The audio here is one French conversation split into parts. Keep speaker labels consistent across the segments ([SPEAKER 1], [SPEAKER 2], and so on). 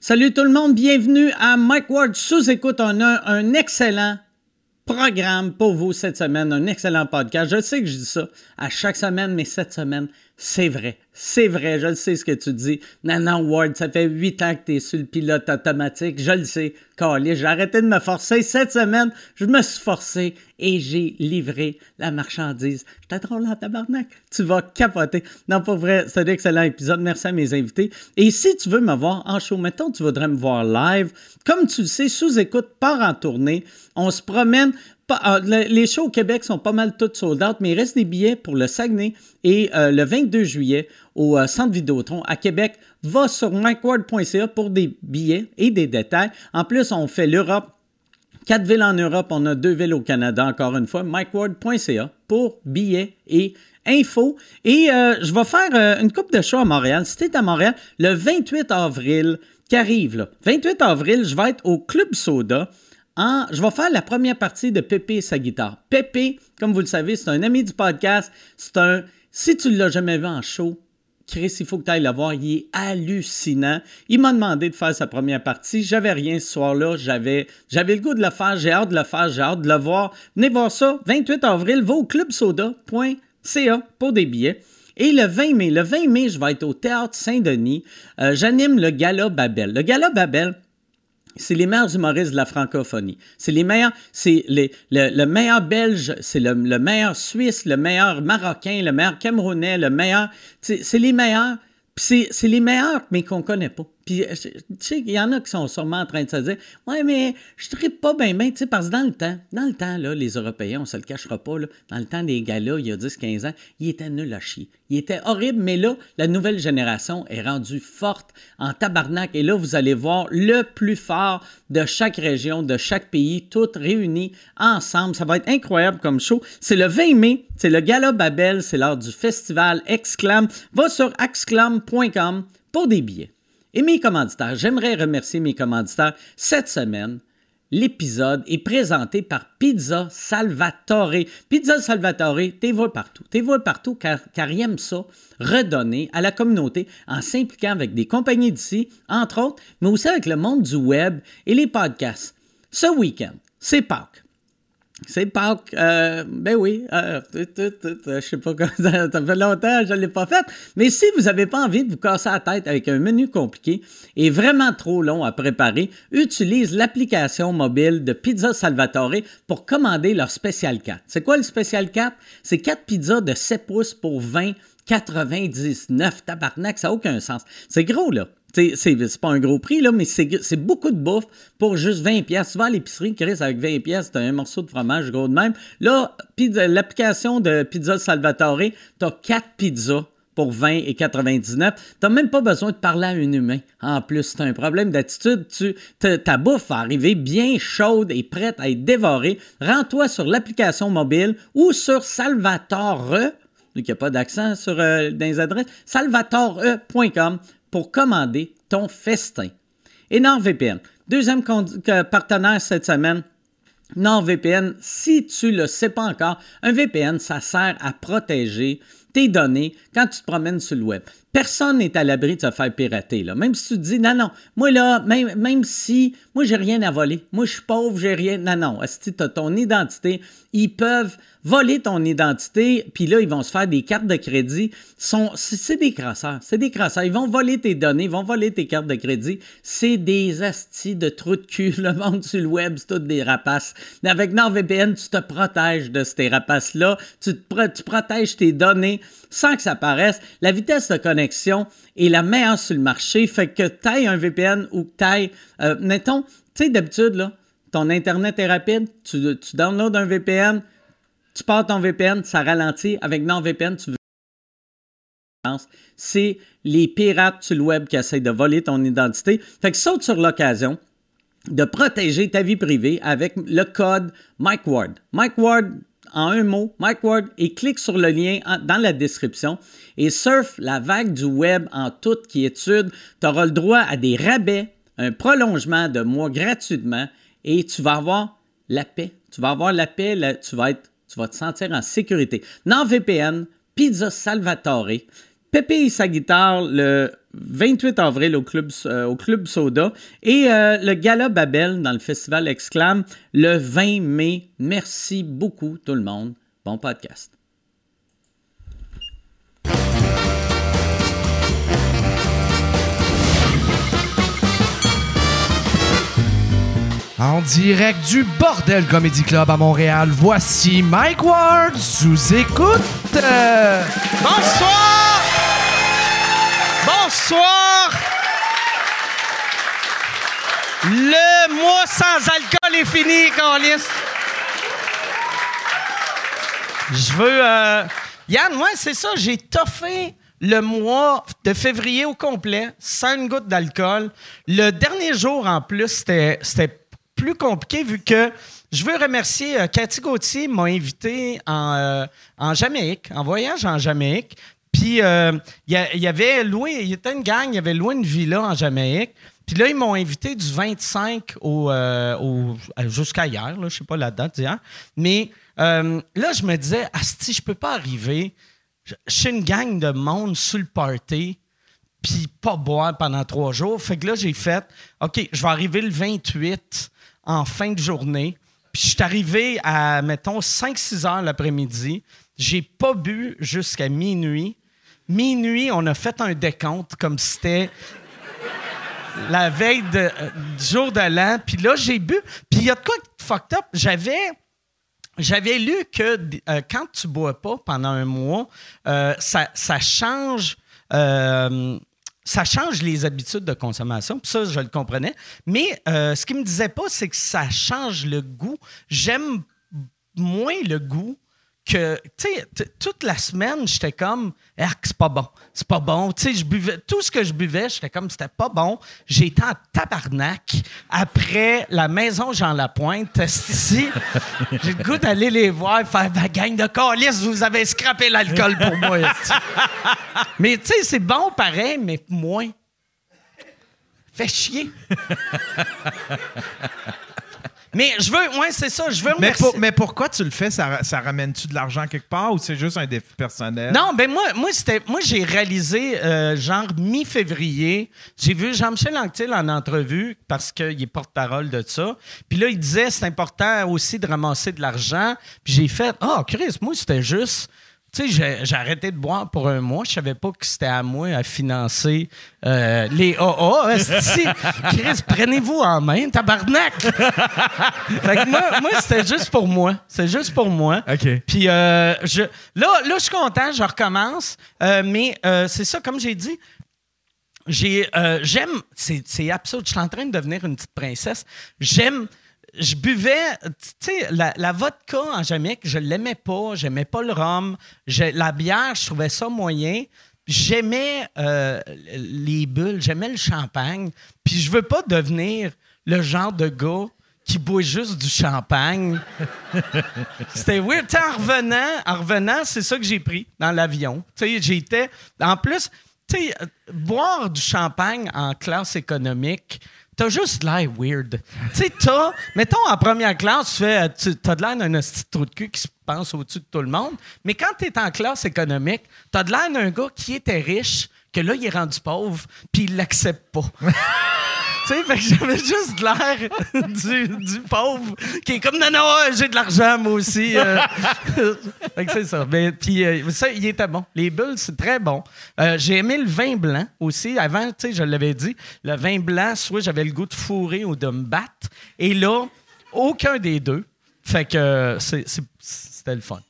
[SPEAKER 1] Salut tout le monde, bienvenue à Mike Ward sous écoute. On a un excellent programme pour vous cette semaine, un excellent podcast. Je sais que je dis ça à chaque semaine, mais cette semaine, c'est vrai. C'est vrai, je le sais ce que tu dis. Non, non, Ward, ça fait huit ans que tu es sur le pilote automatique. Je le sais. Calé, j'ai arrêté de me forcer. Cette semaine, je me suis forcé et j'ai livré la marchandise. J'étais trop en tabarnak. Tu vas capoter. Non, pas vrai, c'est un excellent épisode. Merci à mes invités. Et si tu veux me voir en show, mettons, tu voudrais me voir live. Comme tu le sais, sous-écoute part en tournée. On se promène. Ah, les shows au Québec sont pas mal toutes sold mais il reste des billets pour le Saguenay et euh, le 22 juillet au euh, Centre Vidéotron à Québec. Va sur mikeward.ca pour des billets et des détails. En plus, on fait l'Europe. Quatre villes en Europe, on a deux villes au Canada, encore une fois. mikeward.ca pour billets et infos. Et euh, je vais faire une coupe de shows à Montréal. Si à Montréal, le 28 avril, qui arrive, là. 28 avril, je vais être au Club Soda je vais faire la première partie de Pépé et sa guitare. Pépé, comme vous le savez, c'est un ami du podcast. C'est un. Si tu ne l'as jamais vu en show, Chris, il faut que tu ailles le voir. Il est hallucinant. Il m'a demandé de faire sa première partie. J'avais rien ce soir-là. J'avais, j'avais le goût de le faire. J'ai hâte de le faire. J'ai hâte de le voir. Venez voir ça. 28 avril, va au clubsoda.ca pour des billets. Et le 20 mai, le 20 mai, je vais être au Théâtre Saint-Denis. Euh, j'anime le Gala Babel. Le Gala Babel, c'est les meilleurs humoristes de la francophonie. C'est les meilleurs, c'est le, meilleur belge, c'est le, meilleur suisse, le meilleur marocain, le meilleur camerounais, le meilleur. C'est les meilleurs. C'est les meilleurs, mais qu'on ne connaît pas. Puis, euh, tu sais, il y en a qui sont sûrement en train de se dire Ouais, mais je ne pas bien, bien, tu sais, parce que dans le temps, dans le temps, là, les Européens, on ne se le cachera pas, là, dans le temps des gars-là, il y a 10-15 ans, ils étaient nuls à chier. Ils étaient horribles, mais là, la nouvelle génération est rendue forte en tabarnak. Et là, vous allez voir le plus fort de chaque région, de chaque pays, toutes réunies ensemble. Ça va être incroyable comme show. C'est le 20 mai, c'est le Gala Babel, c'est lors du festival Exclam. Va sur exclam.com pour des billets. Et mes commanditaires, j'aimerais remercier mes commanditaires. Cette semaine, l'épisode est présenté par Pizza Salvatore. Pizza Salvatore, t'es vois partout. T'es partout car, car il aime ça, redonner à la communauté en s'impliquant avec des compagnies d'ici, entre autres, mais aussi avec le monde du web et les podcasts. Ce week-end, c'est Pâques. C'est Pâques. Euh, ben oui. Euh, je sais pas comment ça, ça fait longtemps, je ne l'ai pas fait. Mais si vous n'avez pas envie de vous casser la tête avec un menu compliqué et vraiment trop long à préparer, utilise l'application mobile de Pizza Salvatore pour commander leur spécial 4. C'est quoi le spécial 4? C'est 4 pizzas de 7 pouces pour 20 99 tabarnak, ça n'a aucun sens. C'est gros, là. C'est pas un gros prix, là, mais c'est beaucoup de bouffe pour juste 20 pièces. Souvent, à l'épicerie, Chris, avec 20 pièces, t'as un morceau de fromage gros de même. Là, l'application de Pizza Salvatore, t'as 4 pizzas pour 20 et 99. T'as même pas besoin de parler à un humain. En plus, c'est un problème d'attitude. ta bouffe va arriver bien chaude et prête à être dévorée. Rends-toi sur l'application mobile ou sur Salvatore, il n'y a pas d'accent sur euh, les adresses, salvatore.com pour commander ton festin. Et NordVPN, deuxième partenaire cette semaine, NordVPN, si tu ne le sais pas encore, un VPN, ça sert à protéger tes données quand tu te promènes sur le web. Personne n'est à l'abri de se faire pirater. Là. Même si tu te dis, non, non, moi là, même, même si, moi j'ai rien à voler, moi je suis pauvre, j'ai rien. Non, non, si tu as ton identité, ils peuvent voler ton identité, puis là, ils vont se faire des cartes de crédit. C'est des crasseurs, c'est des crasseurs. Ils vont voler tes données, ils vont voler tes cartes de crédit. C'est des astis de trous de cul. Le monde sur le web, c'est tout des rapaces. Mais avec NordVPN, tu te protèges de ces rapaces-là. Tu, tu protèges tes données sans que ça paraisse. La vitesse de connexion est la meilleure sur le marché. Fait que tu ailles un VPN ou ailles, euh, mettons, tu sais, d'habitude, là, ton Internet est rapide, tu, tu downloads un VPN, tu pars ton VPN, ça ralentit. Avec NordVPN, tu veux c'est les pirates sur le web qui essayent de voler ton identité. Fait que saute sur l'occasion de protéger ta vie privée avec le code Mike Ward. Mike Ward, en un mot, Mike Ward, et clique sur le lien dans la description et surfe la vague du web en toute quiétude. Tu auras le droit à des rabais, un prolongement de mois gratuitement et tu vas avoir la paix. Tu vas avoir la paix, tu, vas être, tu vas te sentir en sécurité. NordVPN, Pizza Salvatore, Pépé et sa guitare le 28 avril au Club, euh, au club Soda et euh, le Gala Babel dans le Festival Exclam le 20 mai. Merci beaucoup tout le monde. Bon podcast.
[SPEAKER 2] En direct du Bordel Comedy Club à Montréal, voici Mike Ward sous écoute.
[SPEAKER 3] Bonsoir! Bonsoir! Le mois sans alcool est fini, Carlis. Je veux. Euh... Yann, moi, c'est ça, j'ai toffé le mois de février au complet, sans une goutte d'alcool. Le dernier jour, en plus, c'était plus compliqué vu que je veux remercier euh, Cathy Gauthier, m'a invité en, euh, en Jamaïque, en voyage en Jamaïque. Puis euh, il y, avait il était une gang, il avait loué une villa en Jamaïque. Puis là, ils m'ont invité du 25 au, au jusqu'à hier, je sais pas la date d'hier. Mais là, je me disais, Asti, je peux pas arriver. Je suis une gang de monde sous le party puis pas boire pendant trois jours. Fait que là, j'ai fait, OK, je vais arriver le 28 en fin de journée. Puis je suis arrivé à, mettons, 5-6 heures l'après-midi. J'ai pas bu jusqu'à minuit. Minuit, on a fait un décompte comme c'était la veille de, euh, du jour de l'an. Puis là, j'ai bu. Puis il y a de quoi fucked up. J'avais... J'avais lu que euh, quand tu bois pas pendant un mois, euh, ça, change ça change les habitudes de consommation. Puis ça, je le comprenais. Mais ce qu'il me disait pas, c'est que ça change le goût. J'aime moins le goût que, tu sais, toute la semaine, j'étais comme, ah, c'est pas bon, c'est pas bon. Tu sais, je buvais, tout ce que je buvais, j'étais comme, c'était pas bon. Été en tabarnak après la maison Jean Lapointe. ici. J'ai le goût d'aller les voir, faire ma gang de calices, vous avez scrappé l'alcool pour moi. mais tu sais, c'est bon pareil, mais moins. Fait chier. Mais je veux, ouais, c'est ça, je veux
[SPEAKER 4] mais, mais pourquoi tu le fais? Ça, ça ramène-tu de l'argent quelque part ou c'est juste un défi personnel?
[SPEAKER 3] Non, ben moi, moi, c'était, moi j'ai réalisé, euh, genre mi-février, j'ai vu Jean-Michel Anctil en entrevue parce qu'il est porte-parole de ça. Puis là, il disait c'est important aussi de ramasser de l'argent. Puis j'ai fait, ah, oh, Chris, moi, c'était juste tu sais, j'ai arrêté de boire pour un mois. Je savais pas que c'était à moi à financer euh, les AA. Chris, prenez-vous en main, tabarnak! fait que moi, moi c'était juste pour moi. C'est juste pour moi.
[SPEAKER 4] OK.
[SPEAKER 3] Puis euh, je, là, là, je suis content, je recommence. Euh, mais c'est ça, comme j'ai dit, j'ai, j'aime... C'est absurde. Je suis en train de devenir une petite princesse. J'aime je buvais, tu sais, la, vodka en Jamaïque, je l'aimais pas, j'aimais pas le rhum, la bière, je trouvais ça moyen. J'aimais euh, les bulles, j'aimais le champagne, puis je veux pas devenir le genre de gars qui boit juste du champagne. C'était weird. en revenant, en revenant, c'est ça que j'ai pris dans l'avion. Tu sais, j'étais... En plus, tu sais, boire du champagne en classe économique, T'as juste l'air weird. tu sais, t'as, mettons en première classe, tu fais, t'as de l'air d'un petit trou de cul qui se pense au-dessus de tout le monde. Mais quand t'es en classe économique, t'as de l'air d'un gars qui était riche, que là, il est rendu pauvre, puis il l'accepte pas. fait que j'avais juste l'air du, pauvre qui est comme non, non, j'ai de l'argent, moi aussi. Euh. fait que c'est ça. Mais, puis euh, ça, il était bon. Les bulles, c'est très bon. Euh, j'ai aimé le vin blanc aussi. Avant, tu sais, je l'avais dit, le vin blanc, soit j'avais le goût de fourrer ou de me battre. Et là, aucun des deux. Fait que c'était le fun.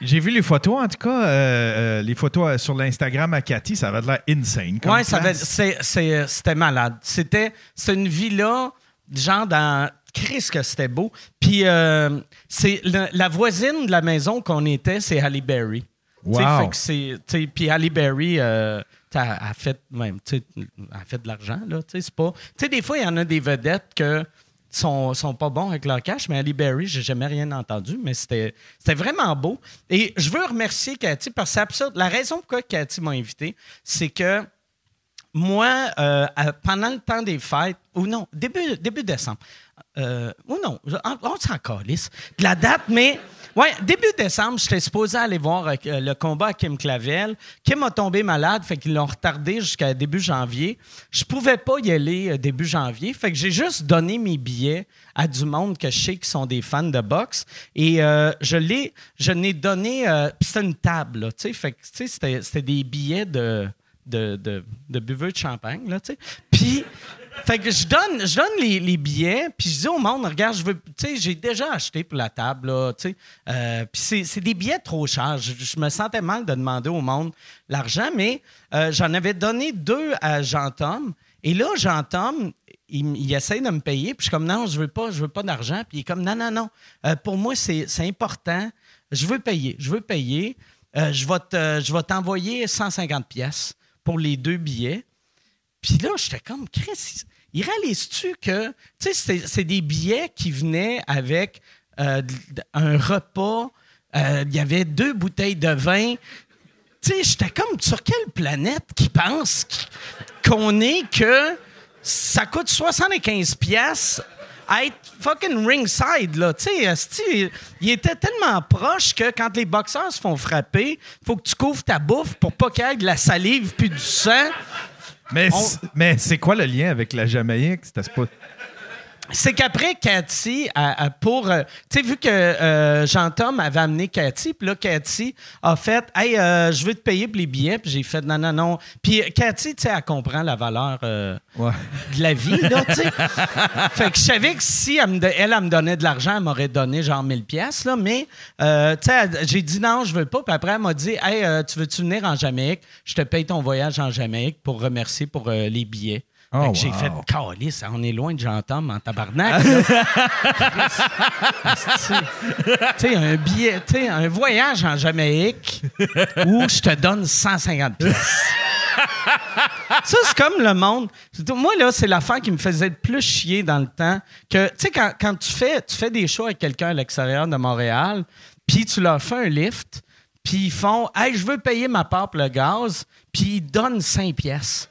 [SPEAKER 4] J'ai vu, les photos, en tout cas, euh, euh, les photos euh, sur l'Instagram à Cathy, ça avait l'air insane.
[SPEAKER 3] Oui, c'était malade. C'était une villa, genre dans. Chris, que c'était beau. Puis c'est la, voisine de la maison qu'on était, c'est Halle Berry.
[SPEAKER 4] Wow.
[SPEAKER 3] Puis Halle Berry. a fait même, a fait de l'argent là, c'est pas. Tu sais des fois il y en a des vedettes que sont, sont pas bons avec leur cash, mais Ali Berry, j'ai jamais rien entendu, mais c'était vraiment beau. Et je veux remercier Cathy parce que c'est absurde. La raison pourquoi Cathy m'a invité, c'est que moi, euh, pendant le temps des fêtes, ou non, début, début décembre, euh, ou non, on, s'en calisse de la date, mais Ouais, début décembre, j'étais supposé aller voir euh, le combat à Kim Clavel. Kim a tombé malade, fait qu'ils l'ont retardé jusqu'à début janvier. Je pouvais pas y aller euh, début janvier, fait que j'ai juste donné mes billets à du monde que je sais qui sont des fans de boxe. Et euh, je l'ai, je n'ai donné, euh, c'était une table, tu sais, fait que, c'était, des billets de, de, de, de buveux de champagne, là, tu sais. Puis, fait que je donne, je donne les, billets, puis je dis au monde, regarde, je veux, tu sais, j'ai déjà acheté pour la table, là, tu sais. Euh, puis c'est, des billets trop chers. Je, me sentais mal de demander au monde l'argent, mais euh, j'en avais donné deux à Jean-Tom. Et là, Jean-Tom, il, il essaie de me payer, puis je suis comme, non, je veux pas, je veux pas d'argent. Puis il est comme, non, non, non, euh, pour moi, c'est, important. Je veux payer, je veux payer. Je vais te- je vais t'envoyer 150 pièces pour les deux billets. Puis là, j'étais comme, Chris, il réalise-tu que, tu sais, c'est- des billets qui venaient avec euh, un repas, euh, il y avait deux bouteilles de vin. Tu sais, j'étais comme, sur quelle planète qui pense qu- qu'on est que ça coûte 75 pièces à être fucking ringside, là? Tu sais, il était tellement proche que quand les boxeurs se font frapper, faut que tu couvres ta bouffe pour pas qu'il y ait de la salive puis du sang.
[SPEAKER 4] Mais,
[SPEAKER 3] On-
[SPEAKER 4] mais c'est quoi le lien avec la Jamaïque? C'était pas...
[SPEAKER 3] C'est qu'après, Cathy, pour. euh, tu sais, vu que euh, Jean-Tom avait amené Cathy, puis là, Cathy a fait Hey, euh, je veux te payer pour les billets, puis j'ai fait Non, non, non. Puis Cathy, tu sais, elle comprend la valeur
[SPEAKER 4] Ouais.
[SPEAKER 3] de la vie, là, tu sais. fait que je savais que si elle, me, elle, elle me donnait de l'argent, elle m'aurait donné genre 1000 pièces là, mais, tu sais, j'ai dit non, je veux pas. Puis après, elle m'a dit Hey, tu veux-tu venir en Jamaïque? Je te paye ton voyage en Jamaïque pour remercier pour les billets. Fait
[SPEAKER 4] Oh,
[SPEAKER 3] que j'ai
[SPEAKER 4] wow.
[SPEAKER 3] fait Calice, on est loin de Jean-Tom en tabarnak. tu sais, un billet, tu sais, un voyage en Jamaïque où je te donne 150 pièces. Ça, c'est comme le monde. Moi, là, c'est l'affaire qui me faisait le plus chier dans le temps. Que, tu sais, quand, quand tu, fais, tu fais des shows avec quelqu'un à l'extérieur de Montréal, puis tu leur fais un lift, puis ils font Hey, je veux payer ma part pour le gaz, puis ils donnent 5 pièces.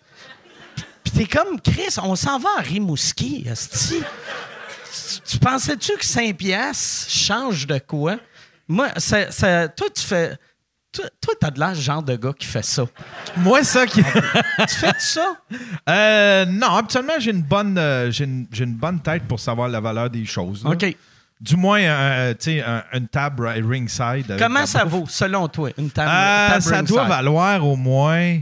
[SPEAKER 3] Puis t'es comme, Chris, on s'en va à Rimouski, esti. Tu, tu pensais-tu que 5 pièces change de quoi? Moi, ça, ça- toi, tu fais... Toi, t'as de l'air ce genre de gars qui fait ça.
[SPEAKER 4] Moi, ça qui.
[SPEAKER 3] tu fais ça?
[SPEAKER 4] Euh, non, habituellement, j'ai une bonne euh, j'ai une, j'ai une bonne tête pour savoir la valeur des choses. là.
[SPEAKER 3] OK.
[SPEAKER 4] Du moins, euh, tu sais, un- une table ri- ringside.
[SPEAKER 3] Comment ça
[SPEAKER 4] bouffe.
[SPEAKER 3] vaut, selon toi, une table,
[SPEAKER 4] Euh,
[SPEAKER 3] table
[SPEAKER 4] ça doit valoir au moins.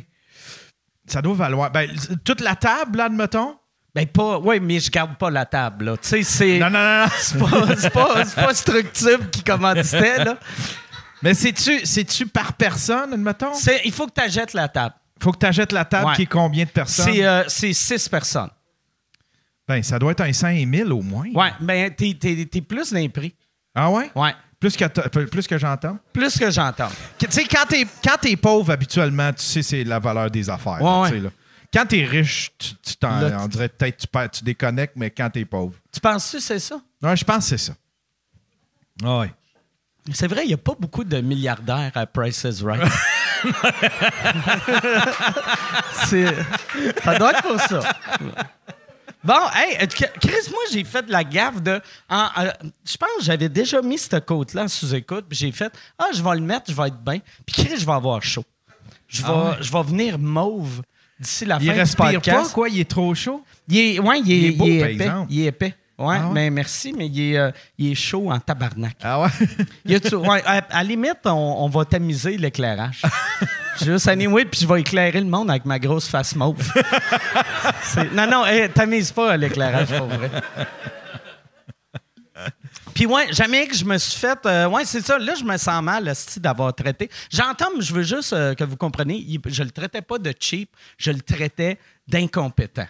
[SPEAKER 4] Ça doit valoir. Ben, toute la table, là, admettons?
[SPEAKER 3] Ben, pas... Oui, mais je garde pas la table, là. Tu sais, c'est...
[SPEAKER 4] Non, non, non, non.
[SPEAKER 3] C'est pas, c'est pas, c'est pas Structube qui commanditait, là.
[SPEAKER 4] Mais c'est-tu, c'est-tu par personne, admettons?
[SPEAKER 3] C'est- Il faut que tu achètes la table.
[SPEAKER 4] Faut que tu achètes la table
[SPEAKER 3] Ouais.
[SPEAKER 4] qui est combien de personnes?
[SPEAKER 3] C'est euh, c'est six personnes.
[SPEAKER 4] Ben, ça doit être un 5 000 au moins.
[SPEAKER 3] Ouais, ben, t'es t'es- t'es plus d'un prix.
[SPEAKER 4] Ah ouais?
[SPEAKER 3] Ouais.
[SPEAKER 4] Plus que, plus que j'entends?
[SPEAKER 3] Plus que j'entends.
[SPEAKER 4] Tu sais, quand t'es, quand t'es pauvre, habituellement, tu sais c'est la valeur des affaires.
[SPEAKER 3] Ouais,
[SPEAKER 4] là,
[SPEAKER 3] ouais.
[SPEAKER 4] tu sais, là. Quand t'es riche, tu, t'en,
[SPEAKER 3] Là,
[SPEAKER 4] on dirait peut-être tu, tu déconnectes, mais quand t'es pauvre.
[SPEAKER 3] Tu penses-tu que c'est ça?
[SPEAKER 4] Ouais, je pense que c'est ça. Ah ouais.
[SPEAKER 3] C'est vrai, il n'y a pas beaucoup de milliardaires à Price is Right. C'est- ça doit être pour ça. Bon, hey, euh, Chris, moi, j'ai fait de la gaffe de. en- euh, je pense que j'avais déjà mis cette côte-là en sous-écoute, puis j'ai fait Ah, je vais le mettre, je vais être bien. Puis Chris, je vais avoir chaud. Je vais,
[SPEAKER 4] Ah ouais.
[SPEAKER 3] je vais venir mauve d'ici la
[SPEAKER 4] Il
[SPEAKER 3] fin du
[SPEAKER 4] respire
[SPEAKER 3] podcast.
[SPEAKER 4] pas, quoi? Il est trop chaud?
[SPEAKER 3] Il est, ouais, il est,
[SPEAKER 4] Il est beau,
[SPEAKER 3] il est
[SPEAKER 4] par
[SPEAKER 3] épais.
[SPEAKER 4] exemple.
[SPEAKER 3] Il est épais. Ouais,
[SPEAKER 4] Ah ouais?
[SPEAKER 3] mais merci, mais il est, euh, il est chaud en tabarnak.
[SPEAKER 4] Ah ouais?
[SPEAKER 3] A-tu- ouais, à, à la limite, on, on va tamiser l'éclairage. Juste anyway, puis je vais éclairer le monde avec ma grosse face mauve. Non, non, hey, pas l'éclairage, pour vrai. Puis ouais, jamais que je me suis fait... euh, ouais, c'est ça. Là, je me sens mal, esti, d'avoir traité. J'entends, mais je veux juste euh, que vous compreniez, je le traitais pas de cheap, je le traitais d'incompétent.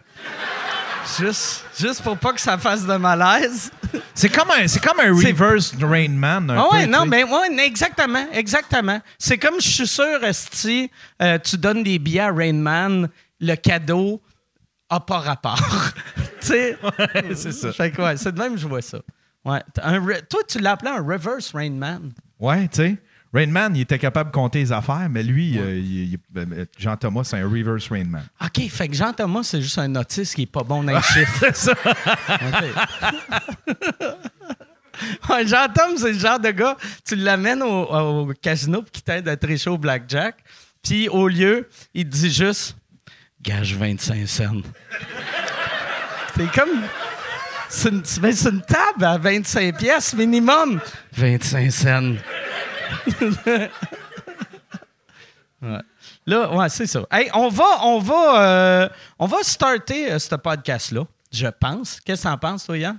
[SPEAKER 3] Juste, juste pour pas que ça fasse de malaise.
[SPEAKER 4] C'est comme un, c'est comme un reverse Rain Man. un
[SPEAKER 3] Ah ouais, non, mais ouais, exactement, exactement. C'est comme je suis sûr, Esti, euh, tu donnes des billets à Rain Man, le cadeau a pas rapport. tu sais?
[SPEAKER 4] c'est ça.
[SPEAKER 3] Fait que ouais, c'est de même que je vois ça. Ouais. Un toi, tu l'appelais un reverse Rain Man.
[SPEAKER 4] Ouais, tu sais. Rain Man, il était capable de compter les affaires, mais lui, euh, il- il- ben, Jean-Thomas, c'est un reverse Rain Man.
[SPEAKER 3] OK, fait que Jean-Thomas, c'est juste un autiste qui est pas bon dans les chiffres.
[SPEAKER 4] C'est ça.
[SPEAKER 3] Jean-Tom, c'est le genre de gars, tu l'amènes au, au casino puis qui t'aide à tricher au blackjack. Puis au lieu, il te dit juste gage 25 cents. c'est comme. C'est une, ben, c'est une table à 25 pièces minimum. 25 cents. Ouais. Là, ouais, c'est ça. Hey, on va, on va, euh, on va starter euh, ce podcast-là, je pense. Qu'est-ce que t'en penses, toi, Yann?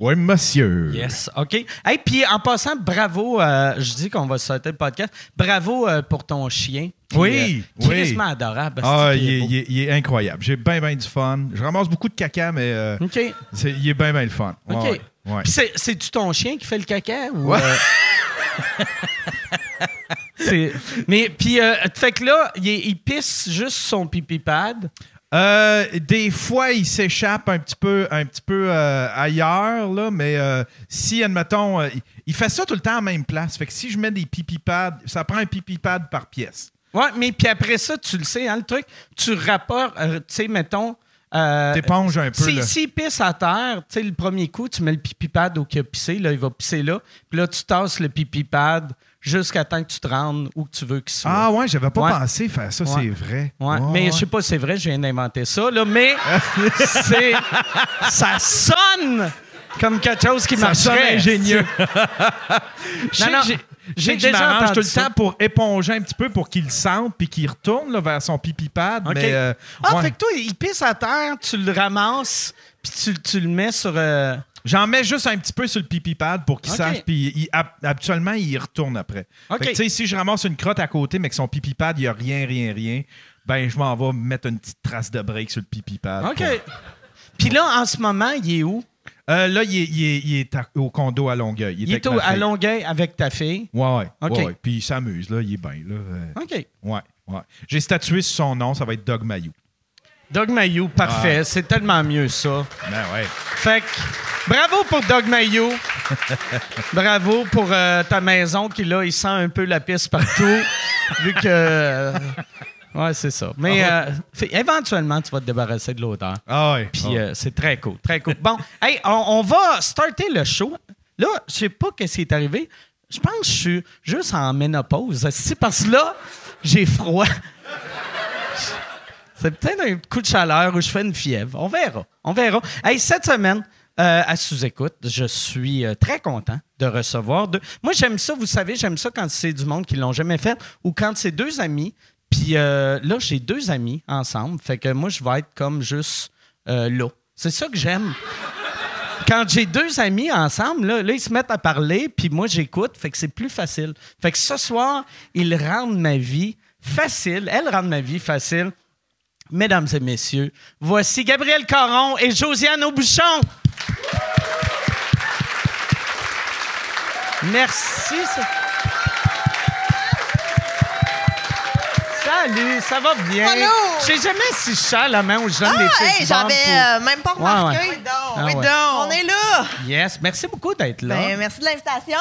[SPEAKER 4] Oui, monsieur.
[SPEAKER 3] Yes, OK. Hey, puis en passant, bravo, euh, je dis qu'on va starter le podcast. Bravo euh, pour ton chien. Puis,
[SPEAKER 4] Oui,
[SPEAKER 3] euh,
[SPEAKER 4] oui.
[SPEAKER 3] adorable.
[SPEAKER 4] Ah, il est,
[SPEAKER 3] beau.
[SPEAKER 4] il est- il est incroyable. J'ai bien, bien du fun. Je ramasse beaucoup de caca, mais euh,
[SPEAKER 3] OK.
[SPEAKER 4] il est bien, bien le fun.
[SPEAKER 3] OK.
[SPEAKER 4] ouais,
[SPEAKER 3] c'est-tu ton chien qui fait le caca? Ou,
[SPEAKER 4] Ouais.
[SPEAKER 3] Mais, puis, euh, fait que là, il, pisse juste son pipi pad.
[SPEAKER 4] Euh, des fois, il s'échappe un petit peu, un petit peu euh, ailleurs, là, mais euh, si, admettons, il- il fait ça tout le temps à la même place. Fait que si je mets des pipi pads, ça prend un pipi pad par pièce.
[SPEAKER 3] Ouais, mais puis après ça, tu le sais, hein, le truc, tu rapportes, tu sais, mettons. Euh,
[SPEAKER 4] T'éponges un peu,
[SPEAKER 3] si,
[SPEAKER 4] là.
[SPEAKER 3] S'il pisse à terre, tu sais, le premier coup, tu mets le pipi pad où il a pissé, là, il va pisser là. Puis là, tu tasses le pipi pad jusqu'à temps que tu te rendes où tu veux qu'il soit.
[SPEAKER 4] Ah ouais, j'avais pas
[SPEAKER 3] Ouais.
[SPEAKER 4] pensé faire ça,
[SPEAKER 3] Ouais.
[SPEAKER 4] c'est vrai.
[SPEAKER 3] Ouais, mais je sais pas si c'est vrai, je viens d'inventer ça, là, mais c'est, ça sonne comme quelque chose qui
[SPEAKER 4] Ça sonne
[SPEAKER 3] marcherait.
[SPEAKER 4] ingénieux.
[SPEAKER 3] Non, non,
[SPEAKER 4] que j'ai- je je
[SPEAKER 3] déjà entendu
[SPEAKER 4] tout le
[SPEAKER 3] ça.
[SPEAKER 4] temps pour éponger un petit peu pour qu'il le sente puis qu'il retourne là, vers son pipi pad. Mais, euh,
[SPEAKER 3] ah,
[SPEAKER 4] ouais.
[SPEAKER 3] fait que toi, il pisse à terre, tu le ramasses, puis tu, tu le mets sur... euh,
[SPEAKER 4] J'en mets juste un petit peu sur le pipi pad pour qu'il
[SPEAKER 3] OK.
[SPEAKER 4] sache, puis il- habituellement, il y retourne après.
[SPEAKER 3] OK.
[SPEAKER 4] Fait que, tu sais, si je ramasse une crotte à côté, mais que son pipi pad, il n'y a rien, rien, rien, ben, je m'en vais mettre une petite trace de break sur le pipi pad.
[SPEAKER 3] OK.
[SPEAKER 4] pour-
[SPEAKER 3] Puis là, en ce moment, il est où?
[SPEAKER 4] Euh, là, il est, il est- il est à- au condo à Longueuil. Il est,
[SPEAKER 3] Il
[SPEAKER 4] avec
[SPEAKER 3] est au-
[SPEAKER 4] ma
[SPEAKER 3] à
[SPEAKER 4] fille.
[SPEAKER 3] Longueuil avec ta fille?
[SPEAKER 4] Ouais, ouais.
[SPEAKER 3] OK.
[SPEAKER 4] ouais, ouais. Puis il s'amuse, là. Il est bien, là. Euh,
[SPEAKER 3] OK.
[SPEAKER 4] Ouais, ouais. J'ai statué sur son nom, ça va être Doug Mayou.
[SPEAKER 3] Doug Mayou, parfait. C'est tellement mieux, ça.
[SPEAKER 4] Ben ouais.
[SPEAKER 3] Fait que, bravo pour Doug Mayou. bravo pour euh, ta maison qui, là, il sent un peu la pisse partout. vu que. euh, ouais, c'est ça. Mais euh, fait- éventuellement, tu vas te débarrasser de l'odeur.
[SPEAKER 4] Ah ouais.
[SPEAKER 3] Puis
[SPEAKER 4] Ah.
[SPEAKER 3] euh, c'est très cool, très cool. Bon, hey, on, on va starter le show. Là, je sais pas qu'est-ce qui est arrivé. Je pense que je suis juste en ménopause. C'est parce que là, j'ai froid. C'est peut-être un coup de chaleur où je fais une fièvre. On verra. On verra. Hey, cette semaine, euh, à sous-écoute, je suis euh, très content de recevoir. deux- Moi, j'aime ça, vous savez, j'aime ça quand c'est du monde qui l'ont jamais fait ou quand c'est deux amis. Puis euh, là, j'ai deux amis ensemble. Fait que moi, je vais être comme juste euh, là. C'est ça que j'aime. Quand j'ai deux amis ensemble, là, là, ils se mettent à parler, puis moi, j'écoute, fait que c'est plus facile. Fait que ce soir, ils rendent ma vie facile. Elles rendent ma vie facile. Mesdames et messieurs, voici Gabriel Caron et Josiane Aubuchon. Merci. Salut, ça va bien?
[SPEAKER 5] Allô?
[SPEAKER 3] Je sais jamais si je serre la main aux gens des
[SPEAKER 5] Ah,
[SPEAKER 3] filles
[SPEAKER 5] hey, j'avais euh, même pas remarqué.
[SPEAKER 3] Ouais, ouais.
[SPEAKER 5] Oui donc,
[SPEAKER 3] Ah
[SPEAKER 5] oui donc. On est là.
[SPEAKER 3] Yes, merci beaucoup d'être là.
[SPEAKER 5] Ben, merci de l'invitation.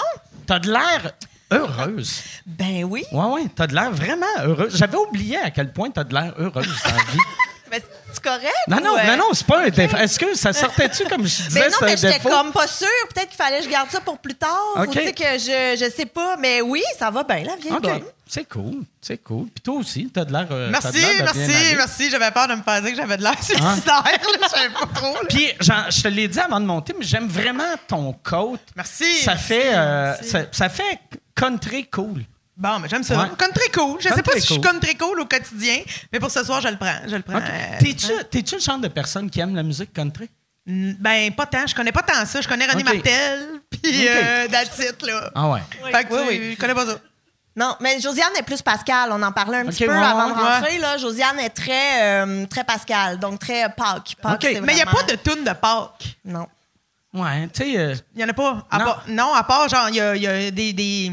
[SPEAKER 3] T'as de l'air heureuse.
[SPEAKER 5] Ben oui.
[SPEAKER 3] Ouais, ouais, t'as de l'air vraiment heureuse. J'avais oublié à quel point t'as de l'air heureuse dans la vie.
[SPEAKER 5] Ben, c'est correct?
[SPEAKER 3] Non, non,
[SPEAKER 5] ou, euh,
[SPEAKER 3] non, non, c'est pas un défaut. Est-ce que ça sortait-tu comme je disais,
[SPEAKER 5] Ben non, mais j'étais comme pas sûre. Peut-être qu'il fallait que je garde ça pour plus tard.
[SPEAKER 3] OK.
[SPEAKER 5] Ou tu sais que je, je sais pas. Mais oui, ça va bien. La vie est
[SPEAKER 3] OK,
[SPEAKER 5] bonne.
[SPEAKER 3] C'est cool, c'est cool. Puis toi aussi, t'as de l'air... euh,
[SPEAKER 6] Merci,
[SPEAKER 3] de l'air de bien
[SPEAKER 6] merci,
[SPEAKER 3] aller.
[SPEAKER 6] merci. J'avais peur de me faire dire que j'avais de l'air suicidaire. là. Je savais pas trop. là.
[SPEAKER 3] Puis, genre, je te l'ai dit avant de monter, mais j'aime vraiment ton coat.
[SPEAKER 6] Merci.
[SPEAKER 3] Ça
[SPEAKER 6] merci,
[SPEAKER 3] fait, euh,
[SPEAKER 6] merci.
[SPEAKER 3] ça, ça fait country cool.
[SPEAKER 6] Bon, mais j'aime ça.
[SPEAKER 3] Ouais.
[SPEAKER 6] Country cool. Je sais pas si je suis country cool au quotidien, mais pour ce soir, je le prends. Je le prends. Euh,
[SPEAKER 3] T'es-tu,
[SPEAKER 6] hein.
[SPEAKER 3] t'es-tu le genre de personne qui aime la musique country?
[SPEAKER 6] Ben, pas tant. Je connais pas tant ça. Je connais René. Martel, puis
[SPEAKER 3] OK.
[SPEAKER 6] euh, that's it, là.
[SPEAKER 3] Ah ouais.
[SPEAKER 6] Fait que
[SPEAKER 5] Oui,
[SPEAKER 6] tu-
[SPEAKER 5] oui.
[SPEAKER 6] je connais pas ça.
[SPEAKER 5] Non, mais Josiane est plus Pascal. On en parlait un petit peu
[SPEAKER 3] ouais,
[SPEAKER 5] avant de rentrer. Là. Josiane est très, euh, très Pascal, donc très euh, Pâques.
[SPEAKER 6] Mais il n'y a pas de toune de Pâques.
[SPEAKER 5] Non.
[SPEAKER 3] Ouais, tu sais... euh,
[SPEAKER 6] Il n'y en a pas. À
[SPEAKER 3] Non.
[SPEAKER 6] part- non, à part, genre, il y a, il y a des, des,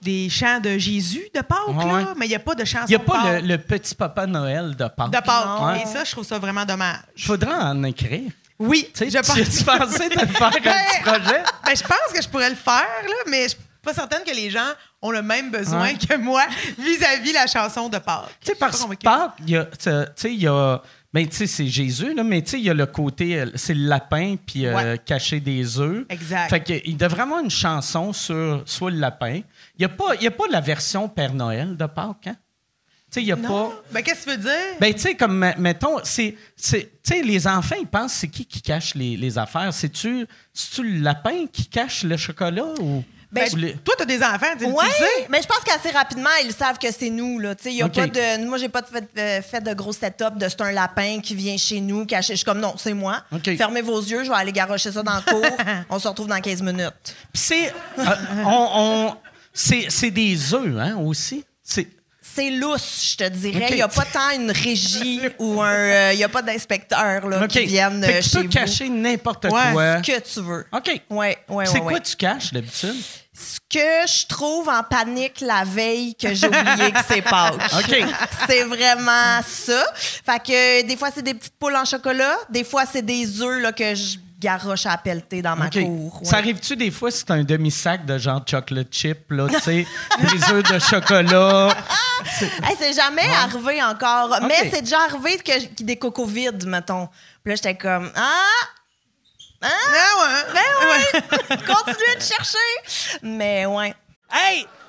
[SPEAKER 6] des chants de Jésus de Pâques,
[SPEAKER 3] Ouais, ouais.
[SPEAKER 6] là, mais il n'y a pas de chansons
[SPEAKER 3] Il n'y a pas le, petit papa Noël de Pâques.
[SPEAKER 6] De Pâques.
[SPEAKER 5] Non.
[SPEAKER 6] Et ça, je trouve ça vraiment dommage.
[SPEAKER 3] Il faudra en écrire.
[SPEAKER 6] Oui,
[SPEAKER 3] Tu sais,
[SPEAKER 6] je pense.
[SPEAKER 3] tu pensais de faire un petit projet?
[SPEAKER 6] Ben, je pense que je pourrais le faire, là, mais je suis pas certaine que les gens ont le même besoin
[SPEAKER 3] Ouais.
[SPEAKER 6] que moi vis-à-vis la chanson de Pâques.
[SPEAKER 3] Tu sais, parce que. Pâques, il y a, tu sais, il y a Ben, tu sais, c'est Jésus, là, mais tu sais, il y a le côté, euh, c'est le lapin, puis euh, cacher des œufs.
[SPEAKER 6] Exact.
[SPEAKER 3] Fait qu'il devrait avoir une chanson sur soit le lapin. Il n'y a, pas- y a pas la version Père Noël de Pâques, hein? Tu sais, il n'y a
[SPEAKER 6] Non.
[SPEAKER 3] pas.
[SPEAKER 6] Ben, qu'est-ce que tu veux dire?
[SPEAKER 3] Ben, tu sais, comme, me- mettons, c'est. c'est- Tu sais, les enfants, ils pensent, c'est qui qui cache les, les affaires? C'est-tu c'est-tu le lapin qui cache le chocolat ou?
[SPEAKER 5] Ben,
[SPEAKER 3] les-
[SPEAKER 6] Toi, t'as des enfants, tu tu
[SPEAKER 5] Ouais,
[SPEAKER 6] le sais?
[SPEAKER 5] mais je pense qu'assez rapidement, ils savent que c'est nous. Là. Tu y a pas de, moi, j'ai pas fait, euh, fait de gros setup de c'est un lapin qui vient chez nous, caché. Je suis comme non, c'est moi. Fermez vos yeux, je vais aller garrocher ça dans le cours. On se retrouve dans 15 minutes.
[SPEAKER 3] Puis c'est. euh, on, on- c'est c'est des œufs, hein, aussi? C'est.
[SPEAKER 5] C'est lousse, je te dirais. Il n'y a pas tant une régie ou un. Il n'y a pas là,
[SPEAKER 3] OK.
[SPEAKER 5] qui viennent
[SPEAKER 3] Fait
[SPEAKER 5] euh,
[SPEAKER 3] tu
[SPEAKER 5] chez
[SPEAKER 3] peux cacher n'importe
[SPEAKER 6] Ouais,
[SPEAKER 3] quoi.
[SPEAKER 5] Ce que tu veux.
[SPEAKER 3] OK.
[SPEAKER 5] Ouais, ouais,
[SPEAKER 3] C'est
[SPEAKER 5] ouais,
[SPEAKER 3] quoi
[SPEAKER 5] ouais.
[SPEAKER 3] tu caches d'habitude?
[SPEAKER 5] Ce que je trouve en panique la veille que j'ai oublié que c'est Pâques.
[SPEAKER 3] OK.
[SPEAKER 5] C'est vraiment ça. Fait que euh, des fois, c'est des petites poules en chocolat. Des fois, c'est des œufs là, que je garoche à pelleter dans ma cour.
[SPEAKER 3] Ça arrive-tu des fois si c'est un demi-sac de genre chocolate chip, là, tu sais, des œufs de chocolat?
[SPEAKER 5] Hey, c'est jamais arrivé encore. Mais c'est déjà arrivé que, qu'il y ait des cocos vides, mettons. Puis là, j'étais comme Ah! Hein?
[SPEAKER 6] Ah ouais.
[SPEAKER 5] Ben ouais! Continuez de chercher! Mais ouais.
[SPEAKER 1] Hey,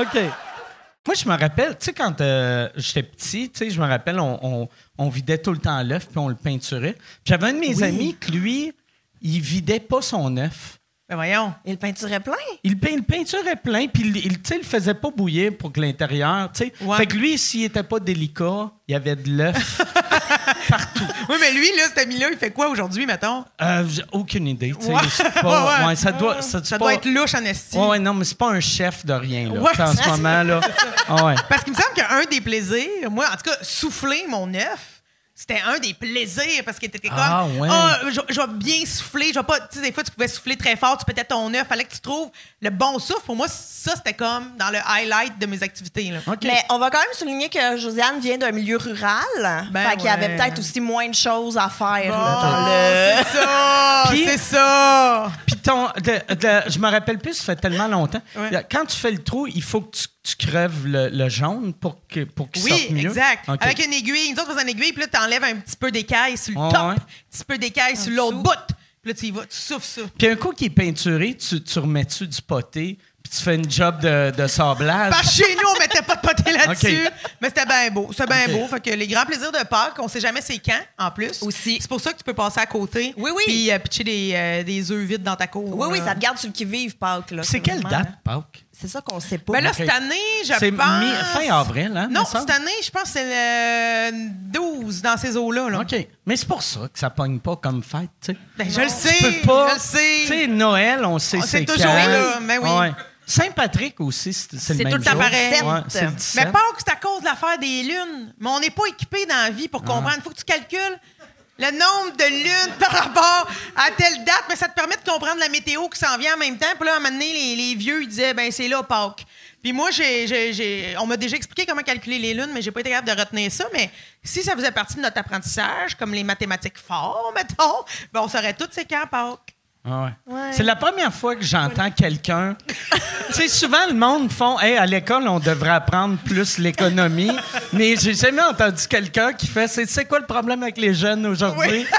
[SPEAKER 1] OK.
[SPEAKER 3] Moi, je me rappelle, tu sais, quand euh, j'étais petit, tu sais, je me rappelle, on, on- on vidait tout le temps l'œuf, puis on le peinturait. Puis J'avais un de mes amis que lui, il vidait pas son œuf.
[SPEAKER 6] Ben voyons.
[SPEAKER 5] Et le peinturait plein.
[SPEAKER 3] Il, peint, le peinturait plein, puis il, il, tu sais, il le faisait pas bouillir pour que l'intérieur, tu sais.
[SPEAKER 6] Ouais.
[SPEAKER 3] Fait que lui, s'il était pas délicat, il y avait de l'œuf.
[SPEAKER 6] Oui, mais lui, là, cet ami-là, il fait quoi aujourd'hui, mettons?
[SPEAKER 3] Euh, j'ai aucune idée, tu sais.
[SPEAKER 6] Ouais.
[SPEAKER 3] c'est pas-
[SPEAKER 6] Ouais.
[SPEAKER 3] ouais, ça doit, ça,
[SPEAKER 6] Ça
[SPEAKER 3] pas-
[SPEAKER 6] doit être louche en esti.
[SPEAKER 3] Ouais, ouais, non, mais c'est pas un chef de rien, là. En ce moment, là. Ah ouais.
[SPEAKER 6] Parce qu'il me semble qu'un des plaisirs, moi, en tout cas, souffler mon œuf, c'était un des plaisirs parce que t'étais comme
[SPEAKER 3] Ah, ouais.
[SPEAKER 6] Ah, je, je vais bien souffler je vais pas tu sais des fois tu pouvais souffler très fort tu pétais ton œuf fallait que tu trouves le bon souffle pour moi ça c'était comme dans le highlight de mes activités là.
[SPEAKER 5] Mais on va quand même souligner que Josiane vient d'un milieu rural.
[SPEAKER 6] Ben
[SPEAKER 5] fait qu'il y avait peut-être aussi moins de choses à faire.
[SPEAKER 6] Bon,
[SPEAKER 5] là, dans le-
[SPEAKER 6] c'est ça c'est ça
[SPEAKER 3] Puis ton, de- de- je me rappelle plus, ça fait tellement longtemps.
[SPEAKER 6] Ouais.
[SPEAKER 3] Quand tu fais le trou, il faut que tu, tu crèves le, le jaune pour que pour qu'il
[SPEAKER 6] oui,
[SPEAKER 3] sorte mieux?
[SPEAKER 6] exact.
[SPEAKER 3] OK.
[SPEAKER 6] Avec une aiguille, nous autres, on faisait une aiguille, puis là, t'enlèves un petit peu d'écaille sur le top,
[SPEAKER 3] ouais.
[SPEAKER 6] un petit peu d'écaille sur l'autre bout. Puis là, tu y vas, tu souffles ça.
[SPEAKER 3] Puis un coup qui est peinturé, tu, tu remets-tu du poté, puis tu fais une job de, de sablage?
[SPEAKER 6] Parce que chez nous, on mettait pas de poté là-dessus. Mais c'était bien beau. C'était bien beau. Fait que les grands plaisirs de Pâques, on sait jamais c'est quand, en plus.
[SPEAKER 5] Aussi.
[SPEAKER 6] C'est pour ça que tu peux passer à côté.
[SPEAKER 5] Oui, oui.
[SPEAKER 6] Puis euh, pitcher des, euh, des œufs vides dans ta cour.
[SPEAKER 5] Oui, oui,
[SPEAKER 6] là.
[SPEAKER 5] ça te garde sur le qui-vive, Pâques. là.
[SPEAKER 3] c'est quelle date, Pâques?
[SPEAKER 5] C'est ça qu'on sait pas.
[SPEAKER 6] Ben là, cette année, je
[SPEAKER 3] C'est
[SPEAKER 6] pense...
[SPEAKER 3] mi- fin avril, hein?
[SPEAKER 6] Non, cette année, je pense que c'est le 12 dans ces eaux-là. là.
[SPEAKER 3] OK. Mais c'est pour ça que ça pogne pas comme fête, tu sais.
[SPEAKER 6] Ben, je le
[SPEAKER 3] Tu
[SPEAKER 6] sais.
[SPEAKER 3] peux pas.
[SPEAKER 6] Je le sais.
[SPEAKER 3] Tu sais, Noël, on sait
[SPEAKER 6] On
[SPEAKER 3] c'est
[SPEAKER 6] sait toujours
[SPEAKER 3] quand.
[SPEAKER 6] là, mais oui.
[SPEAKER 3] Ouais. Saint-Patrick aussi, c'est c'est le
[SPEAKER 6] C'est
[SPEAKER 3] même
[SPEAKER 6] tout le temps
[SPEAKER 3] jour.
[SPEAKER 6] pareil.
[SPEAKER 3] Ouais, c'est le
[SPEAKER 5] Mais
[SPEAKER 3] 17.
[SPEAKER 6] Mais Pâques, c'est à cause de l'affaire des lunes. Mais on n'est pas équipé dans la vie pour comprendre. Il faut que tu calcules le nombre de lunes par rapport à telle date, mais ça te permet de comprendre la météo qui s'en vient en même temps. Puis là, à un moment donné, les, vieux, ils disaient, ben c'est là, Pâques. Puis moi, j'ai, on m'a déjà expliqué comment calculer les lunes, mais j'ai pas été capable de retenir ça. Mais si ça faisait partie de notre apprentissage, comme les mathématiques forts, mettons, ben on saurait toutes c'est quand Pâques.
[SPEAKER 3] Ah ouais. C'est la première fois que j'entends quelqu'un. tu sais, souvent, le monde font Hey, à l'école, on devrait apprendre plus l'économie. Mais j'ai jamais entendu quelqu'un qui fait C'est c'est quoi le problème avec les jeunes aujourd'hui?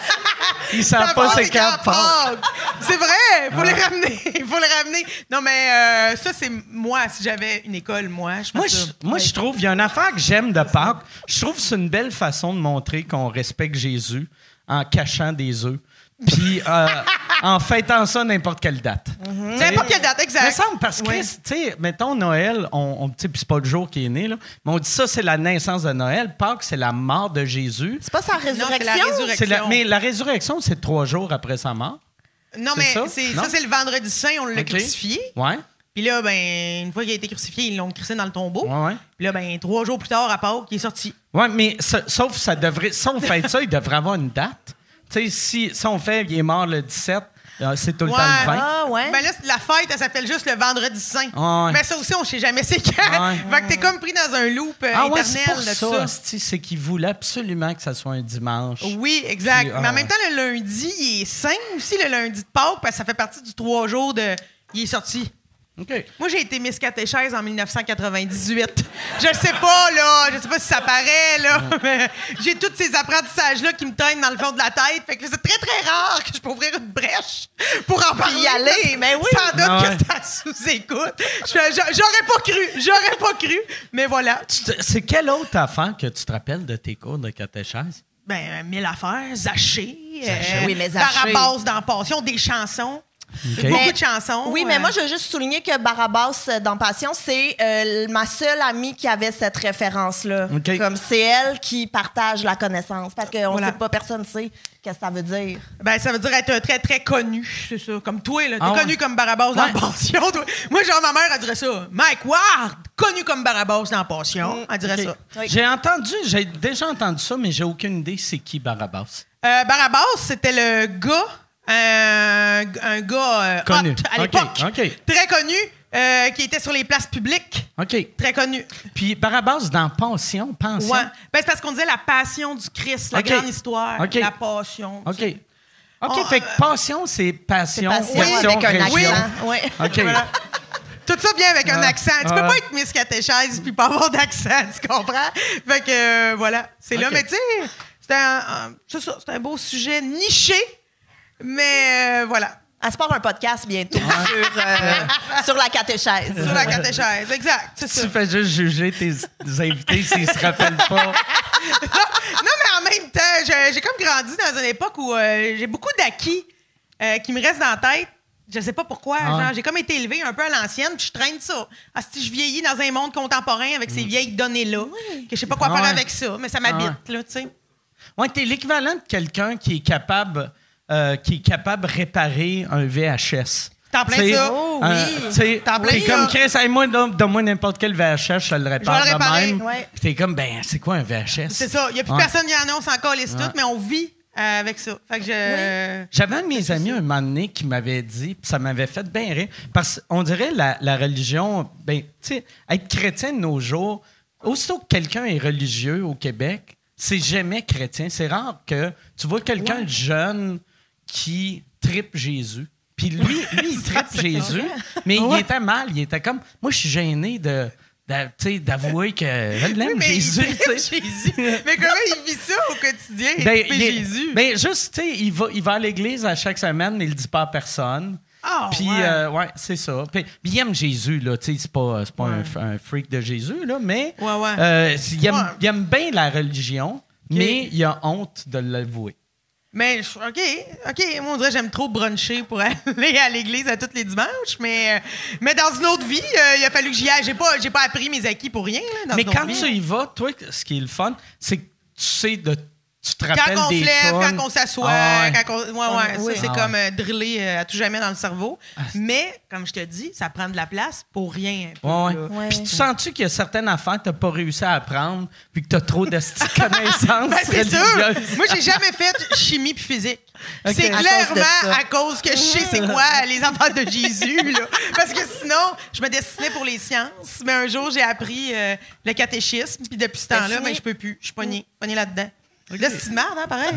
[SPEAKER 3] Ils savent pas c'est quand Pâques.
[SPEAKER 6] C'est vrai, faut les ramener, faut les ramener. Non mais euh, ça c'est moi si j'avais une école moi, je
[SPEAKER 3] Moi,
[SPEAKER 6] pense
[SPEAKER 3] je,
[SPEAKER 6] ça.
[SPEAKER 3] moi, je trouve, il y a une affaire que j'aime de Pâques. Je trouve que c'est une belle façon de montrer qu'on respecte Jésus en cachant des œufs. Puis euh, en fêtant ça n'importe quelle date.
[SPEAKER 6] N'importe quelle date,
[SPEAKER 3] Me
[SPEAKER 6] exact.
[SPEAKER 3] semble parce que,
[SPEAKER 6] Ouais.
[SPEAKER 3] tu sais, mettons Noël, on, on tu sais, puis c'est pas le jour qui est né, là, mais on dit ça, c'est la naissance de Noël. Pâques, c'est la mort de Jésus.
[SPEAKER 5] C'est pas sa
[SPEAKER 6] Non, c'est la
[SPEAKER 5] résurrection?
[SPEAKER 6] résurrection.
[SPEAKER 3] La- mais la résurrection, c'est trois jours après sa mort.
[SPEAKER 6] Non mais
[SPEAKER 3] ça?
[SPEAKER 6] c'est ça le vendredi saint, on l'a crucifié.
[SPEAKER 3] Ouais.
[SPEAKER 6] Puis là, ben, une fois qu'il a été crucifié, ils l'ont crissé dans le tombeau.
[SPEAKER 3] Ouais, ouais.
[SPEAKER 6] Puis là, ben, trois jours plus tard, à Pâques, il est sorti.
[SPEAKER 3] Ouais, mais sa- sauf ça devrait. Si on fait ça, il devrait avoir une date. Tu sais, si, si on fait, il est mort le 17, euh, c'est tout le temps le 20.
[SPEAKER 5] Ah, ouais.
[SPEAKER 6] Ben là, la fête, elle s'appelle juste le vendredi saint.
[SPEAKER 3] Ouais.
[SPEAKER 6] Mais ça aussi, on sait jamais c'est quand.
[SPEAKER 3] Ouais.
[SPEAKER 6] fait que t'es comme pris dans un loop euh,
[SPEAKER 3] Ah ouais, c'est
[SPEAKER 6] éternel
[SPEAKER 3] pour
[SPEAKER 6] de
[SPEAKER 3] ça, c'est qu'il voulait absolument que ça soit un dimanche.
[SPEAKER 6] Oui, exact.
[SPEAKER 3] Puis, ah
[SPEAKER 6] Mais en même
[SPEAKER 3] ouais.
[SPEAKER 6] temps, le lundi, il est saint aussi, le lundi de Pâques, parce que ça fait partie du trois jours de. Il est sorti.
[SPEAKER 3] OK.
[SPEAKER 6] Moi, j'ai été Miss Catéchèse en 1998. Je sais pas, là. Je sais pas si ça paraît, là. Mais j'ai tous ces apprentissages-là qui me traînent dans le fond de la tête. Fait que c'est très, très rare que je peux ouvrir une brèche pour en parler.
[SPEAKER 5] y aller, mais oui.
[SPEAKER 6] Sans doute
[SPEAKER 3] Ah ouais.
[SPEAKER 6] que à sous-écoute. J'aurais pas cru. J'aurais pas cru. Mais voilà.
[SPEAKER 3] C'est quelle autre affaire que tu te rappelles de tes cours de catéchèse?
[SPEAKER 6] Ben, euh, mille affaires. Zaché.
[SPEAKER 5] Zaché, oui, mais Zaché.
[SPEAKER 6] Barabas dans Passion, des chansons. Beaucoup de chansons.
[SPEAKER 5] Oui, mais
[SPEAKER 6] euh,
[SPEAKER 5] moi, je veux juste souligner que Barabas euh, dans Passion, c'est euh, ma seule amie qui avait cette référence-là. Comme c'est elle qui partage la connaissance. Parce qu'on
[SPEAKER 6] Voilà.
[SPEAKER 5] sait pas, personne ne sait qu'est-ce que ça veut dire.
[SPEAKER 6] Ben, ça veut dire être très, très connu, c'est ça. Comme toi, là. T'es
[SPEAKER 3] Ah ouais.
[SPEAKER 6] connu comme Barabas dans
[SPEAKER 3] Ouais.
[SPEAKER 6] Passion. toi. Moi, genre, ma mère, elle dirait ça. Mike Ward, connu comme Barabas dans Passion. Elle dirait ça.
[SPEAKER 5] Oui.
[SPEAKER 3] J'ai entendu, j'ai déjà entendu ça, mais j'ai aucune idée c'est qui Barabas.
[SPEAKER 6] Euh, Barabas, c'était le gars, euh, un gars euh,
[SPEAKER 3] Connu.
[SPEAKER 6] hot à l'époque. Très connu, euh, qui était sur les places publiques.
[SPEAKER 3] OK.
[SPEAKER 6] Très connu.
[SPEAKER 3] Puis Barabas dans Pension, Pension?
[SPEAKER 6] Ouais. Ben, c'est parce qu'on disait la passion du Christ, la
[SPEAKER 3] OK.
[SPEAKER 6] grande histoire. La passion.
[SPEAKER 3] OK. OK, fait que Passion, c'est passion.
[SPEAKER 5] C'est patient
[SPEAKER 3] version
[SPEAKER 5] avec un accent. Oui.
[SPEAKER 3] OK.
[SPEAKER 6] Voilà. Tout ça vient avec un accent. Tu peux pas être Miss Catéchèse puis pas avoir d'accent, tu comprends? Fait que, euh, voilà, c'est là.
[SPEAKER 3] OK.
[SPEAKER 6] Mais tu sais, c'est un, un- un beau sujet niché, mais euh, voilà,
[SPEAKER 5] Elle se part un podcast bientôt sur, euh, sur la catéchèse.
[SPEAKER 6] sur la catéchèse, exact, c'est ça.
[SPEAKER 3] Tu fais juste juger tes, invités s'ils se rappellent pas.
[SPEAKER 6] Non, mais en même temps, j'ai j'ai comme grandi dans une époque où euh, j'ai beaucoup d'acquis euh, qui me restent dans la tête. Je sais pas pourquoi.
[SPEAKER 3] Ah.
[SPEAKER 6] Genre, j'ai comme été élevé un peu à l'ancienne, puis je traîne ça. Ah, si je vieillis dans un monde contemporain avec ces vieilles données-là, que je sais pas quoi
[SPEAKER 3] Mm. Ah
[SPEAKER 6] faire
[SPEAKER 3] ouais.
[SPEAKER 6] avec ça, mais ça m'habite, là, tu sais.
[SPEAKER 3] Ouais, t'es l'équivalent de quelqu'un qui est capable euh, qui est capable de réparer un VHS.
[SPEAKER 6] T'en plein
[SPEAKER 3] T'sais,
[SPEAKER 6] ça?
[SPEAKER 5] Oh,
[SPEAKER 3] euh,
[SPEAKER 5] oui.
[SPEAKER 6] T'en plein
[SPEAKER 3] T'es
[SPEAKER 6] ça?
[SPEAKER 3] comme Chris, hey, moi, donne- donne-moi n'importe quel VHS, je te le répare
[SPEAKER 6] Je vais le
[SPEAKER 3] de
[SPEAKER 6] réparer,
[SPEAKER 3] même.
[SPEAKER 5] ouais.
[SPEAKER 3] Puis T'es comme, ben, c'est quoi un VHS?
[SPEAKER 6] C'est ça. Il n'y a plus
[SPEAKER 3] Ouais.
[SPEAKER 6] personne qui en a, on s'en calisse
[SPEAKER 3] Ouais.
[SPEAKER 6] tout, mais on vit euh, avec ça. Fait que je.
[SPEAKER 3] J'avais un de mes amis un moment donné qui m'avait dit, puis ça m'avait fait bien rire, parce qu'on dirait la, la religion, ben, tu sais, être chrétien de nos jours, aussitôt que quelqu'un est religieux au Québec, c'est jamais chrétien. C'est rare que tu vois quelqu'un de jeune qui tripe Jésus. Puis lui, lui, il tripe Jésus, mais il était mal. Il était comme, moi, je suis gêné de, d'avouer que je l'aime
[SPEAKER 6] Oui, mais
[SPEAKER 3] Jésus.
[SPEAKER 6] Jésus. Mais comment il vit ça au quotidien?
[SPEAKER 3] Ben, il
[SPEAKER 6] Jésus?
[SPEAKER 3] ben, juste, tu sais, il va, il va à l'église à chaque semaine, mais il le dit pas à personne.
[SPEAKER 6] Ah,
[SPEAKER 3] Puis,
[SPEAKER 6] ouais.
[SPEAKER 3] euh, ouais, c'est ça. Puis, il aime Jésus, là. Tu sais, c'est pas, pas un, un freak de Jésus, là, mais
[SPEAKER 6] Ouais,
[SPEAKER 3] euh, il, aime, il aime bien la religion, mais il a honte de l'avouer.
[SPEAKER 6] Mais, OK, OK. Moi, on dirait que j'aime trop bruncher pour aller à l'église à tous les dimanches. Mais, euh, mais dans une autre vie, euh, il a fallu que j'y aille. J'ai pas, j'ai pas appris mes acquis pour rien. là, dans
[SPEAKER 3] mais quand
[SPEAKER 6] vie.
[SPEAKER 3] tu y vas, toi, ce qui est le fun, c'est que tu sais de. Tu te rappelles
[SPEAKER 6] Quand on
[SPEAKER 3] des
[SPEAKER 6] se lève,
[SPEAKER 3] tunes.
[SPEAKER 6] quand on s'assoit,
[SPEAKER 3] Ah ouais.
[SPEAKER 6] quand on... Ouais, ouais,
[SPEAKER 5] Oui.
[SPEAKER 6] ça, c'est
[SPEAKER 3] Ah
[SPEAKER 6] comme
[SPEAKER 3] ouais.
[SPEAKER 6] euh, drillé euh, à tout jamais dans le cerveau. Mais, comme je te dis, ça prend de la place pour rien.
[SPEAKER 3] Puis tu sens-tu qu'il y a certaines affaires que tu n'as pas réussi à apprendre, puis que tu as trop de connaissances
[SPEAKER 6] Ben, c'est sûr. Moi, j'ai jamais fait chimie puis physique. C'est clairement à cause que je sais c'est quoi les enfants de Jésus. Là. Parce que sinon, je me destinais pour les sciences. Mais un jour, j'ai appris euh, le catéchisme. Puis depuis ce temps-là, ben, je peux plus. Je suis pognée, pognée là-dedans. Là, c'est une merde, hein, pareil?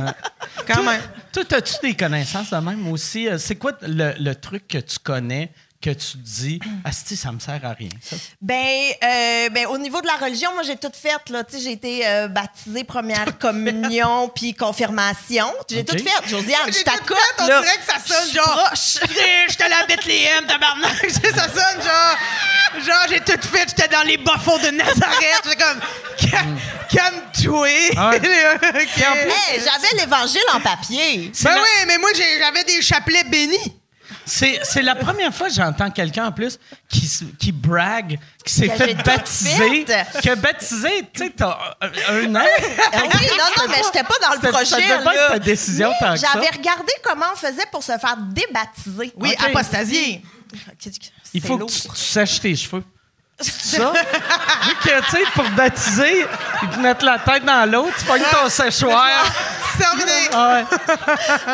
[SPEAKER 6] Quand même.
[SPEAKER 3] Toi, as-tu des connaissances de même aussi? Euh, C'est quoi le, le truc que tu connais que tu te dis, Asti, ça me sert à rien, ça?
[SPEAKER 5] Ben, euh, ben, au niveau de la religion, moi, j'ai tout fait. Là. Tu sais, J'ai été euh, baptisée, première communion, puis confirmation. J'ai tout fait. Josiane,
[SPEAKER 6] J'ai
[SPEAKER 5] je
[SPEAKER 6] fait, on
[SPEAKER 5] là.
[SPEAKER 6] dirait que ça sonne genre- allée à Bethléem, tabarnak. Ça sonne genre. Genre, j'ai tout fait, j'étais dans les bas-fonds de Nazareth. J'étais comme. Ca- Calme-toi.
[SPEAKER 3] Ah.
[SPEAKER 5] Hey, J'avais l'évangile en papier.
[SPEAKER 6] Ben
[SPEAKER 3] la-
[SPEAKER 6] oui, mais moi, j'avais des chapelets bénis.
[SPEAKER 3] C'est, la première fois que j'entends quelqu'un en plus qui, qui brague, qui s'est
[SPEAKER 5] Que
[SPEAKER 3] fait baptiser.
[SPEAKER 5] fait.
[SPEAKER 3] A baptisé, tu sais, t'as un, un an.
[SPEAKER 5] Oui, non, non, mais j'étais pas dans le projet.
[SPEAKER 3] ça devait pas
[SPEAKER 5] là.
[SPEAKER 3] être ta décision tant que.
[SPEAKER 5] J'avais regardé comment on faisait pour se faire débaptiser.
[SPEAKER 6] Oui, apostasier.
[SPEAKER 3] Il faut que tu, tu sèches tes cheveux. Ça? Vu que, tu sais, pour baptiser, ils te mettent la tête dans l'eau, tu pognes ton séchoir.
[SPEAKER 6] C'est terminé.
[SPEAKER 3] Ouais.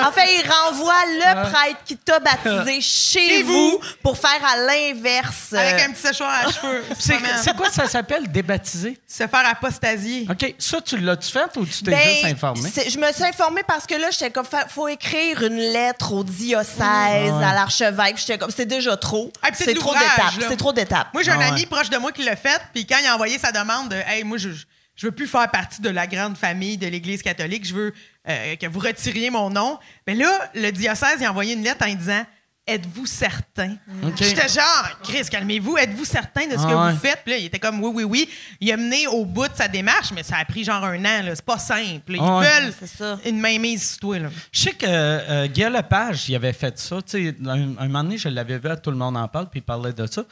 [SPEAKER 5] En fait, il renvoie le prêtre qui t'a baptisé chez,
[SPEAKER 6] Chez
[SPEAKER 5] vous,
[SPEAKER 6] vous.
[SPEAKER 5] pour faire à l'inverse.
[SPEAKER 6] Avec un petit séchoir à cheveux.
[SPEAKER 3] C'est quoi ça s'appelle, débaptiser?
[SPEAKER 6] Se faire apostasier.
[SPEAKER 3] OK, ça, tu l'as-tu fait ou tu t'es
[SPEAKER 5] ben,
[SPEAKER 3] juste informé?
[SPEAKER 5] Je me suis informée parce que là, j'étais comme, fa- faut écrire une lettre au diocèse, à l'archevêque. J'étais comme, c'est déjà trop.
[SPEAKER 6] Ah, c'est
[SPEAKER 5] trop d'étapes. C'est trop d'étapes.
[SPEAKER 6] Moi, j'ai un
[SPEAKER 3] Ah ouais.
[SPEAKER 6] Proche de moi qui l'a fait, puis quand il a envoyé sa demande de Hey, moi, je, je veux plus faire partie de la grande famille de l'Église catholique, je veux euh, que vous retiriez mon nom. Mais là, le diocèse il a envoyé une lettre en disant Êtes-vous certain?
[SPEAKER 3] OK.
[SPEAKER 6] J'étais genre, Chris, calmez-vous, êtes-vous certain de ce que
[SPEAKER 3] Ah ouais.
[SPEAKER 6] vous faites? Puis là, il était comme, oui, oui, oui. Il a mené au bout de sa démarche, mais ça a pris genre un an. C'est pas simple. Ils
[SPEAKER 3] Ah
[SPEAKER 6] veulent
[SPEAKER 5] C'est ça.
[SPEAKER 6] une mainmise sur toi, là.
[SPEAKER 3] Je sais que euh, Guy Lepage, il avait fait ça. Tu sais, un, un moment donné, je l'avais vu, tout le monde en parle, puis il parlait de ça.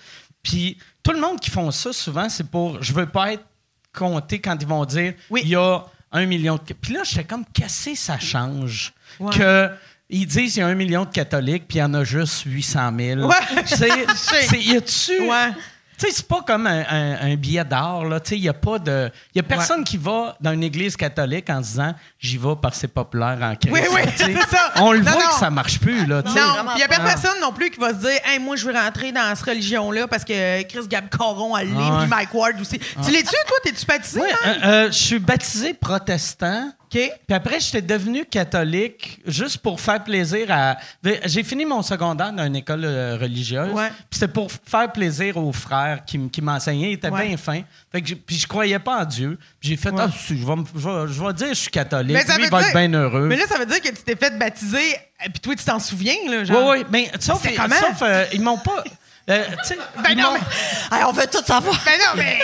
[SPEAKER 3] Puis tout le monde qui font ça, souvent, c'est pour je veux pas être compté quand ils vont dire
[SPEAKER 6] Oui.
[SPEAKER 3] il y a un million de. Puis là, j'étais comme cassé, ça change?
[SPEAKER 6] Ouais.
[SPEAKER 3] Que. Ils disent qu'il y a un million de catholiques, puis il y en a juste 800 000.
[SPEAKER 6] Ouais.
[SPEAKER 3] C'est- y a-tu.
[SPEAKER 6] Ouais.
[SPEAKER 3] Tu sais, c'est pas comme un, un- un billet d'or, là. Tu sais, il y a pas de. Il y a personne qui va dans une église catholique en se disant j'y vais parce que c'est populaire en Christ.
[SPEAKER 6] Oui, oui,
[SPEAKER 3] Tu sais,
[SPEAKER 6] c'est ça.
[SPEAKER 3] On le voit
[SPEAKER 6] non.
[SPEAKER 3] que ça marche plus, là.
[SPEAKER 6] Non, il n'y a
[SPEAKER 5] pas.
[SPEAKER 6] personne non plus qui va se dire hey, moi, je veux rentrer dans cette religion-là parce que Chris Gab Coron a l'est,
[SPEAKER 3] Ah
[SPEAKER 6] puis Mike Ward aussi. Tu l'es-tu, toi? T'es-tu baptisé? Hein?
[SPEAKER 3] euh, euh, je suis baptisé protestant. Puis après, j'étais devenu catholique juste pour faire plaisir à. J'ai fini mon secondaire dans une école euh, religieuse.
[SPEAKER 6] Ouais.
[SPEAKER 3] Puis c'était pour faire plaisir aux frères qui, m'enseignaient. Ils étaient
[SPEAKER 6] Ouais.
[SPEAKER 3] bien fins. Fait que j'ai- puis je croyais pas en Dieu. Puis j'ai fait,
[SPEAKER 6] Ouais.
[SPEAKER 3] ah, je, vais, je, je vais dire que je suis catholique.
[SPEAKER 6] Mais ça
[SPEAKER 3] Lui,
[SPEAKER 6] veut
[SPEAKER 3] il va
[SPEAKER 6] dire-
[SPEAKER 3] être bien heureux.
[SPEAKER 6] Mais là, ça veut dire que tu t'es fait baptiser, et puis toi, tu t'en souviens, là, genre.
[SPEAKER 3] Oui, oui. Mais sauf, sauf euh, ils m'ont pas. euh,
[SPEAKER 6] Ben non, mais-
[SPEAKER 5] Hey, on veut tout savoir.
[SPEAKER 6] Ben non, mais...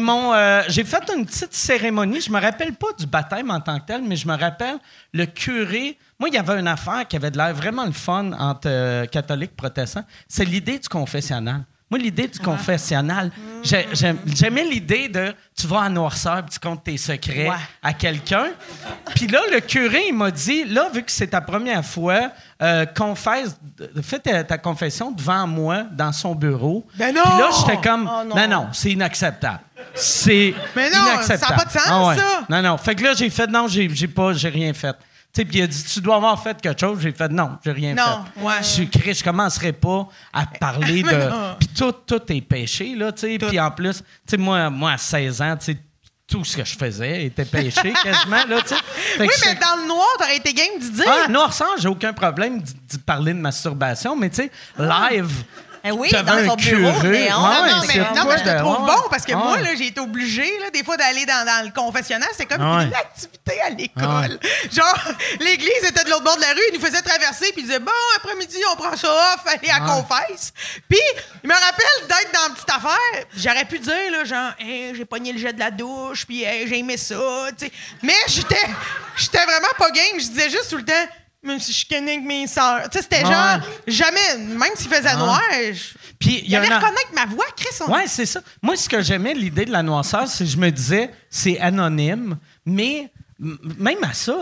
[SPEAKER 3] Euh, j'ai fait une petite cérémonie. Je me rappelle pas du baptême en tant que tel, mais je me rappelle le curé. Moi, il y avait une affaire qui avait de l'air vraiment le fun entre euh, catholiques et protestants. C'est l'idée du confessionnal. Moi, l'idée du confessionnal, j'ai- j'aime- j'aimais l'idée de tu vas à noirceur puis tu comptes tes secrets
[SPEAKER 6] Ouais.
[SPEAKER 3] à quelqu'un. Puis là, le curé, il m'a dit là, vu que c'est ta première fois, euh, confesse, fais ta, ta confession devant moi dans son bureau.
[SPEAKER 6] Ben non!
[SPEAKER 3] Puis là, j'étais comme
[SPEAKER 5] Oh non.
[SPEAKER 3] non, non, c'est inacceptable. C'est
[SPEAKER 6] Mais non,
[SPEAKER 3] inacceptable.
[SPEAKER 6] ça a pas de sens,
[SPEAKER 3] Ah ouais.
[SPEAKER 6] ça.
[SPEAKER 3] Non, non. Fait que là, j'ai fait non, j'ai pas, j'ai rien fait. Sais, puis il a dit, tu dois avoir fait quelque chose. J'ai fait non, j'ai rien
[SPEAKER 6] Non,
[SPEAKER 3] fait.
[SPEAKER 6] ouais.
[SPEAKER 3] Je suis je commencerai pas à parler
[SPEAKER 6] Mais
[SPEAKER 3] de. Puis tout, tout est péché, là, tu sais. Puis en plus, tu sais, moi, moi, à 16 ans, tu sais, tout ce que je faisais était péché quasiment, là, tu sais. Fait
[SPEAKER 6] Oui,
[SPEAKER 3] que
[SPEAKER 6] mais dans le noir, t'aurais été game d'y dire.
[SPEAKER 3] ah, noirceur, j'ai aucun problème d'y d'y parler de masturbation, mais tu sais, live.
[SPEAKER 5] Eh oui, dans son bureau,
[SPEAKER 3] curé.
[SPEAKER 5] mais on-
[SPEAKER 3] Ouais,
[SPEAKER 6] non, non, mais, non, mais je te trouve bon parce que
[SPEAKER 3] Ah
[SPEAKER 6] moi, là, j'ai été obligée, là, des fois, d'aller dans, dans le confessionnal. C'est comme
[SPEAKER 3] Ah
[SPEAKER 6] une activité à l'école.
[SPEAKER 3] Ah.
[SPEAKER 6] Genre, l'église était de l'autre bord de la rue, ils nous faisaient traverser, puis ils disaient, bon, après-midi, on prend ça off, allez à
[SPEAKER 3] Ah.
[SPEAKER 6] confesse. Puis, il me rappelle d'être dans une petite affaire. J'aurais pu dire, là, genre, Hey, j'ai pogné le jet de la douche, puis hey, j'ai aimé ça, tu sais. Mais j'étais j'étais vraiment pas game. Je disais juste tout le temps, même si je connais avec mes sœurs. Tu sais, c'était
[SPEAKER 3] Ouais.
[SPEAKER 6] genre, jamais, même s'il faisait noir, je-
[SPEAKER 3] Puis il y un-
[SPEAKER 6] reconnaître ma voix, Chris. on-
[SPEAKER 3] Ouais, c'est ça. Moi, ce que j'aimais, l'idée de la noirceur, c'est que je me disais, c'est anonyme, mais même à ça,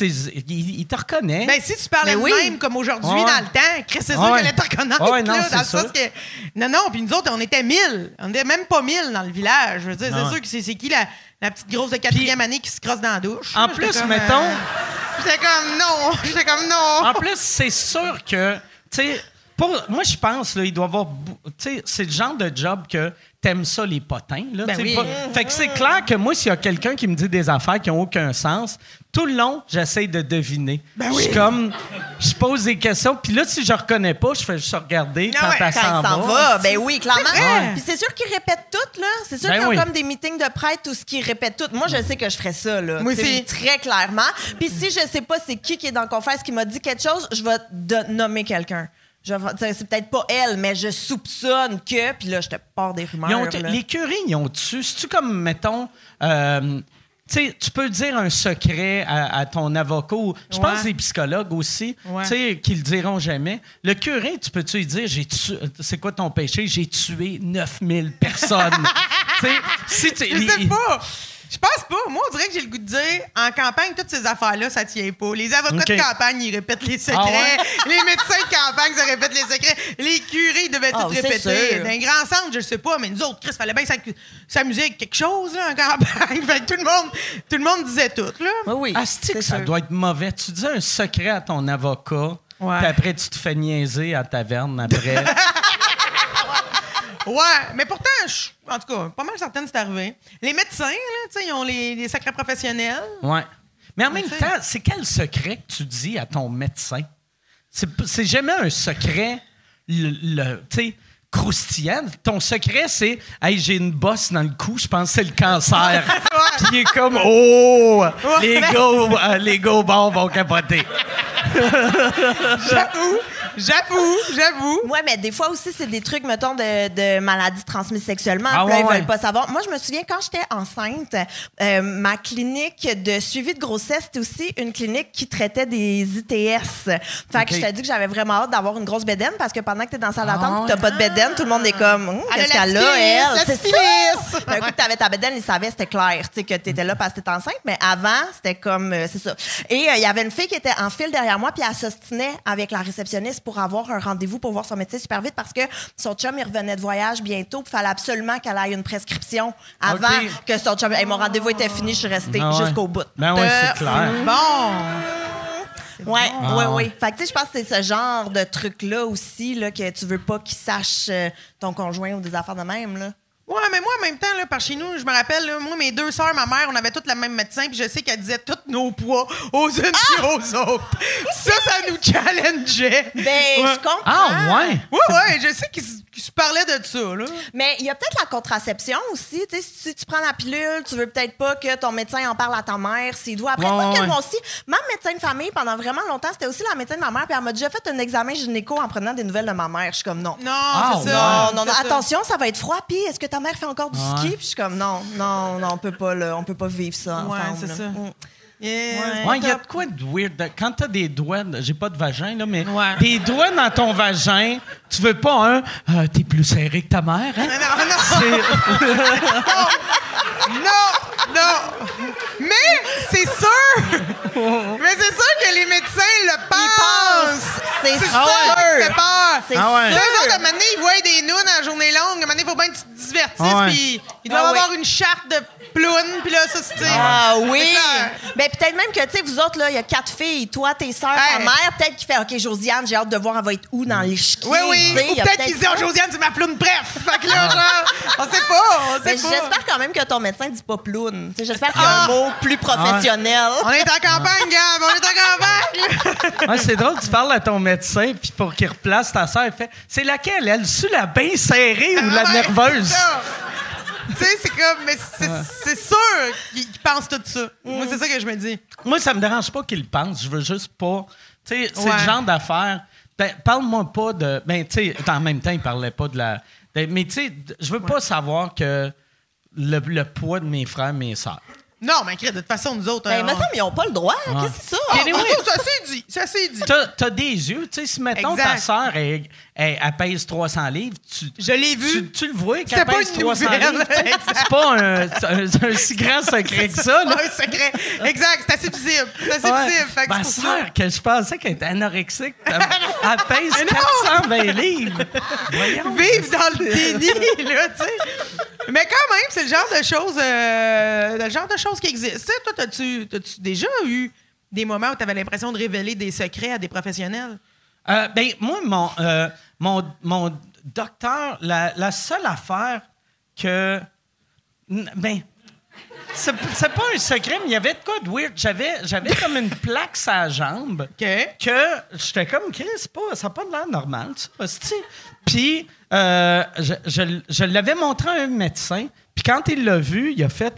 [SPEAKER 3] il, il te reconnaît.
[SPEAKER 6] Ben, si tu parlais
[SPEAKER 5] oui.
[SPEAKER 6] même comme aujourd'hui
[SPEAKER 3] Ouais.
[SPEAKER 6] dans le temps, Chris, c'est sûr
[SPEAKER 3] Ouais.
[SPEAKER 6] qu'elle allait te reconnaître.
[SPEAKER 3] Ouais, non,
[SPEAKER 6] là, dans le sens que. Non, non, puis nous autres, on était 1000. On était même pas 1000 dans le village. Je veux dire, c'est sûr que c'est qui la, la petite grosse de quatrième année qui se crosse dans la douche?
[SPEAKER 3] En
[SPEAKER 6] là?
[SPEAKER 3] plus,
[SPEAKER 6] comme,
[SPEAKER 3] mettons-
[SPEAKER 6] euh, J'étais comme non. J'étais comme non.
[SPEAKER 3] En plus, c'est sûr que, tu sais, pour- moi, je pense, là, il doit avoir. bou- Tu sais, c'est le genre de job que t'aimes ça, les potins. Là,
[SPEAKER 6] Ben oui.
[SPEAKER 3] pas- Fait que c'est clair que moi, s'il y a quelqu'un qui me dit des affaires qui n'ont aucun sens, tout le long, j'essaie de deviner.
[SPEAKER 6] Ben
[SPEAKER 3] Je suis
[SPEAKER 6] oui.
[SPEAKER 3] comme. Je pose des questions, puis là, si je reconnais pas, je fais juste regarder
[SPEAKER 6] Ah
[SPEAKER 3] quand
[SPEAKER 6] ouais,
[SPEAKER 3] elle s'en va.
[SPEAKER 5] va, ben oui, clairement. Puis c'est sûr qu'ils répètent tout, là. C'est sûr
[SPEAKER 3] Ben
[SPEAKER 5] qu'ils ont
[SPEAKER 3] oui.
[SPEAKER 5] comme des meetings de prêtres, tout ce qu'ils répètent tout. Moi, je sais que je ferais ça, là. Très clairement. Puis si je sais pas c'est qui qui est dans le confesse qui m'a dit quelque chose, je vais nommer quelqu'un. Tu C'est peut-être pas elle, mais je soupçonne que. Puis là, je te pars des rumeurs.
[SPEAKER 3] Ils ont-
[SPEAKER 5] là.
[SPEAKER 3] les curés, ils ont-tu? C'est-tu comme, mettons, euh, tu tu peux dire un secret à, à ton avocat. ou- Je
[SPEAKER 6] Ouais.
[SPEAKER 3] pense que les psychologues aussi,
[SPEAKER 6] Ouais.
[SPEAKER 3] tu sais, qui le diront jamais. Le curé, tu peux-tu lui dire, j'ai tué- c'est quoi ton péché? J'ai tué 9000 personnes. tu sais, si tu-
[SPEAKER 6] Je sais pas. Je pense pas. Moi, on dirait que j'ai le goût de dire, en campagne, toutes ces affaires-là, ça tient pas. Les avocats de campagne, ils répètent les secrets.
[SPEAKER 3] Ah ouais?
[SPEAKER 6] Les médecins de campagne, ça répète les secrets. Les curés, ils devaient
[SPEAKER 5] Ah,
[SPEAKER 6] tout répéter.
[SPEAKER 5] sûr.
[SPEAKER 6] Dans un grand centre, je sais pas, mais nous autres, Chris, fallait bien s'amuser avec quelque chose, là, en campagne. fait que tout le monde, tout le monde disait tout, là.
[SPEAKER 5] Oui, oui.
[SPEAKER 3] Asti que
[SPEAKER 5] c'est
[SPEAKER 3] ça
[SPEAKER 5] sûr.
[SPEAKER 3] doit être mauvais? Tu dis un secret à ton avocat, puis après, tu te fais niaiser à la taverne après.
[SPEAKER 6] Ouais, mais pourtant, je- en tout cas, pas mal certaines, c'est arrivé. Les médecins, là, ils ont les, les secrets professionnels.
[SPEAKER 3] ouais. Mais en même temps, c'est quel secret que tu dis à ton médecin? C'est jamais un secret, le, croustillant. Ton secret, c'est Hey, j'ai une bosse dans le cou, je pense que c'est le cancer. Puis il est comme Oh! Les gars, euh, les gars au vont capoter.
[SPEAKER 6] J'avoue, j'avoue, j'avoue.
[SPEAKER 5] Ouais, mais des fois aussi, c'est des trucs, mettons, de, de maladies transmises sexuellement.
[SPEAKER 3] Ah
[SPEAKER 5] là,
[SPEAKER 3] ouais,
[SPEAKER 5] ils
[SPEAKER 3] ouais.
[SPEAKER 5] veulent pas savoir. Moi, je me souviens, quand j'étais enceinte, euh, ma clinique de suivi de grossesse, c'était aussi une clinique qui traitait des ITS. Fait que je t'ai dit que j'avais vraiment hâte d'avoir une grosse bédaine parce que pendant que t'es dans la salle
[SPEAKER 3] Ah
[SPEAKER 5] d'attente, t'as pas de bédaine, tout le monde est comme,
[SPEAKER 6] a
[SPEAKER 5] qu'est-ce
[SPEAKER 6] la
[SPEAKER 5] qu'elle a, elle? C'est
[SPEAKER 6] syphilis.
[SPEAKER 5] ça! Un coup t'avais ta bédaine, ils savaient, c'était clair, tu sais, que t'étais là parce que t'étais enceinte, mais avant, c'était comme, euh, c'est ça. Et euh, il y avait une fille qui était en file derrière moi, puis elle s'ostinait avec la réceptionniste pour avoir un rendez-vous pour voir son médecin super vite parce que son chum, il revenait de voyage bientôt, puis il fallait absolument qu'elle aille une prescription avant que son chum. Hey, mon rendez-vous était fini, je suis restée
[SPEAKER 3] Ah ouais.
[SPEAKER 5] jusqu'au bout.
[SPEAKER 3] Ben oui, c'est clair.
[SPEAKER 6] Bon.
[SPEAKER 5] Ouais,
[SPEAKER 3] Ah
[SPEAKER 5] ouais,
[SPEAKER 3] ouais.
[SPEAKER 5] ouais. Fait que, tu sais, je pense que c'est ce genre de truc-là aussi, là, que tu veux pas qu'il sache euh, ton conjoint ou des affaires de même, là.
[SPEAKER 6] Ouais, mais moi, en même temps, là, par chez nous, je me rappelle, là, moi, mes deux sœurs, ma mère, on avait toutes le même médecin, puis je sais qu'elle disait tous nos poids aux unes
[SPEAKER 5] Ah!
[SPEAKER 6] puis aux autres. Ça, ça nous challengeait.
[SPEAKER 5] Ben,
[SPEAKER 6] Ouais.
[SPEAKER 5] je comprends.
[SPEAKER 3] Ah, ouais?
[SPEAKER 6] Ouais, ouais, je sais qu'ils se parlaient de ça, là.
[SPEAKER 5] Mais il y a peut-être la contraception aussi. Tu sais, si tu prends la pilule, tu veux peut-être pas que ton médecin en parle à ta mère s'il doit. Après,
[SPEAKER 3] Ouais,
[SPEAKER 5] moi,
[SPEAKER 3] ouais,
[SPEAKER 5] aussi, ma médecin de famille, pendant vraiment longtemps, c'était aussi la médecine de ma mère. Puis elle m'a déjà fait un examen gynéco en prenant des nouvelles de ma mère. Je suis comme non.
[SPEAKER 6] Non,
[SPEAKER 3] Ah,
[SPEAKER 6] c'est
[SPEAKER 3] ouais.
[SPEAKER 6] ça.
[SPEAKER 5] Non, non, non, attention, ça va être froid. Puis, est-ce que ta mère fait encore du ski? Puis, je suis comme, non, non, non, on peut pas, là, on peut pas vivre ça
[SPEAKER 6] Ouais, c'est ça.
[SPEAKER 5] Mm.
[SPEAKER 6] Yeah,
[SPEAKER 5] Ouais.
[SPEAKER 3] Il y a de quoi de weird. de- Quand t'as des doigts, j'ai pas de vagin, là, mais
[SPEAKER 6] Ouais.
[SPEAKER 3] des doigts dans ton vagin, tu veux pas un. euh, T'es plus serré que ta mère, hein?
[SPEAKER 6] Non, non, non. Non, non. Mais c'est sûr. Mais c'est sûr que les médecins le pensent.
[SPEAKER 5] C'est
[SPEAKER 6] C'est
[SPEAKER 5] sûr. C'est
[SPEAKER 3] Ah
[SPEAKER 5] sûr.
[SPEAKER 6] autres, à un moment donné, ils voient des nounes en journée longue. À un moment donné, il faut bien que tu te divertisses.
[SPEAKER 3] Ah.
[SPEAKER 6] Puis ils doivent
[SPEAKER 5] Ah ouais.
[SPEAKER 6] avoir une charte de ploune. Puis là, ça, c'est...
[SPEAKER 5] Ah oui!
[SPEAKER 6] Clair.
[SPEAKER 5] Ben peut-être même que, tu sais, vous autres, là, il y a quatre filles. Toi, tes sœurs, ta
[SPEAKER 6] Hey.
[SPEAKER 5] mère, peut-être qui fait, OK, Josiane, j'ai hâte de voir, elle va être où dans l'échiquier.
[SPEAKER 6] Oui, oui.
[SPEAKER 5] tu sais,
[SPEAKER 6] Ou
[SPEAKER 5] il y a
[SPEAKER 6] peut-être qu'ils disent, oh. Josiane, c'est ma ploune. Bref. Fait que là, genre, on sait pas. On
[SPEAKER 5] Ben,
[SPEAKER 6] sait pas.
[SPEAKER 5] J'espère quand même que ton médecin dit pas ploune. Tu sais, J'espère qu'il y a
[SPEAKER 6] Ah.
[SPEAKER 5] un mot plus professionnel.
[SPEAKER 6] On est en campagne, Gab. On est en campagne.
[SPEAKER 3] Ouais, c'est drôle, tu parles à ton médecin, puis pour qu'il replace ta soeur, il fait C'est laquelle? Elle, su la bien serrée ou la
[SPEAKER 6] Ah Ouais,
[SPEAKER 3] nerveuse?
[SPEAKER 6] c'est ça. Tu sais, c'est comme, mais c'est c'est sûr qu'ils qu'ils pensent tout ça. Moi, c'est ça que je me dis.
[SPEAKER 3] Moi, ça me dérange pas qu'il le pense, je veux juste pas. Tu sais, c'est
[SPEAKER 6] Ouais.
[SPEAKER 3] le genre d'affaire. Ben, Parle-moi pas de. Ben, tu sais, en même temps, il parlait pas de la. de- mais tu sais, je veux pas savoir que le, le poids de mes frères, mes sœurs.
[SPEAKER 6] Non, mais Chris, de toute façon, nous autres.
[SPEAKER 5] Ben,
[SPEAKER 6] euh,
[SPEAKER 5] il me semble qu'ils n'ont pas le droit. Qu'est-ce que c'est ça?
[SPEAKER 6] Ah,
[SPEAKER 3] Anyway.
[SPEAKER 6] oh, ça c'est dit. Ça c'est dit.
[SPEAKER 3] T'as as des yeux, tu sais, si mettons ta sœur, elle, elle- elle pèse 300 livres, tu,
[SPEAKER 6] Je l'ai vu.
[SPEAKER 3] tu, tu le vois qu'elle
[SPEAKER 6] pas
[SPEAKER 3] pèse
[SPEAKER 6] une
[SPEAKER 3] 300
[SPEAKER 6] nouvelle.
[SPEAKER 3] livres. C'est pas un, un- un si grand secret que ça. là.
[SPEAKER 6] un secret. Exact, c'est assez visible. C'est assez
[SPEAKER 3] Ouais.
[SPEAKER 6] visible. Fait que
[SPEAKER 3] Ma sœur, que je pensais qu'elle était anorexique, elle, elle pèse
[SPEAKER 6] Mais non!
[SPEAKER 3] 420 livres. Voyons.
[SPEAKER 6] Vivre dans le déni, là, tu sais. Mais quand même, c'est le genre de choses, euh, le genre de choses qui existent. Tu sais, toi, t'as-tu, t'as-tu déjà eu des moments où tu avais l'impression de révéler des secrets à des professionnels?
[SPEAKER 3] Euh, ben, moi, mon, euh, mon, mon docteur, la, la seule affaire que. Ben. C'est c'est pas un secret, mais il y avait de quoi de weird. J'avais, j'avais comme une plaque sur la jambe.
[SPEAKER 6] OK.
[SPEAKER 3] que j'étais comme Chris, pas, ça n'a pas de l'air normal, ça. hostie. Puis euh, je, je- je l'avais montré à un médecin, puis quand il l'a vu, il a fait.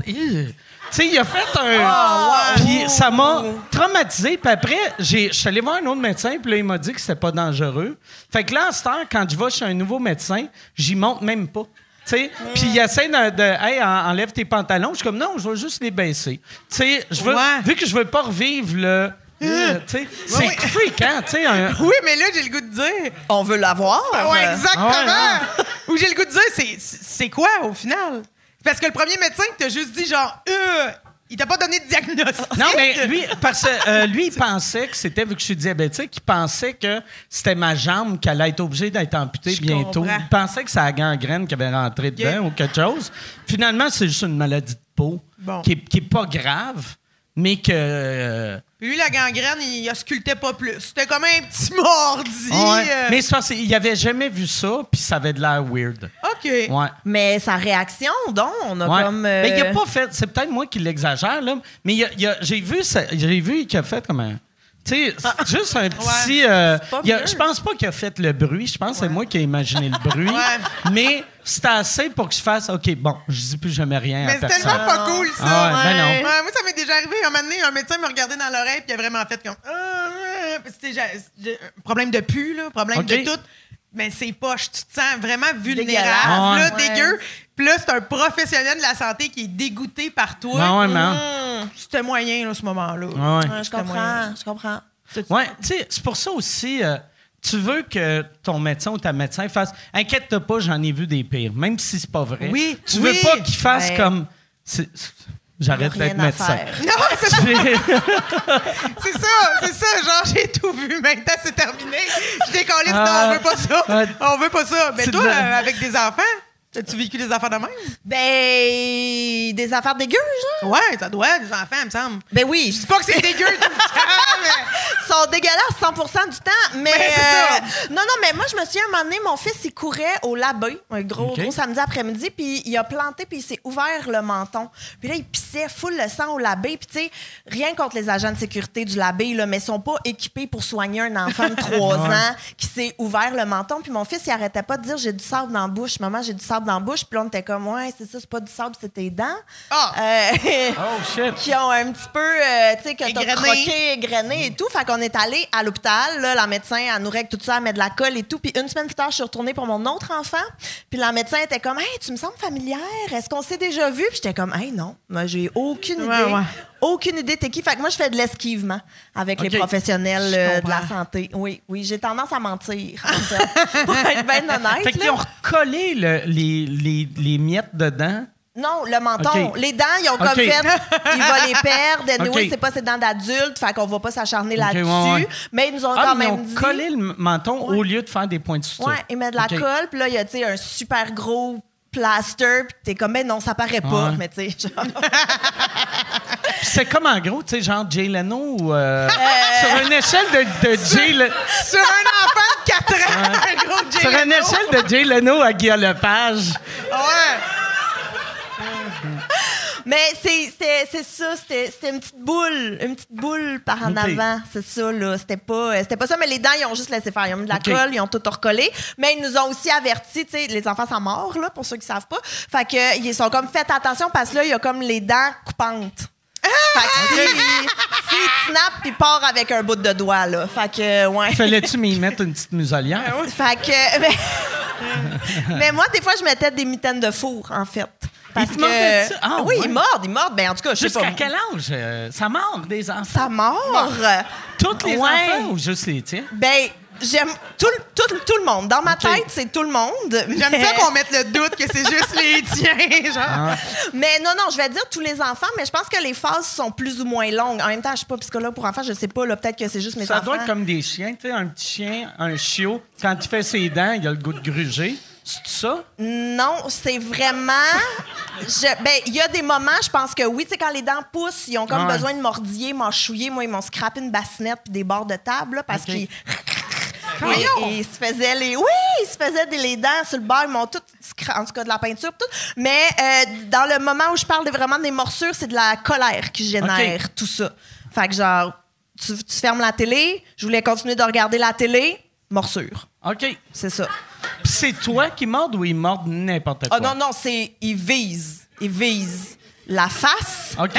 [SPEAKER 3] Tu sais, il a fait un. Puis ça m'a traumatisé. Puis après, j'ai- je suis allé voir un autre médecin, puis là, il m'a dit que c'était pas dangereux. Fait que là, en ce temps, quand je vais chez un nouveau médecin, j'y monte même pas. Tu sais, Puis il essaie de, de Hey, en- enlève tes pantalons. Je suis comme, non, je veux juste les baisser. Tu sais, je veux,
[SPEAKER 6] Ouais.
[SPEAKER 3] vu que je veux pas revivre le. euh, c'est
[SPEAKER 6] oui.
[SPEAKER 3] fréquent, tu sais. un-
[SPEAKER 6] Oui, mais là, j'ai le goût de dire.
[SPEAKER 5] On veut l'avoir.
[SPEAKER 6] Ah ouais, exactement.
[SPEAKER 3] Ah ouais,
[SPEAKER 6] Ou j'ai le goût de dire, c'est, c'est quoi au final? Parce que le premier médecin t'a juste dit, genre, euh, il t'a pas donné de diagnostic.
[SPEAKER 3] Non, mais lui, parce que euh, lui, il pensait que c'était, vu que je suis diabétique, il pensait que c'était ma jambe qui allait être obligée d'être amputée
[SPEAKER 6] Je
[SPEAKER 3] bientôt.
[SPEAKER 6] comprends.
[SPEAKER 3] Il pensait que c'est la gangrène qui avait rentré dedans ou quelque chose. Finalement, c'est juste une maladie de peau
[SPEAKER 6] Bon.
[SPEAKER 3] qui, est, qui est pas grave, mais que. euh,
[SPEAKER 6] Puis lui, la gangrène, il auscultait pas plus. C'était comme un petit mordi.
[SPEAKER 3] ouais.
[SPEAKER 6] euh.
[SPEAKER 3] Mais c'est parce qu'il avait jamais vu ça, puis ça avait de l'air weird.
[SPEAKER 6] OK.
[SPEAKER 3] Ouais.
[SPEAKER 5] Mais sa réaction, donc, on a
[SPEAKER 3] Ouais.
[SPEAKER 5] comme. euh,
[SPEAKER 3] Mais il a pas fait. C'est peut-être moi qui l'exagère, là. Mais il a- il a- j'ai vu, ça- j'ai vu qu'il a fait comme un. Tu sais, juste un petit. euh, je pense pas qu'il a fait le bruit. Je pense que c'est moi qui ai imaginé le bruit.
[SPEAKER 6] Ouais.
[SPEAKER 3] Mais c'était assez pour que je fasse OK, bon, je dis plus jamais rien
[SPEAKER 6] Mais c'est tellement pas cool, ça.
[SPEAKER 3] Ah ouais, ben non.
[SPEAKER 6] Ouais, moi, ça m'est déjà arrivé. Un moment donné, un médecin me regardait dans l'oreille, puis il a vraiment fait comme. Ah, c'était un problème de pu, là, problème de tout. Mais c'est poche. Tu te sens vraiment vulnérable, là,
[SPEAKER 5] Ouais.
[SPEAKER 6] dégueu. Puis là, c'est un professionnel de la santé qui est dégoûté par toi.
[SPEAKER 3] Ben ouais, man.
[SPEAKER 6] Hum, C'était moyen, là, ce moment-là.
[SPEAKER 3] Ouais.
[SPEAKER 5] Ouais, je comprends,
[SPEAKER 6] moyen.
[SPEAKER 5] je comprends.
[SPEAKER 3] Ouais, tu sais, c'est pour ça aussi. euh, tu veux que ton médecin ou ta médecin fasse Inquiète-toi pas, j'en ai vu des pires, même si c'est pas vrai.
[SPEAKER 6] Oui,
[SPEAKER 3] Tu
[SPEAKER 6] oui.
[SPEAKER 3] veux pas qu'il fasse
[SPEAKER 5] Ouais.
[SPEAKER 3] comme. J'arrête d'être médecin.
[SPEAKER 6] Non, c'est ça, c'est ça, c'est ça. Genre, j'ai tout vu. Maintenant, c'est terminé. Je décolle. Non,
[SPEAKER 3] Ah.
[SPEAKER 6] on veut pas ça.
[SPEAKER 3] Ouais.
[SPEAKER 6] On veut pas ça. Mais toi,
[SPEAKER 3] de-
[SPEAKER 6] euh, avec des enfants, as-tu vécu des affaires de même?
[SPEAKER 5] Ben, des affaires dégueu, genre?
[SPEAKER 6] Ouais, ça doit, des enfants, il me semble.
[SPEAKER 5] Ben oui,
[SPEAKER 6] Je dis pas que c'est dégueu tout le temps, mais...
[SPEAKER 5] Ils sont dégueulasses 100% du temps. Mais,
[SPEAKER 6] Ben, c'est
[SPEAKER 5] euh, non, non, mais moi, je me souviens, un moment donné, mon fils, il courait au labé, un gros, gros samedi après-midi, puis il a planté, puis il s'est ouvert le menton. Puis là, il pissait full le sang au labé. Puis, tu sais, rien contre les agents de sécurité du labé, là, mais ils sont pas équipés pour soigner un enfant de 3 ans qui s'est ouvert le menton. Puis mon fils, il arrêtait pas de dire J'ai du sable dans la bouche. Maman, j'ai du sable dans la bouche. Puis là, on était comme Ouais, c'est ça, c'est pas du sable, c'est tes dents.
[SPEAKER 6] Ah!
[SPEAKER 5] Euh,
[SPEAKER 3] Oh shit.
[SPEAKER 5] qui ont un petit peu, euh, tu sais, que t'as croqué, égrené et tout. Fait qu'on est allé à l'hôpital, là, la médecin, elle nous règle tout ça, elle met de la colle et tout. Puis une semaine plus tard, je suis retournée pour mon autre enfant. Puis la médecin était comme, hey, tu me sembles familière? Est-ce qu'on s'est déjà vu? Puis j'étais comme, hey, non, moi, j'ai aucune
[SPEAKER 6] Ouais,
[SPEAKER 5] idée.
[SPEAKER 6] ouais.
[SPEAKER 5] Aucune idée t'es qui. Fait que moi, je fais de l'esquivement avec les professionnels euh, de la santé. Oui, oui, j'ai tendance à mentir. en fait. pour être bien honnête.
[SPEAKER 3] Fait qu'ils ont recollé le- les, les, les miettes dedans?
[SPEAKER 5] Non, le menton. Les dents, ils ont
[SPEAKER 3] OK.
[SPEAKER 5] comme fait, il va les perdre. Anyway,
[SPEAKER 3] OK.
[SPEAKER 5] c'est pas ses dents d'adulte, fait qu'on va pas s'acharner là-dessus.
[SPEAKER 3] ouais, ouais.
[SPEAKER 5] Mais ils nous ont
[SPEAKER 3] Ah,
[SPEAKER 5] quand
[SPEAKER 3] ils
[SPEAKER 5] même
[SPEAKER 3] ont
[SPEAKER 5] dit.
[SPEAKER 3] collé le menton au lieu de faire des points de suture.
[SPEAKER 5] Ouais, ils mettent de la colle, puis là, il y a, un super gros plaster, puis t'es comme, mais non, ça paraît pas.
[SPEAKER 3] Ouais.
[SPEAKER 5] Mais tu sais, genre.
[SPEAKER 3] C'est comme en gros, tu sais, genre Jay Leno ou. euh, Sur une échelle de, de Jay Le-
[SPEAKER 6] Sur un enfant de 4 ans, un gros Jay
[SPEAKER 3] Sur une
[SPEAKER 6] Leno.
[SPEAKER 3] échelle de Jay Leno à Guillaume Lepage.
[SPEAKER 6] Ouais.
[SPEAKER 5] Mais c'est c'était- c'est ça, c'était c'était une petite boule, une petite boule par en avant, c'est ça là, c'était pas euh, c'était pas ça mais les dents ils ont juste laissé faire, ils ont mis de la
[SPEAKER 3] OK.
[SPEAKER 5] colle, ils ont tout recollé, mais ils nous ont aussi averti, tu sais, les enfants sont morts là pour ceux qui savent pas. Fait que ils sont comme faites attention parce que là il y a comme les dents coupantes. Fait que si, si il snap, il part avec un bout de doigt là. Fait que ouais.
[SPEAKER 3] Fallait-tu m'y mettre une petite muselière?
[SPEAKER 5] Fait que. Mais, mais moi, des fois, je mettais des mitaines de four, en fait. Parce
[SPEAKER 3] te
[SPEAKER 5] que.
[SPEAKER 3] mordaient-tu? Ah,
[SPEAKER 5] oui,
[SPEAKER 3] ouais.
[SPEAKER 5] ils mordent, ils mordent. Ben, en tout cas, je sais pas.
[SPEAKER 3] Jusqu'à quel âge? euh, ça mord des enfants?
[SPEAKER 5] Ça mord?
[SPEAKER 3] Tous les
[SPEAKER 5] Ouais.
[SPEAKER 3] enfants ou juste les tiens?
[SPEAKER 5] Ben, j'aime tout, le- tout, tout le monde. Dans ma tête, c'est tout le monde.
[SPEAKER 6] J'aime
[SPEAKER 5] mais-
[SPEAKER 6] ça qu'on mette le doute que c'est juste les tiens, genre.
[SPEAKER 5] Mais non, non, je vais dire tous les enfants, mais je pense que les phases sont plus ou moins longues. En même temps, je suis pas psychologue pour enfants, je sais pas. là, Peut-être que c'est juste mes
[SPEAKER 3] Ça
[SPEAKER 5] enfants.
[SPEAKER 3] doit être comme des chiens, tu sais, un petit chien, un chiot, quand il fait ses dents, il a le goût de gruger. C'est ça?
[SPEAKER 5] Non, c'est vraiment. je- ben, il y a des moments, je pense que oui, tu sais, quand les dents poussent, ils ont comme
[SPEAKER 3] Ouais.
[SPEAKER 5] besoin de mordiller, mâchouiller. Moi, ils m'ont scrappé une bassinette puis des bords de table, là, parce qu'ils. Et, et ils se faisaient les. Oui, ils se faisaient des, les dents sur le bord, ils m'ont tout. En tout cas, de la peinture, tout. Mais euh, dans le moment où je parle de vraiment des morsures, c'est de la colère qui génère tout ça. Fait que, genre, tu, tu fermes la télé, je voulais continuer de regarder la télé, morsure.
[SPEAKER 3] OK.
[SPEAKER 5] C'est ça.
[SPEAKER 3] C'est toi qui mordes ou ils mordent n'importe quoi?
[SPEAKER 5] Ah non, non, c'est. Ils visent. Ils visent la face.
[SPEAKER 3] OK.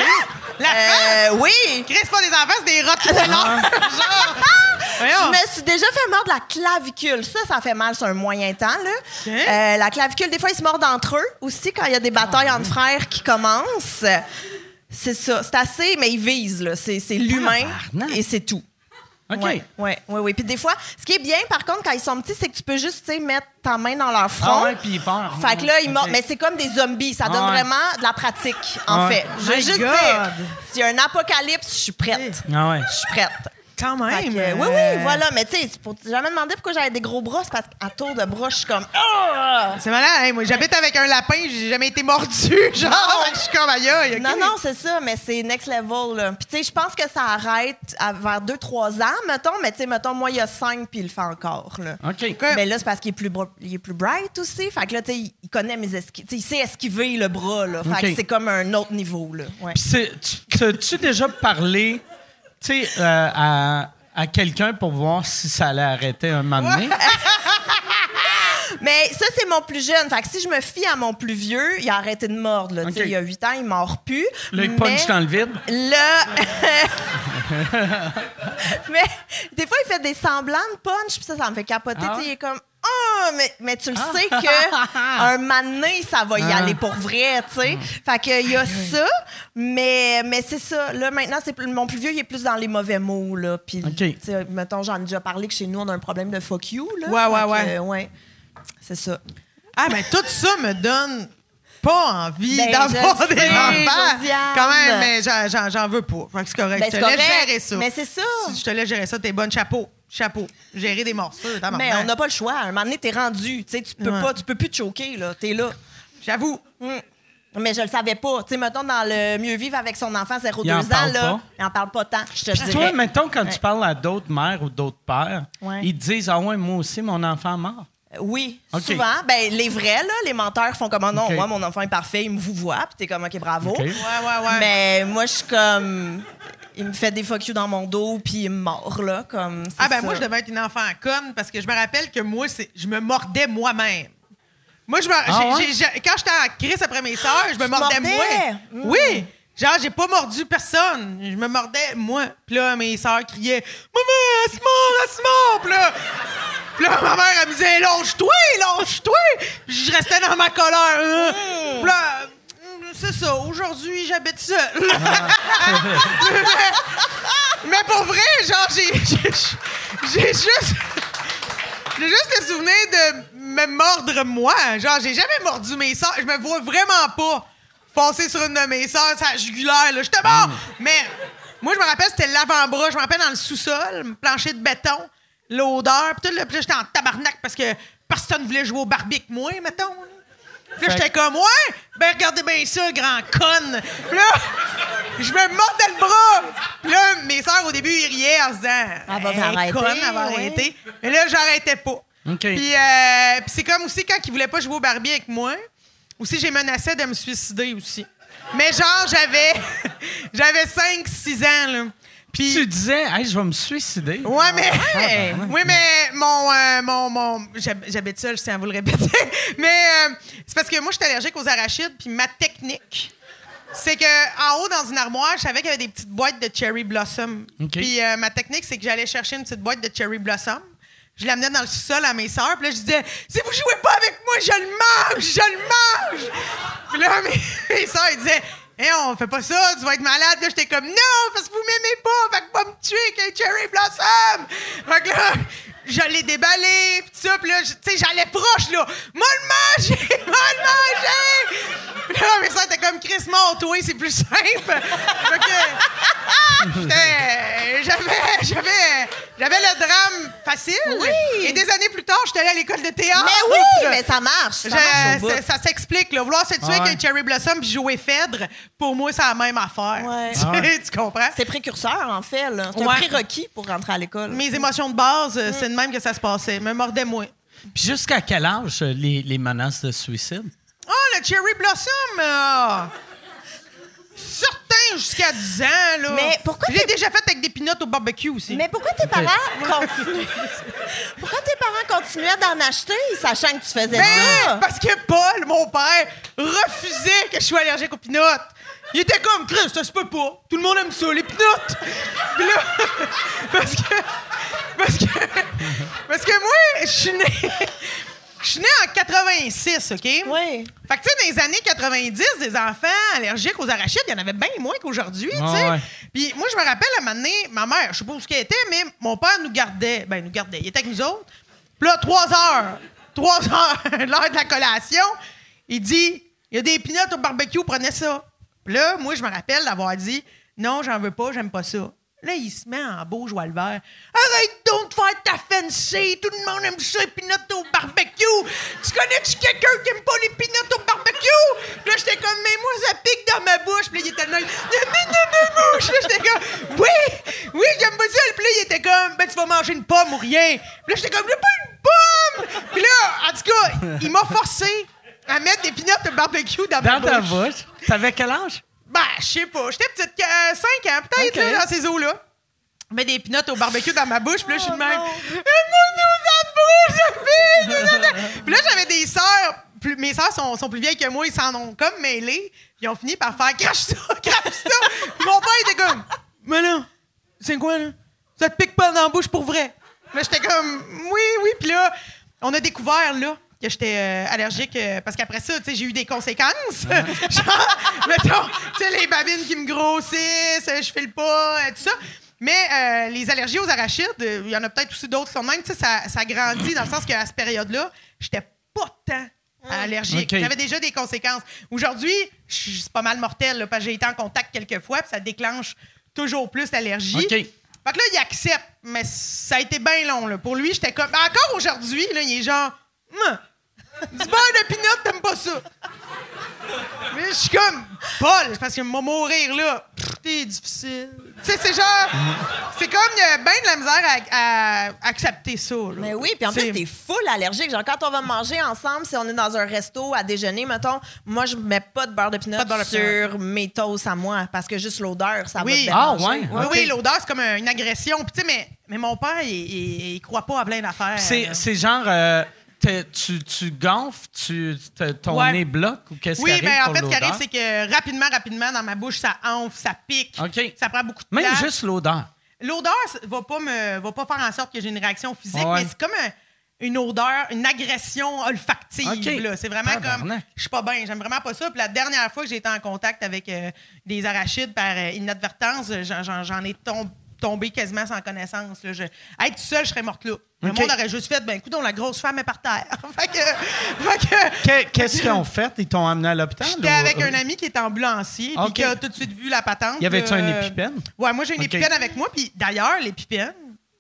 [SPEAKER 6] La
[SPEAKER 5] Euh, oui!
[SPEAKER 6] Chris, pas des enfants, c'est des rottes genre.
[SPEAKER 5] Je me suis déjà fait mordre la clavicule. Ça, ça fait mal sur un moyen temps. Là. Euh, la clavicule, des fois, ils se mordent entre eux aussi quand il y a des batailles entre frères qui commencent. C'est ça. C'est assez, mais ils visent. là. C'est c'est l'humain et c'est tout.
[SPEAKER 1] OK.
[SPEAKER 5] Ouais, ouais, ouais, ouais. Puis des fois, ce qui est bien, par contre, quand ils sont petits, c'est que tu peux juste, tu sais, mettre ta main dans leur front.
[SPEAKER 1] Ah ouais, puis ils partent.
[SPEAKER 5] Fait que là, ils
[SPEAKER 1] OK.
[SPEAKER 5] mordent. Mais c'est comme des zombies. Ça donne
[SPEAKER 1] Ah ouais.
[SPEAKER 5] vraiment de la pratique, en
[SPEAKER 1] Ouais.
[SPEAKER 5] fait. Je veux juste
[SPEAKER 6] God.
[SPEAKER 5] dire, s'il y a un apocalypse, je suis prête.
[SPEAKER 1] Ah ouais.
[SPEAKER 5] Je suis prête.
[SPEAKER 6] Quand même.
[SPEAKER 5] que,
[SPEAKER 6] euh,
[SPEAKER 5] oui, oui, voilà. Mais tu sais, pour jamais demandé pourquoi j'avais des gros bras. C'est parce qu'à tour de bras, je suis comme. Ah!
[SPEAKER 6] C'est malade. Hein? Moi, j'habite avec un lapin, j'ai jamais été mordu. Genre, je suis comme aïe.
[SPEAKER 5] Non, non, c'est ça, mais c'est next level. Là. Puis, tu sais, je pense que ça arrête à- vers 2-3 ans, mettons. Mais, tu sais, mettons, moi, il y a 5 puis il le fait encore. Là.
[SPEAKER 1] OK.
[SPEAKER 5] Mais là, c'est parce qu'il est, plus il est plus bright aussi. Fait que là, tu sais, il connaît mes esquives. Tu sais, il sait esquiver le bras. Là. Fait que c'est comme un autre niveau. Là. Ouais.
[SPEAKER 1] Puis tu- t'as-tu déjà parlé, tu sais, euh, à, à quelqu'un pour voir si ça allait arrêter un moment donné?
[SPEAKER 5] Mais ça, c'est mon plus jeune. Fait que si je me fie à mon plus vieux, il a arrêté de mordre. Là. Il y a 8 ans, il mord plus.
[SPEAKER 1] Là, il
[SPEAKER 5] mais
[SPEAKER 1] punch dans le vide.
[SPEAKER 5] Là. mais des fois, il fait des semblants de punch, puis ça, ça me fait capoter.
[SPEAKER 1] Ah?
[SPEAKER 5] Il est comme. Ah, mais, mais tu le sais que un donné, ça va y
[SPEAKER 1] Ah.
[SPEAKER 5] aller pour vrai, tu sais. Fait que il y a ça, mais, mais c'est ça. Là, maintenant, c'est plus- mon plus vieux, il est plus dans les mauvais mots, là. Puis, mettons, j'en ai déjà parlé que chez nous, on a un problème de fuck you, là.
[SPEAKER 6] Ouais, ouais,
[SPEAKER 5] que,
[SPEAKER 6] ouais.
[SPEAKER 5] euh, ouais. C'est ça.
[SPEAKER 6] Ah, mais tout ça me donne pas envie
[SPEAKER 5] Ben,
[SPEAKER 6] d'avoir des
[SPEAKER 5] sais,
[SPEAKER 6] enfants.
[SPEAKER 5] Josiane.
[SPEAKER 6] Quand même, mais j'en- veux pas. Fait que c'est correct.
[SPEAKER 5] Ben,
[SPEAKER 6] je te
[SPEAKER 5] c'est
[SPEAKER 6] laisse
[SPEAKER 5] correct,
[SPEAKER 6] gérer ça.
[SPEAKER 5] Mais c'est ça.
[SPEAKER 6] Si je te laisse gérer ça, t'es bonne. Chapeau. Chapeau. Gérer des morsures,
[SPEAKER 5] Mais on n'a pas le choix. À un moment donné, t'es rendu. Tu sais, tu peux
[SPEAKER 6] Ouais.
[SPEAKER 5] pas, tu peux plus te choquer, là. T'es là.
[SPEAKER 6] J'avoue.
[SPEAKER 5] Mm. Mais je le savais pas. Tu sais, mettons, dans le mieux vivre avec son enfant 0-2
[SPEAKER 1] Il en
[SPEAKER 5] ans,
[SPEAKER 1] parle
[SPEAKER 5] là,
[SPEAKER 1] pas.
[SPEAKER 5] il en parle pas tant, je te
[SPEAKER 1] Puis
[SPEAKER 5] dirais.
[SPEAKER 1] toi, mettons, quand
[SPEAKER 5] Ouais.
[SPEAKER 1] tu parles à d'autres mères ou d'autres pères,
[SPEAKER 5] Ouais.
[SPEAKER 1] ils te disent Ah ouais, moi aussi, mon enfant mort.
[SPEAKER 5] Oui, souvent. Ben, les vrais, là, les menteurs font comme, oh non, moi, mon enfant est parfait, il me vous voit, puis t'es comme, OK, bravo.
[SPEAKER 6] Ouais, ouais, ouais.
[SPEAKER 5] Mais moi, je suis comme, il me fait des fuck you dans mon dos, puis il me mord, là, comme.
[SPEAKER 6] Ah ben
[SPEAKER 5] ça.
[SPEAKER 6] moi, je devais être une enfant conne parce que je me rappelle que moi, c'est, je me mordais moi-même. Moi, je me,
[SPEAKER 1] Ah
[SPEAKER 6] j'ai-
[SPEAKER 1] ouais?
[SPEAKER 6] j'ai- j'ai- quand j'étais en crise après mes sœurs, je me mordais
[SPEAKER 5] mordais?
[SPEAKER 6] moi.
[SPEAKER 5] Mm.
[SPEAKER 6] Oui! Genre, j'ai pas mordu personne. Je me mordais moi. Puis là, mes sœurs criaient « Maman, elle se mord, elle se mord! » Puis là, puis là, ma mère, elle me disait « Lâche-toi, lâche-toi! » je restais dans ma colère. hein. Puis là, hum, c'est ça. Aujourd'hui, j'habite seule. Mais pour vrai, genre, j'ai, j'ai, j'ai juste. J'ai juste le souvenir de me mordre moi. Genre, j'ai jamais mordu mes sœurs. Je me vois vraiment pas passer sur une de mes sœurs, sa jugulaire, là. J'étais mort! Mais moi, je me rappelle, c'était l'avant-bras. Je me rappelle dans le sous-sol, plancher de béton, l'odeur. Puis tout, là, puis là, j'étais en tabarnak parce que personne voulait jouer au Barbie avec moi, mettons. là. Puis là, j'étais comme, ouais, ben regardez bien ça, grand conne. Puis là, je me mordais le bras. Puis là, mes sœurs, au début, ils riaient en se disant,
[SPEAKER 5] Elle va
[SPEAKER 6] Hey,
[SPEAKER 5] arrêter,
[SPEAKER 6] conne, elle va
[SPEAKER 5] ouais.
[SPEAKER 6] arrêter. Mais là, j'arrêtais pas. Puis, euh, puis c'est comme aussi quand ils voulaient pas jouer au Barbie avec moi, aussi j'ai menacé de me suicider aussi. Mais genre, j'avais j'avais 5-6 ans, là. Puis,
[SPEAKER 1] Tu disais Hey, je vais me suicider.
[SPEAKER 6] Ouais, mais. Oui, mais mon. euh, mon, mon j'hab- J'habite seule, je tiens à vous le répéter. Mais euh, c'est parce que moi, je suis allergique aux arachides, puis ma technique, c'est que en haut, dans une armoire, je savais qu'il y avait des petites boîtes de cherry blossom. Puis euh, ma technique, c'est que j'allais chercher une petite boîte de cherry blossom. Je l'amenais dans le sous-sol à mes sœurs, puis là, je disais Si vous jouez pas avec moi, je le mange, je le mange. Puis là, mes, mes sœurs, ils Hé, on fait pas ça, tu vas être malade. Là, j'étais comme Non, parce que vous m'aimez pas, fait que pas me tuer cherry blossom. Fait que là, je l'ai déballé, pis tout ça, pis là, tu sais, j'allais proche, là. Moi le manger, moi le manger! Pis là, mes soeurs étaient comme Chris, toi, c'est plus simple. Fait que, j'étais- j'avais, j'avais, j'avais le drame facile.
[SPEAKER 5] Oui.
[SPEAKER 6] Et des années plus tard, j'étais allée à l'école de théâtre.
[SPEAKER 5] Mais oui, mais ça marche. Ça marche
[SPEAKER 6] ça, ça s'explique, là. Vouloir se tuer
[SPEAKER 1] Ah ouais.
[SPEAKER 6] avec un Cherry Blossom puis jouer Phèdre, pour moi, c'est la même affaire.
[SPEAKER 5] Ouais.
[SPEAKER 6] Tu,
[SPEAKER 1] Ah ouais.
[SPEAKER 6] tu comprends?
[SPEAKER 5] C'est précurseur, en fait. là. C'est
[SPEAKER 6] Ouais.
[SPEAKER 5] un prérequis pour rentrer à l'école.
[SPEAKER 6] Mes émotions de base, euh, c'est de même que ça se passait. Me mordais moi.
[SPEAKER 1] Puis jusqu'à quel âge euh, les, les menaces de suicide?
[SPEAKER 6] Oh, le Cherry Blossom! euh, Certain jusqu'à 10 ans, là.
[SPEAKER 5] Mais pourquoi
[SPEAKER 6] Je l'ai
[SPEAKER 5] t'es-
[SPEAKER 6] déjà fait avec des pinottes au barbecue aussi.
[SPEAKER 5] Mais pourquoi tes parents continuaient... pourquoi tes parents continuaient d'en acheter, sachant que tu faisais
[SPEAKER 6] Ben,
[SPEAKER 5] ça?
[SPEAKER 6] parce que Paul, mon père, refusait que je sois allergique aux pinottes. Il était comme, Chris, ça se peut pas. Tout le monde aime ça, les pinottes. Puis là, parce que, parce que, parce que moi, je suis né, Je suis né en 86, OK?
[SPEAKER 5] Oui.
[SPEAKER 6] Fait que, tu sais, dans les années 90, des enfants allergiques aux arachides, il y en avait bien moins qu'aujourd'hui, tu sais.
[SPEAKER 3] Ah ouais.
[SPEAKER 6] Puis moi, je me rappelle, à un moment donné, ma mère, je sais pas où ce qu'elle était, mais mon père nous gardait. Ben, nous gardait. Il était avec nous autres. Puis là, trois heures, trois heures, l'heure de la collation, il dit il y a des pinottes au barbecue, prenez ça. Là, moi, je me rappelle d'avoir dit non, j'en veux pas, j'aime pas ça. Là, il se met en beau joie le vert. Arrête donc de faire ta fancy. Tout le monde aime ça, les pinottes au barbecue. Tu connais-tu quelqu'un qui aime pas les pinottes au barbecue? Puis là, j'étais comme, mais moi, ça pique dans ma bouche. Puis là, il était là, dans ma bouche. Là, j'étais comme, oui, oui, j'aime pas ça. Puis là, il était comme, ben, tu vas manger une pomme ou rien. Puis là, j'étais comme, j'ai pas une pomme. Puis là, en tout cas, il m'a forcé à mettre des pinottes au barbecue dans, ma
[SPEAKER 3] Dans ta
[SPEAKER 6] bouche.
[SPEAKER 3] bouche. T'avais quel âge?
[SPEAKER 6] Ben, je sais pas. J'étais petite, 5 ans, peut-être,
[SPEAKER 3] Ok.
[SPEAKER 6] là, dans ces eaux-là. Je mets des pinottes au barbecue dans ma bouche, puis là, je suis de même. nous, la bouche, Puis là, j'avais des sœurs. plus- mes sœurs sont, sont plus vieilles que moi, ils s'en ont comme mêlés. Puis ils ont fini par faire crache ça, crache ça. Puis mon père était comme, mais là, c'est quoi, là? Ça te pique pas dans la bouche pour vrai. Là, j'étais comme, oui, oui. Puis là, on a découvert, là, que j'étais euh, allergique euh, parce qu'après ça, tu sais, j'ai eu des conséquences. Genre, mettons, tu sais, les babines qui me grossissent, euh, je file pas, euh, tout ça. Mais euh, les allergies aux arachides, euh, il y en a peut-être aussi d'autres qui sont de même. Tu sais, ça, ça grandit dans le sens qu'à cette période-là, j'étais pas tant allergique.
[SPEAKER 3] OK.
[SPEAKER 6] J'avais déjà des conséquences. Aujourd'hui, je suis c'est pas mal mortel là, parce que j'ai été en contact quelques fois puis ça déclenche toujours plus l'allergie.
[SPEAKER 3] OK.
[SPEAKER 6] Fait que là, il accepte, mais ça a été bien long. Là. Pour lui, j'étais comme. Encore aujourd'hui, là, il est genre. Du beurre de pinot, t'aimes pas ça. Mais je suis comme. Paul, parce qu'il va mourir là. T'es difficile. Tu sais, c'est genre. C'est comme il y a bien de la misère à, à accepter ça. Là.
[SPEAKER 5] Mais oui, puis en plus, t'es full allergique. Genre, quand on va manger ensemble, si on est dans un resto à déjeuner, mettons, moi, je mets pas de beurre de pinot sur mes toasts à moi parce que juste l'odeur, ça
[SPEAKER 6] Oui.
[SPEAKER 5] va te
[SPEAKER 3] Ah, ouais.
[SPEAKER 6] Oui, oui, l'odeur, c'est comme une agression. Puis, tu sais, mais, mais mon père, il, il, il croit pas à plein d'affaires.
[SPEAKER 3] C'est, c'est genre, euh, tu, tu gonfles, tu, ton
[SPEAKER 6] Ouais.
[SPEAKER 3] nez bloque ou qu'est-ce
[SPEAKER 6] Oui,
[SPEAKER 3] qui arrive
[SPEAKER 6] mais en fait, ce qui arrive, c'est que rapidement, rapidement, dans ma bouche, ça enfle, ça pique. Ça prend beaucoup de
[SPEAKER 3] Même
[SPEAKER 6] place.
[SPEAKER 3] juste l'odeur.
[SPEAKER 6] L'odeur va pas me va pas faire en sorte que j'ai une réaction physique,
[SPEAKER 3] Ouais.
[SPEAKER 6] mais c'est comme un- une odeur, une agression olfactive. C'est vraiment comme je suis pas bien, j'aime vraiment pas ça. Puis la dernière fois que j'ai été en contact avec euh, des arachides par euh, inadvertance, j'en, ai tom- tombé quasiment sans connaissance. là. Je- être seule, je serais morte là. Le monde aurait juste fait, ben écoute, la grosse femme est par terre. fait que,
[SPEAKER 3] qu'est-ce qu'ils ont fait? Ils t'ont amené à l'hôpital?
[SPEAKER 6] J'étais
[SPEAKER 3] ou-
[SPEAKER 6] avec un ami qui est ambulancier,
[SPEAKER 3] OK.
[SPEAKER 6] qui a tout de suite vu la patente.
[SPEAKER 3] Y avait-tu un
[SPEAKER 6] euh,
[SPEAKER 3] épipène?
[SPEAKER 6] Ouais, moi j'ai une épipène avec moi, puis d'ailleurs, l'épipène,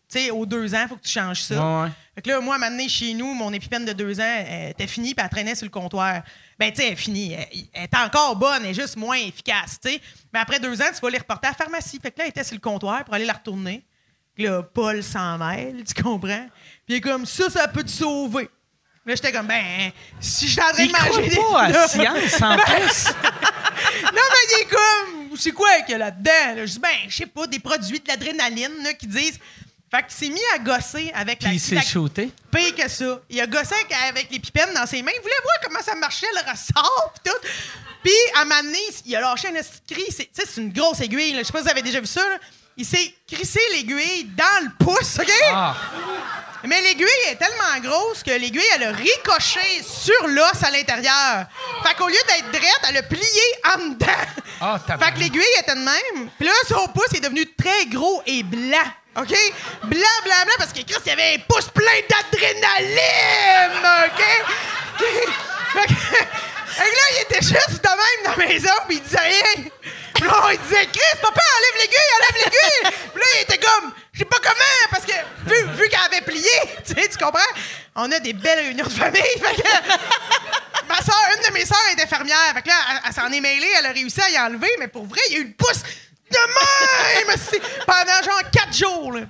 [SPEAKER 6] tu sais, aux deux ans, il faut que tu changes ça.
[SPEAKER 3] Ouais, ouais.
[SPEAKER 6] Fait que là, moi, donné, chez nous, mon épipène de deux ans elle était finie, puis elle traînait sur le comptoir. Ben, tu sais, elle est finie. Elle, elle est encore bonne, elle est juste moins efficace, tu sais. Mais après deux ans, tu vas les reporter à la pharmacie. Fait que là, elle était sur le comptoir pour aller la retourner. Puis là, Paul s'en mêle, tu comprends? Puis il est comme, ça, ça peut te sauver. Là, j'étais comme, ben, si je suis en train
[SPEAKER 3] Ils
[SPEAKER 6] de manger
[SPEAKER 3] croient pas à
[SPEAKER 6] pinottes-
[SPEAKER 3] science, en plus.
[SPEAKER 6] non, mais il est comme, c'est quoi qu'il y a là-dedans? là? Je dis, ben, je sais pas, des produits de l'adrénaline là, qui disent. Fait qu'il s'est mis à gosser avec
[SPEAKER 3] Puis il
[SPEAKER 6] la,
[SPEAKER 3] s'est
[SPEAKER 6] la-
[SPEAKER 3] shooté.
[SPEAKER 6] pire que ça. Il a gossé avec, avec les pipènes dans ses mains. Il voulait voir comment ça marchait, le ressort, pis tout? Puis, à un moment donné, il a lâché un cri. C'est, tu sais, c'est une grosse aiguille. là. Je sais pas si vous avez déjà vu ça. là. Il s'est crissé l'aiguille dans le pouce, OK?
[SPEAKER 3] Ah,
[SPEAKER 6] Mais l'aiguille est tellement grosse que l'aiguille, elle a ricoché sur l'os à l'intérieur. Fait qu'au lieu d'être droite, elle a plié en dedans.
[SPEAKER 3] Ah,
[SPEAKER 6] fait que l'aiguille était de même. Puis là, son pouce est devenu très gros et blanc. OK? Blanc, blanc, blanc, parce que Chris, il avait un pouce plein d'adrénaline. OK? que, fait que là, il était juste de même dans la maison, puis il disait rien. Là, il disait, Chris, papa, enlève l'aiguille, enlève l'aiguille. Puis là, il était comme, je sais pas comment, parce que vu, qu'elle avait plié, tu sais, tu comprends? On a des belles réunions de famille. Fait que ma soeur, une de mes sœurs est infirmière. Fait que là, elle, elle s'en est mêlée, elle a réussi à y enlever, mais pour vrai, il y a eu le pouce de même c'est- pendant genre quatre jours. Là.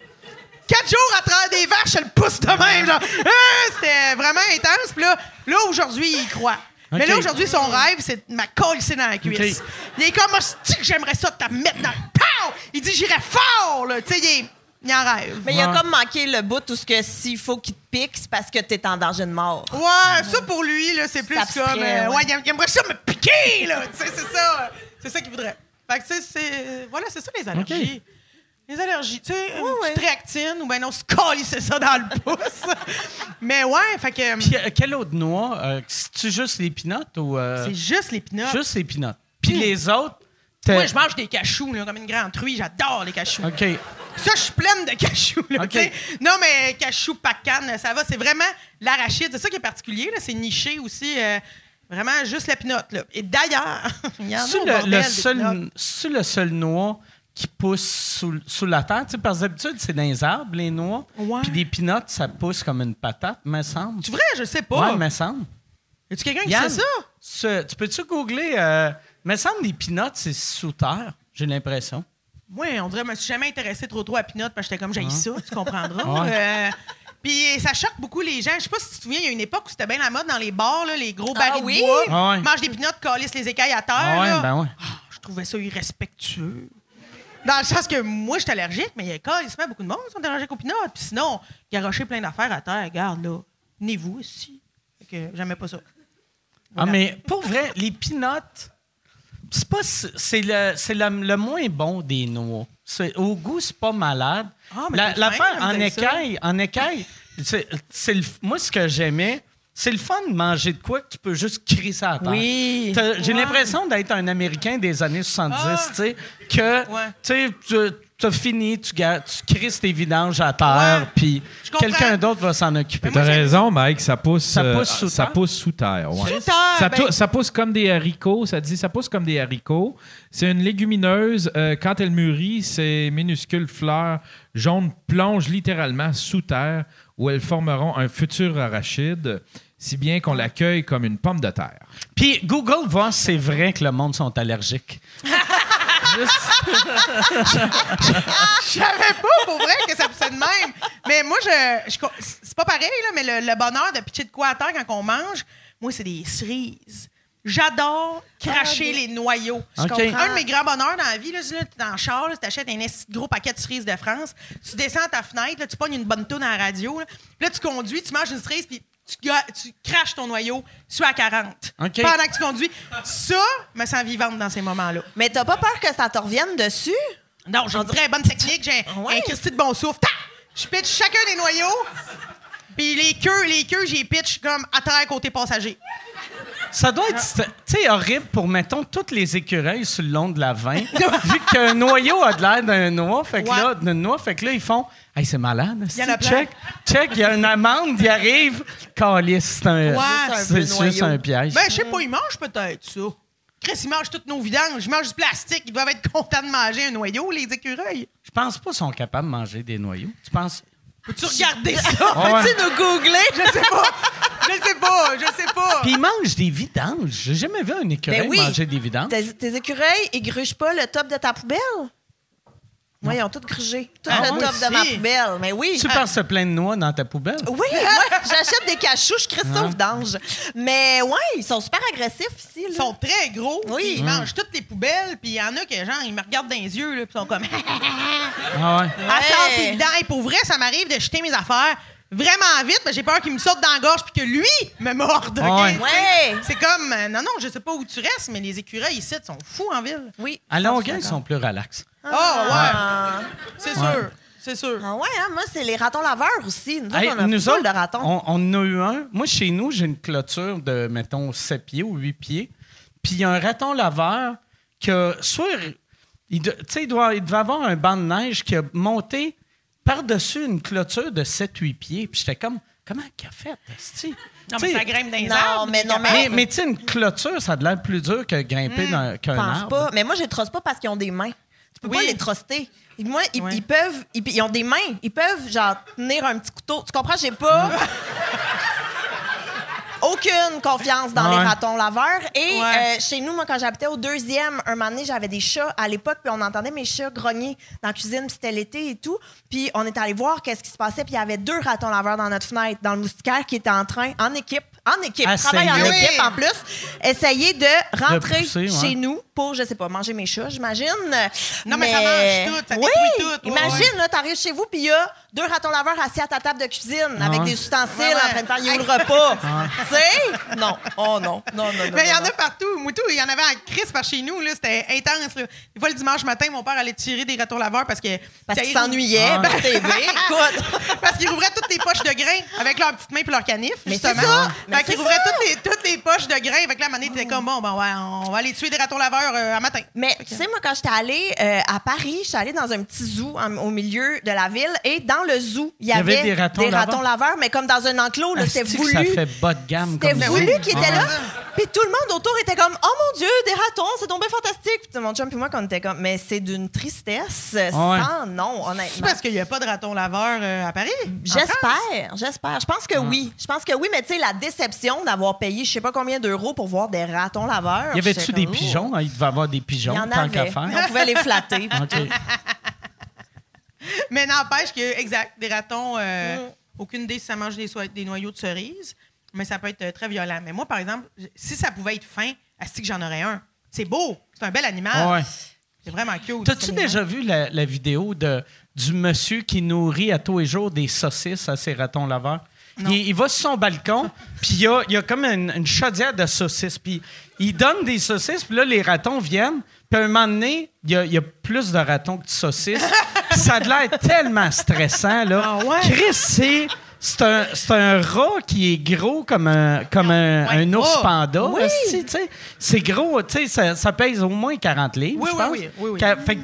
[SPEAKER 6] Quatre jours à travers des vaches, elle le pouce de même. Genre. Ah, C'était vraiment intense. Puis là, là aujourd'hui, il y croit. Mais là, aujourd'hui, son rêve, c'est de m'a coller dans la cuisse. Il est comme, Hostie que j'aimerais ça te mettre dans le pow! Il dit, j'irais fort, là. Tu sais, il, est- il en rêve.
[SPEAKER 5] Mais il a comme manqué le bout, tout ce que s'il faut qu'il te pique, c'est parce que t'es en danger de mort.
[SPEAKER 6] Ouais, ça pour lui, là, c'est plus comme. euh,
[SPEAKER 5] ouais.
[SPEAKER 6] ouais, il aim- il aimerait ça me piquer, là. Tu sais, c'est ça. C'est ça qu'il voudrait. Fait que, tu sais, c'est. Voilà, c'est ça les allergies. Les allergies, tu sais, une petite réactine ou ben non, se c'est ça dans le pouce. Mais ouais, fait que
[SPEAKER 3] Puis, euh, quelle autre noix? Euh, C'est-tu juste les pinottes ou. euh,
[SPEAKER 6] c'est juste les pinottes.
[SPEAKER 3] juste les pinottes. Puis les autres.
[SPEAKER 6] Moi, je mange des cachous, là, comme une grande truie. J'adore les cachous.
[SPEAKER 3] OK.
[SPEAKER 6] Ça, je suis pleine de cachous. Là,
[SPEAKER 3] OK.
[SPEAKER 6] tu sais. Non, mais cachous, pacane, ça va. C'est vraiment l'arachide. C'est ça qui est particulier. là. C'est niché aussi. Vraiment juste la pinotte. Là. Et d'ailleurs, il y en a
[SPEAKER 3] le,
[SPEAKER 6] bordel
[SPEAKER 3] le
[SPEAKER 6] des
[SPEAKER 3] seul, c'est le seul noix qui pousse sous, sous la terre. Tu sais, parce que d'habitude, c'est dans les arbres, les noix.
[SPEAKER 6] Ouais.
[SPEAKER 3] Puis des pinottes, ça pousse comme une patate, me semble.
[SPEAKER 6] Tu vrai? Je sais pas.
[SPEAKER 3] Ouais, me semble.
[SPEAKER 6] Y a-tu quelqu'un qui sait ça?
[SPEAKER 3] ce- tu peux-tu googler? Euh, me semble des pinottes, c'est sous terre, j'ai l'impression.
[SPEAKER 6] Oui, on dirait je me suis jamais intéressé trop trop à Pinot parce que j'étais comme j'ai ça, tu comprendras.
[SPEAKER 3] Ouais.
[SPEAKER 6] Euh, puis ça choque beaucoup les gens. Je sais pas si tu te souviens, il y a une époque où c'était bien la mode dans les bars, là, les gros
[SPEAKER 5] Ah
[SPEAKER 6] barils
[SPEAKER 5] oui?
[SPEAKER 6] de bois.
[SPEAKER 3] Ah ouais.
[SPEAKER 6] Mangent des pinottes, calissent les écailles à terre.
[SPEAKER 3] Ah ouais,
[SPEAKER 6] là.
[SPEAKER 3] ben ouais.
[SPEAKER 6] Je trouvais ça irrespectueux. Dans le sens que moi, j'étais allergique, mais il y a calissement beaucoup de monde qui sont allergiques aux pinottes. Puis sinon, garocher plein d'affaires à terre, regarde là, venez-vous ici. Fait que j'aimais pas ça.
[SPEAKER 3] Ah, mais pour vrai, les pinottes, c'est pas c'est le c'est le, le moins bon des noix. C'est- au goût, c'est pas malade.
[SPEAKER 6] Ah, mais
[SPEAKER 3] La- L'affaire
[SPEAKER 6] fin,
[SPEAKER 3] en écaille, en écaille, c'est le- moi ce que j'aimais, c'est le fun de manger de quoi que tu peux juste crisser à terre.
[SPEAKER 5] Oui.
[SPEAKER 3] J'ai l'impression d'être un Américain des années 70,
[SPEAKER 6] Ah.
[SPEAKER 3] tu sais, que
[SPEAKER 6] Ouais.
[SPEAKER 3] tu sais, tu as fini, tu, crisses tes vidanges à terre, puis quelqu'un d'autre va s'en occuper.
[SPEAKER 4] T'as raison, Mike, ça pousse,
[SPEAKER 3] Ça
[SPEAKER 4] euh,
[SPEAKER 3] pousse sous
[SPEAKER 4] ça
[SPEAKER 3] terre?
[SPEAKER 4] pousse sous terre. ouais.
[SPEAKER 6] Sous terre,
[SPEAKER 4] Ça,
[SPEAKER 6] ben-
[SPEAKER 4] tou- ça pousse comme des haricots. Ça dit ça pousse comme des haricots. C'est une légumineuse. euh, quand elle mûrit, ces minuscules fleurs jaunes plongent littéralement sous terre où elles formeront un futur arachide, si bien qu'on l'accueille comme une pomme de terre.
[SPEAKER 3] Puis Google voit si c'est vrai que le monde sont allergiques.
[SPEAKER 6] Je savais pas pour vrai que ça poussait de même. Mais moi, je, c'est pas pareil, là, mais le, le bonheur de pitcher de quoi à terre quand on mange, moi, c'est des cerises. J'adore cracher
[SPEAKER 5] Ah, des-
[SPEAKER 6] les noyaux. Un de mes grands bonheurs dans la vie, là, là, t'es dans le char, tu achètes un gros paquet de cerises de France, tu descends à ta fenêtre, là, tu pognes une bonne toune à la radio, là, puis là, tu conduis, tu manges une cerise, puis tu, tu craches ton noyau, sur à 40.
[SPEAKER 3] OK.
[SPEAKER 6] Pendant que tu conduis. Ça, me sent vivante dans ces moments-là.
[SPEAKER 5] Mais t'as pas peur que ça te revienne dessus?
[SPEAKER 6] Non, j'ai une très bonne technique. J'ai un,
[SPEAKER 5] Ouais?
[SPEAKER 6] un Christy de bon souffle. Tac! Je pitch chacun des noyaux. Puis les queues, les queues, j'ai pitch comme à terre côté passager.
[SPEAKER 3] Ça doit être, tu sais, horrible pour, mettons, toutes les écureuils sur le long de la 20. vu qu'un noyau a de l'air d'un noix, fait que là, d'une noix, fait que là, ils font Hey, c'est malade.
[SPEAKER 6] Il y en a plein.
[SPEAKER 3] Check, check, il y a une amende, il arrive. Calice, c'est un,
[SPEAKER 6] Ouais.
[SPEAKER 3] c'est un piège.
[SPEAKER 6] Ben, je sais pas, ils mangent peut-être ça. Chris, ils mangent toutes nos vidanges. Ils mangent du plastique. Ils doivent être contents de manger un noyau, les écureuils.
[SPEAKER 3] Je pense pas qu'ils sont capables de manger des noyaux. Tu penses?
[SPEAKER 6] Peux-tu regarder ça?
[SPEAKER 3] Ouais.
[SPEAKER 5] Peux-tu nous googler?
[SPEAKER 6] Je sais pas. Je sais pas. Je sais pas.
[SPEAKER 3] Puis ils mangent des vidanges. J'ai jamais vu un écureuil
[SPEAKER 5] Ben oui.
[SPEAKER 3] manger des vidanges.
[SPEAKER 5] Tes, tes écureuils, ils grugent pas le top de ta poubelle? Moi, ils ont tout grugé. Tout
[SPEAKER 3] Ah,
[SPEAKER 5] le top de ma poubelle. Mais oui.
[SPEAKER 3] Tu penses plein de noix dans ta poubelle?
[SPEAKER 5] Oui, moi, j'achète des cachous, je ça au vidange. Mais ouais, ils sont super agressifs ici. Là.
[SPEAKER 6] Ils sont très gros.
[SPEAKER 5] Oui.
[SPEAKER 6] Ils mangent toutes les poubelles. Puis il y en a que, genre, ils me regardent dans les yeux. Là, puis ils sont comme...
[SPEAKER 3] Ah ouais.
[SPEAKER 6] À ça, c'est évident. Et pour vrai, ça m'arrive de jeter mes affaires vraiment vite, mais j'ai peur qu'il me saute dans la gorge puis que lui me morde. OK?
[SPEAKER 3] Ouais.
[SPEAKER 5] Ouais.
[SPEAKER 6] C'est comme, euh, non, non, je sais pas où tu restes, mais les écureuils ici sont fous en ville.
[SPEAKER 5] Oui.
[SPEAKER 3] À Longueuil, ils sont plus relax.
[SPEAKER 6] Oh, ouais,
[SPEAKER 5] Ah,
[SPEAKER 6] c'est
[SPEAKER 3] Ouais.
[SPEAKER 6] sûr. C'est sûr.
[SPEAKER 5] Ah ouais, hein, moi, c'est les ratons laveurs aussi. Nous, autres,
[SPEAKER 3] Hey,
[SPEAKER 5] on a
[SPEAKER 3] nous autres,
[SPEAKER 5] de ratons.
[SPEAKER 3] On, on en a eu un. Moi, chez nous, j'ai une clôture de, mettons, 7 pieds ou 8 pieds. Puis il y a un raton laveur que, soit, il, de- tu sais, il, doit, il devait avoir un banc de neige qui a monté par-dessus une clôture de 7-8 pieds. Puis j'étais comme, comment qu'il a fait, esti?
[SPEAKER 6] Non,
[SPEAKER 3] Tu
[SPEAKER 6] mais ça grimpe dans les
[SPEAKER 5] Non,
[SPEAKER 6] arbres.
[SPEAKER 5] mais non,
[SPEAKER 3] mais, mais tu sais, une clôture, ça a de l'air plus dur que grimper dans-
[SPEAKER 5] Je
[SPEAKER 3] qu'un arbre.
[SPEAKER 5] pas. Mais moi, je les trosse pas parce qu'ils ont des mains. Tu peux
[SPEAKER 6] Oui.
[SPEAKER 5] pas les truster. Et Moi, ils,
[SPEAKER 6] Ouais.
[SPEAKER 5] ils peuvent. Ils, ils ont des mains. Ils peuvent, genre, tenir un petit couteau. Tu comprends? J'ai pas. Aucune confiance dans
[SPEAKER 3] Ouais.
[SPEAKER 5] les ratons laveurs. Et
[SPEAKER 6] Ouais.
[SPEAKER 5] euh, chez nous, moi, quand j'habitais au deuxième, un moment donné, j'avais des chats à l'époque, puis on entendait mes chats grogner dans la cuisine, puis c'était l'été et tout. Puis on est allé voir qu'est-ce qui se passait, puis il y avait deux ratons laveurs dans notre fenêtre, dans le moustiquaire, qui étaient en train, en équipe, en équipe,
[SPEAKER 3] Essayer.
[SPEAKER 5] travail en équipe en plus, essayer de rentrer
[SPEAKER 3] pousser, ouais.
[SPEAKER 5] chez nous pour, je sais pas, manger mes chats, j'imagine.
[SPEAKER 6] Non, mais ça mange tout, ça
[SPEAKER 5] oui,
[SPEAKER 6] détruit tout, ouais,
[SPEAKER 5] Imagine, là, t'arrives chez vous, puis il y a deux ratons laveurs assis à ta table de cuisine avec
[SPEAKER 3] Ouais.
[SPEAKER 5] des ustensiles
[SPEAKER 6] Ouais, ouais.
[SPEAKER 5] en train de faire le repas. Tu sais? Non. Oh non. Non, non, non.
[SPEAKER 6] Mais il y en a partout. Moutou, il y en avait en crise par chez nous. là. C'était intense. Là. Des fois, le dimanche matin, mon père allait tirer des ratons laveurs parce que.
[SPEAKER 5] Parce
[SPEAKER 6] ça,
[SPEAKER 5] qu'ils
[SPEAKER 6] il-
[SPEAKER 5] s'ennuyaient,
[SPEAKER 3] Ah.
[SPEAKER 5] par TV. Écoute.
[SPEAKER 6] Parce qu'ils rouvraient toutes les poches de grains avec leurs petites mains et leurs canifs,
[SPEAKER 5] Mais
[SPEAKER 6] justement. Fait qu'ils
[SPEAKER 5] ça.
[SPEAKER 6] toutes les, toutes les poches de grains. Fait que là, à un moment donné, t'étais comme, bon, ben ouais, on va aller tuer des ratons laveurs euh, à matin.
[SPEAKER 5] Mais tu sais, moi, quand j'étais allée euh, à Paris, j'étais allée dans un petit zoo en- au milieu de la ville et dans le zoo, il y,
[SPEAKER 3] avait
[SPEAKER 5] avait,
[SPEAKER 3] des ratons laveurs?
[SPEAKER 5] laveurs, mais comme dans un enclos, là, c'était
[SPEAKER 3] Asti que
[SPEAKER 5] voulu.
[SPEAKER 3] Ça fait bas de gamme
[SPEAKER 5] C'était
[SPEAKER 3] comme
[SPEAKER 5] voulu
[SPEAKER 3] ça.
[SPEAKER 5] qu'il était là. Puis tout le monde autour était comme Oh mon Dieu, des ratons, c'est tombé fantastique. Puis mon chum puis moi, qu'on était comme Mais c'est d'une tristesse
[SPEAKER 3] ouais.
[SPEAKER 5] sans nom,
[SPEAKER 6] C'est
[SPEAKER 5] honnêtement.
[SPEAKER 6] parce qu'il n'y a pas de ratons laveurs euh, à Paris? en France?
[SPEAKER 5] J'espère, j'espère. Je pense que oui. Je pense que oui, mais tu sais, la déception d'avoir payé je sais pas combien d'euros pour voir des ratons laveurs.
[SPEAKER 3] Y avait-tu
[SPEAKER 5] j'étais
[SPEAKER 3] des
[SPEAKER 5] oh.
[SPEAKER 3] pigeons? Il devait avoir des pigeons,
[SPEAKER 5] Il y en
[SPEAKER 3] tant qu'à faire.
[SPEAKER 5] On pouvait les flatter.
[SPEAKER 6] Mais n'empêche que, exact, des ratons, euh,
[SPEAKER 5] Mm.
[SPEAKER 6] aucune idée si ça mange des, soi- des noyaux de cerises, mais ça peut être euh, très violent. Mais moi, par exemple, si ça pouvait être fin, asti que j'en aurais un. C'est beau, c'est un bel animal.
[SPEAKER 3] Ouais.
[SPEAKER 6] C'est vraiment cute.
[SPEAKER 3] T'as-tu déjà vu la, la vidéo de, du monsieur qui nourrit à tous les jours des saucisses à ses ratons laveurs? Il, il va sur son balcon, puis il y a, il y a comme une, une chaudière de saucisses. Puis il donne des saucisses, puis là, les ratons viennent. Puis à un moment donné, il y a, il y a plus de ratons que de saucisses. Ça a l'air tellement stressant, là.
[SPEAKER 6] Ah ouais?
[SPEAKER 3] Chris, c'est... C'est un, un rat qui est gros comme un, comme un,
[SPEAKER 6] Ouais.
[SPEAKER 3] un ours
[SPEAKER 6] Oh,
[SPEAKER 3] panda.
[SPEAKER 5] oui.
[SPEAKER 3] tu sais. C'est gros, tu sais, ça, ça pèse au moins 40 livres,
[SPEAKER 6] Oui,
[SPEAKER 3] je
[SPEAKER 6] oui,
[SPEAKER 3] pense.
[SPEAKER 6] oui, oui, oui.
[SPEAKER 3] Fait que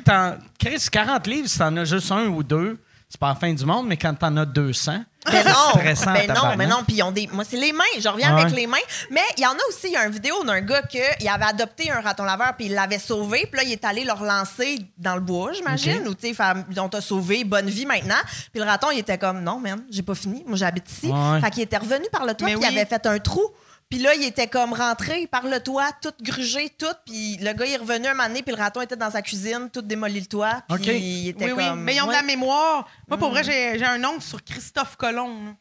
[SPEAKER 3] Chris, 40 livres, si t'en as juste un ou deux, c'est pas la fin du monde, mais quand t'en as 200,
[SPEAKER 5] Ben
[SPEAKER 3] c'est
[SPEAKER 5] non,
[SPEAKER 3] stressant.
[SPEAKER 5] ben non, mais non, puis ils ont des. Moi, c'est les mains. Je reviens
[SPEAKER 3] Ouais.
[SPEAKER 5] avec les mains. Mais il y en a aussi, il y a une vidéo d'un gars qui avait adopté un raton laveur puis il l'avait sauvé. Puis là, il est allé le relancer dans le bois, j'imagine. Ou tu sais, on t'a sauvé, bonne vie maintenant. Puis le raton, il était comme non, man, j'ai pas fini. Moi, j'habite ici.
[SPEAKER 3] Ouais.
[SPEAKER 5] Fait qu'il était revenu par le toit
[SPEAKER 6] Mais
[SPEAKER 5] puis il avait fait un trou. Puis là, il était comme rentré par le toit, tout grugé, tout. Puis le gars, il est revenu un moment donné, puis le raton était dans sa cuisine, tout démoli le toit. Puis
[SPEAKER 3] Ok.
[SPEAKER 5] il était
[SPEAKER 6] Oui, mais ils ont de la mémoire. Moi, pour vrai, j'ai j'ai un oncle sur Christophe Colomb.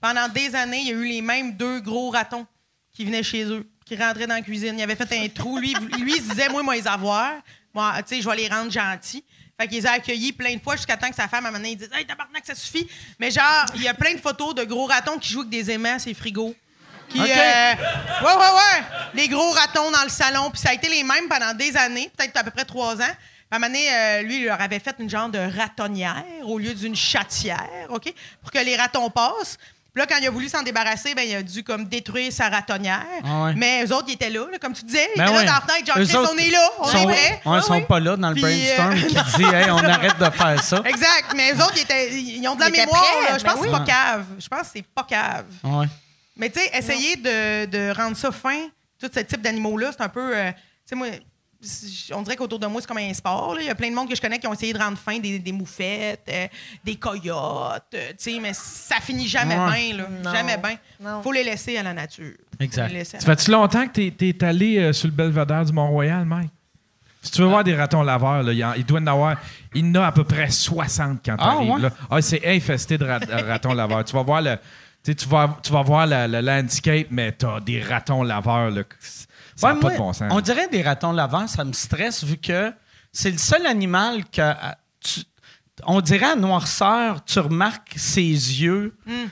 [SPEAKER 6] Pendant des années, il y a eu les mêmes deux gros ratons qui venaient chez eux, qui rentraient dans la cuisine. Il avait fait un trou. Lui, lui il se disait, moi, moi, les avoir. Moi, tu sais, je vais les rendre gentils. Fait qu'ils les a accueillis plein de fois jusqu'à temps que sa femme, à un moment donné, il dit Hey, tabarnak, ça suffit. Mais genre, il y a plein de photos de gros ratons qui jouent avec des aimants à ses frigos. Qui, euh, ouais, ouais, ouais. Les gros ratons dans le salon. Puis ça a été les mêmes pendant des années, peut-être à peu près trois ans. Puis à un moment donné, euh, lui, il leur avait fait une genre de ratonnière au lieu d'une chatière, OK? Pour que les ratons passent. Puis là, quand il a voulu s'en débarrasser, ben, il a dû comme détruire sa ratonnière.
[SPEAKER 3] Ah ouais.
[SPEAKER 6] Mais eux autres, ils étaient là, là, comme tu disais. Ils
[SPEAKER 3] Ben
[SPEAKER 6] étaient
[SPEAKER 3] ouais.
[SPEAKER 6] là dans la fenêtre, genre,
[SPEAKER 3] Eux
[SPEAKER 6] Chris,
[SPEAKER 3] autres
[SPEAKER 6] on est là, on
[SPEAKER 3] sont,
[SPEAKER 6] est prêts.
[SPEAKER 3] ouais, ils sont pas là dans le
[SPEAKER 6] Puis,
[SPEAKER 3] brainstorm
[SPEAKER 6] euh,
[SPEAKER 3] qui dit hey, on arrête de faire ça.
[SPEAKER 6] Exact. Mais eux autres, ils, étaient- ils ont de la
[SPEAKER 5] Ils
[SPEAKER 6] mémoire.
[SPEAKER 5] prêts,
[SPEAKER 6] là. Je
[SPEAKER 5] ben
[SPEAKER 6] pense que
[SPEAKER 5] oui.
[SPEAKER 6] c'est pas cave. Je pense que c'est pas cave. Mais tu sais, essayer de, de rendre ça fin, tout ce type d'animaux-là, c'est un peu. euh, tu sais, moi, on dirait qu'autour de moi, c'est comme un sport. là. Il y a plein de monde que je connais qui ont essayé de rendre fin des, des moufettes, euh, des coyotes, euh, tu sais, mais ça finit jamais
[SPEAKER 3] Ouais.
[SPEAKER 6] bien, là.
[SPEAKER 5] Non.
[SPEAKER 6] Jamais bien. Faut les laisser à la nature.
[SPEAKER 3] Exact.
[SPEAKER 4] Ça fait-tu longtemps que t'es, t'es allé sur le belvédère du Mont-Royal, Mike? Si tu veux voir des ratons laveurs, là, il, en- il doit y en avoir. Il y en a à peu près 60 quand
[SPEAKER 3] Ah,
[SPEAKER 4] t'arrives.
[SPEAKER 3] ouais?
[SPEAKER 4] là. Ah, c'est infesté de rat- de ratons laveurs. Tu vas voir le. Tu vas, tu vas voir le, le landscape, mais t'as des ratons laveurs. Là, ça n'a
[SPEAKER 3] Ouais,
[SPEAKER 4] pas
[SPEAKER 3] moi,
[SPEAKER 4] de bon sens.
[SPEAKER 3] On dirait des ratons laveurs, ça me stresse vu que c'est le seul animal que tu- on dirait à noirceur, tu remarques ses yeux v-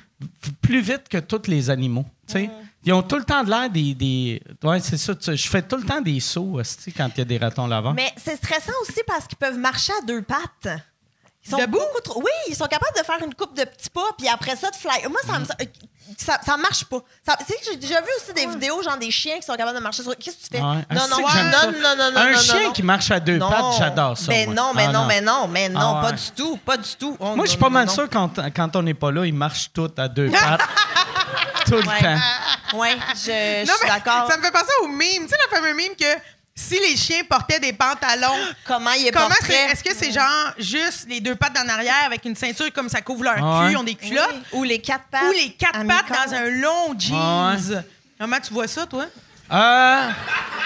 [SPEAKER 3] plus vite que tous les animaux. tu sais. Ils ont tout le temps de l'air des. des ouais, c'est ça. tu- je fais tout le temps des sauts quand il y a des ratons laveurs.
[SPEAKER 5] Mais c'est stressant aussi parce qu'ils peuvent marcher à deux pattes. Ils sont
[SPEAKER 6] Debout?
[SPEAKER 5] beaucoup trop. Oui, ils sont capables de faire une coupe de petits pas, puis après ça, de fly. Moi, ça me. Ça, ça marche pas. Ça- Tu sais, j'ai déjà vu aussi des vidéos, genre des chiens qui sont capables de marcher sur. Qu'est-ce que tu fais?
[SPEAKER 3] Ouais.
[SPEAKER 5] Non, non, non, non, non, non, non,
[SPEAKER 3] Un
[SPEAKER 5] non,
[SPEAKER 3] chien
[SPEAKER 5] non.
[SPEAKER 3] qui marche à deux
[SPEAKER 5] Non.
[SPEAKER 3] pattes, j'adore ça.
[SPEAKER 5] Ben
[SPEAKER 3] moi.
[SPEAKER 5] non, mais
[SPEAKER 3] Ah,
[SPEAKER 5] non, mais non, mais non,
[SPEAKER 3] Ah,
[SPEAKER 5] pas
[SPEAKER 3] ouais.
[SPEAKER 5] du tout, pas du tout. Oh,
[SPEAKER 3] Moi, je suis
[SPEAKER 5] non,
[SPEAKER 3] pas mal
[SPEAKER 5] non,
[SPEAKER 3] sûr quand, quand on n'est pas là, ils marchent tous à deux pattes. tout le temps.
[SPEAKER 5] non. Ouais, je, je
[SPEAKER 6] Non,
[SPEAKER 5] suis
[SPEAKER 6] mais
[SPEAKER 5] d'accord.
[SPEAKER 6] ça me fait penser au mime. Tu sais, le fameux mime que si les chiens portaient des pantalons,
[SPEAKER 5] Comment il est
[SPEAKER 6] comment est-ce que c'est genre juste les deux pattes en arrière avec une ceinture comme ça couvre leur
[SPEAKER 3] Ah
[SPEAKER 6] cul, ont des culottes,
[SPEAKER 5] Oui. Ou les quatre pattes.
[SPEAKER 6] ou les quatre pattes dans un long jeans? Comment tu vois ça, toi?
[SPEAKER 3] Euh,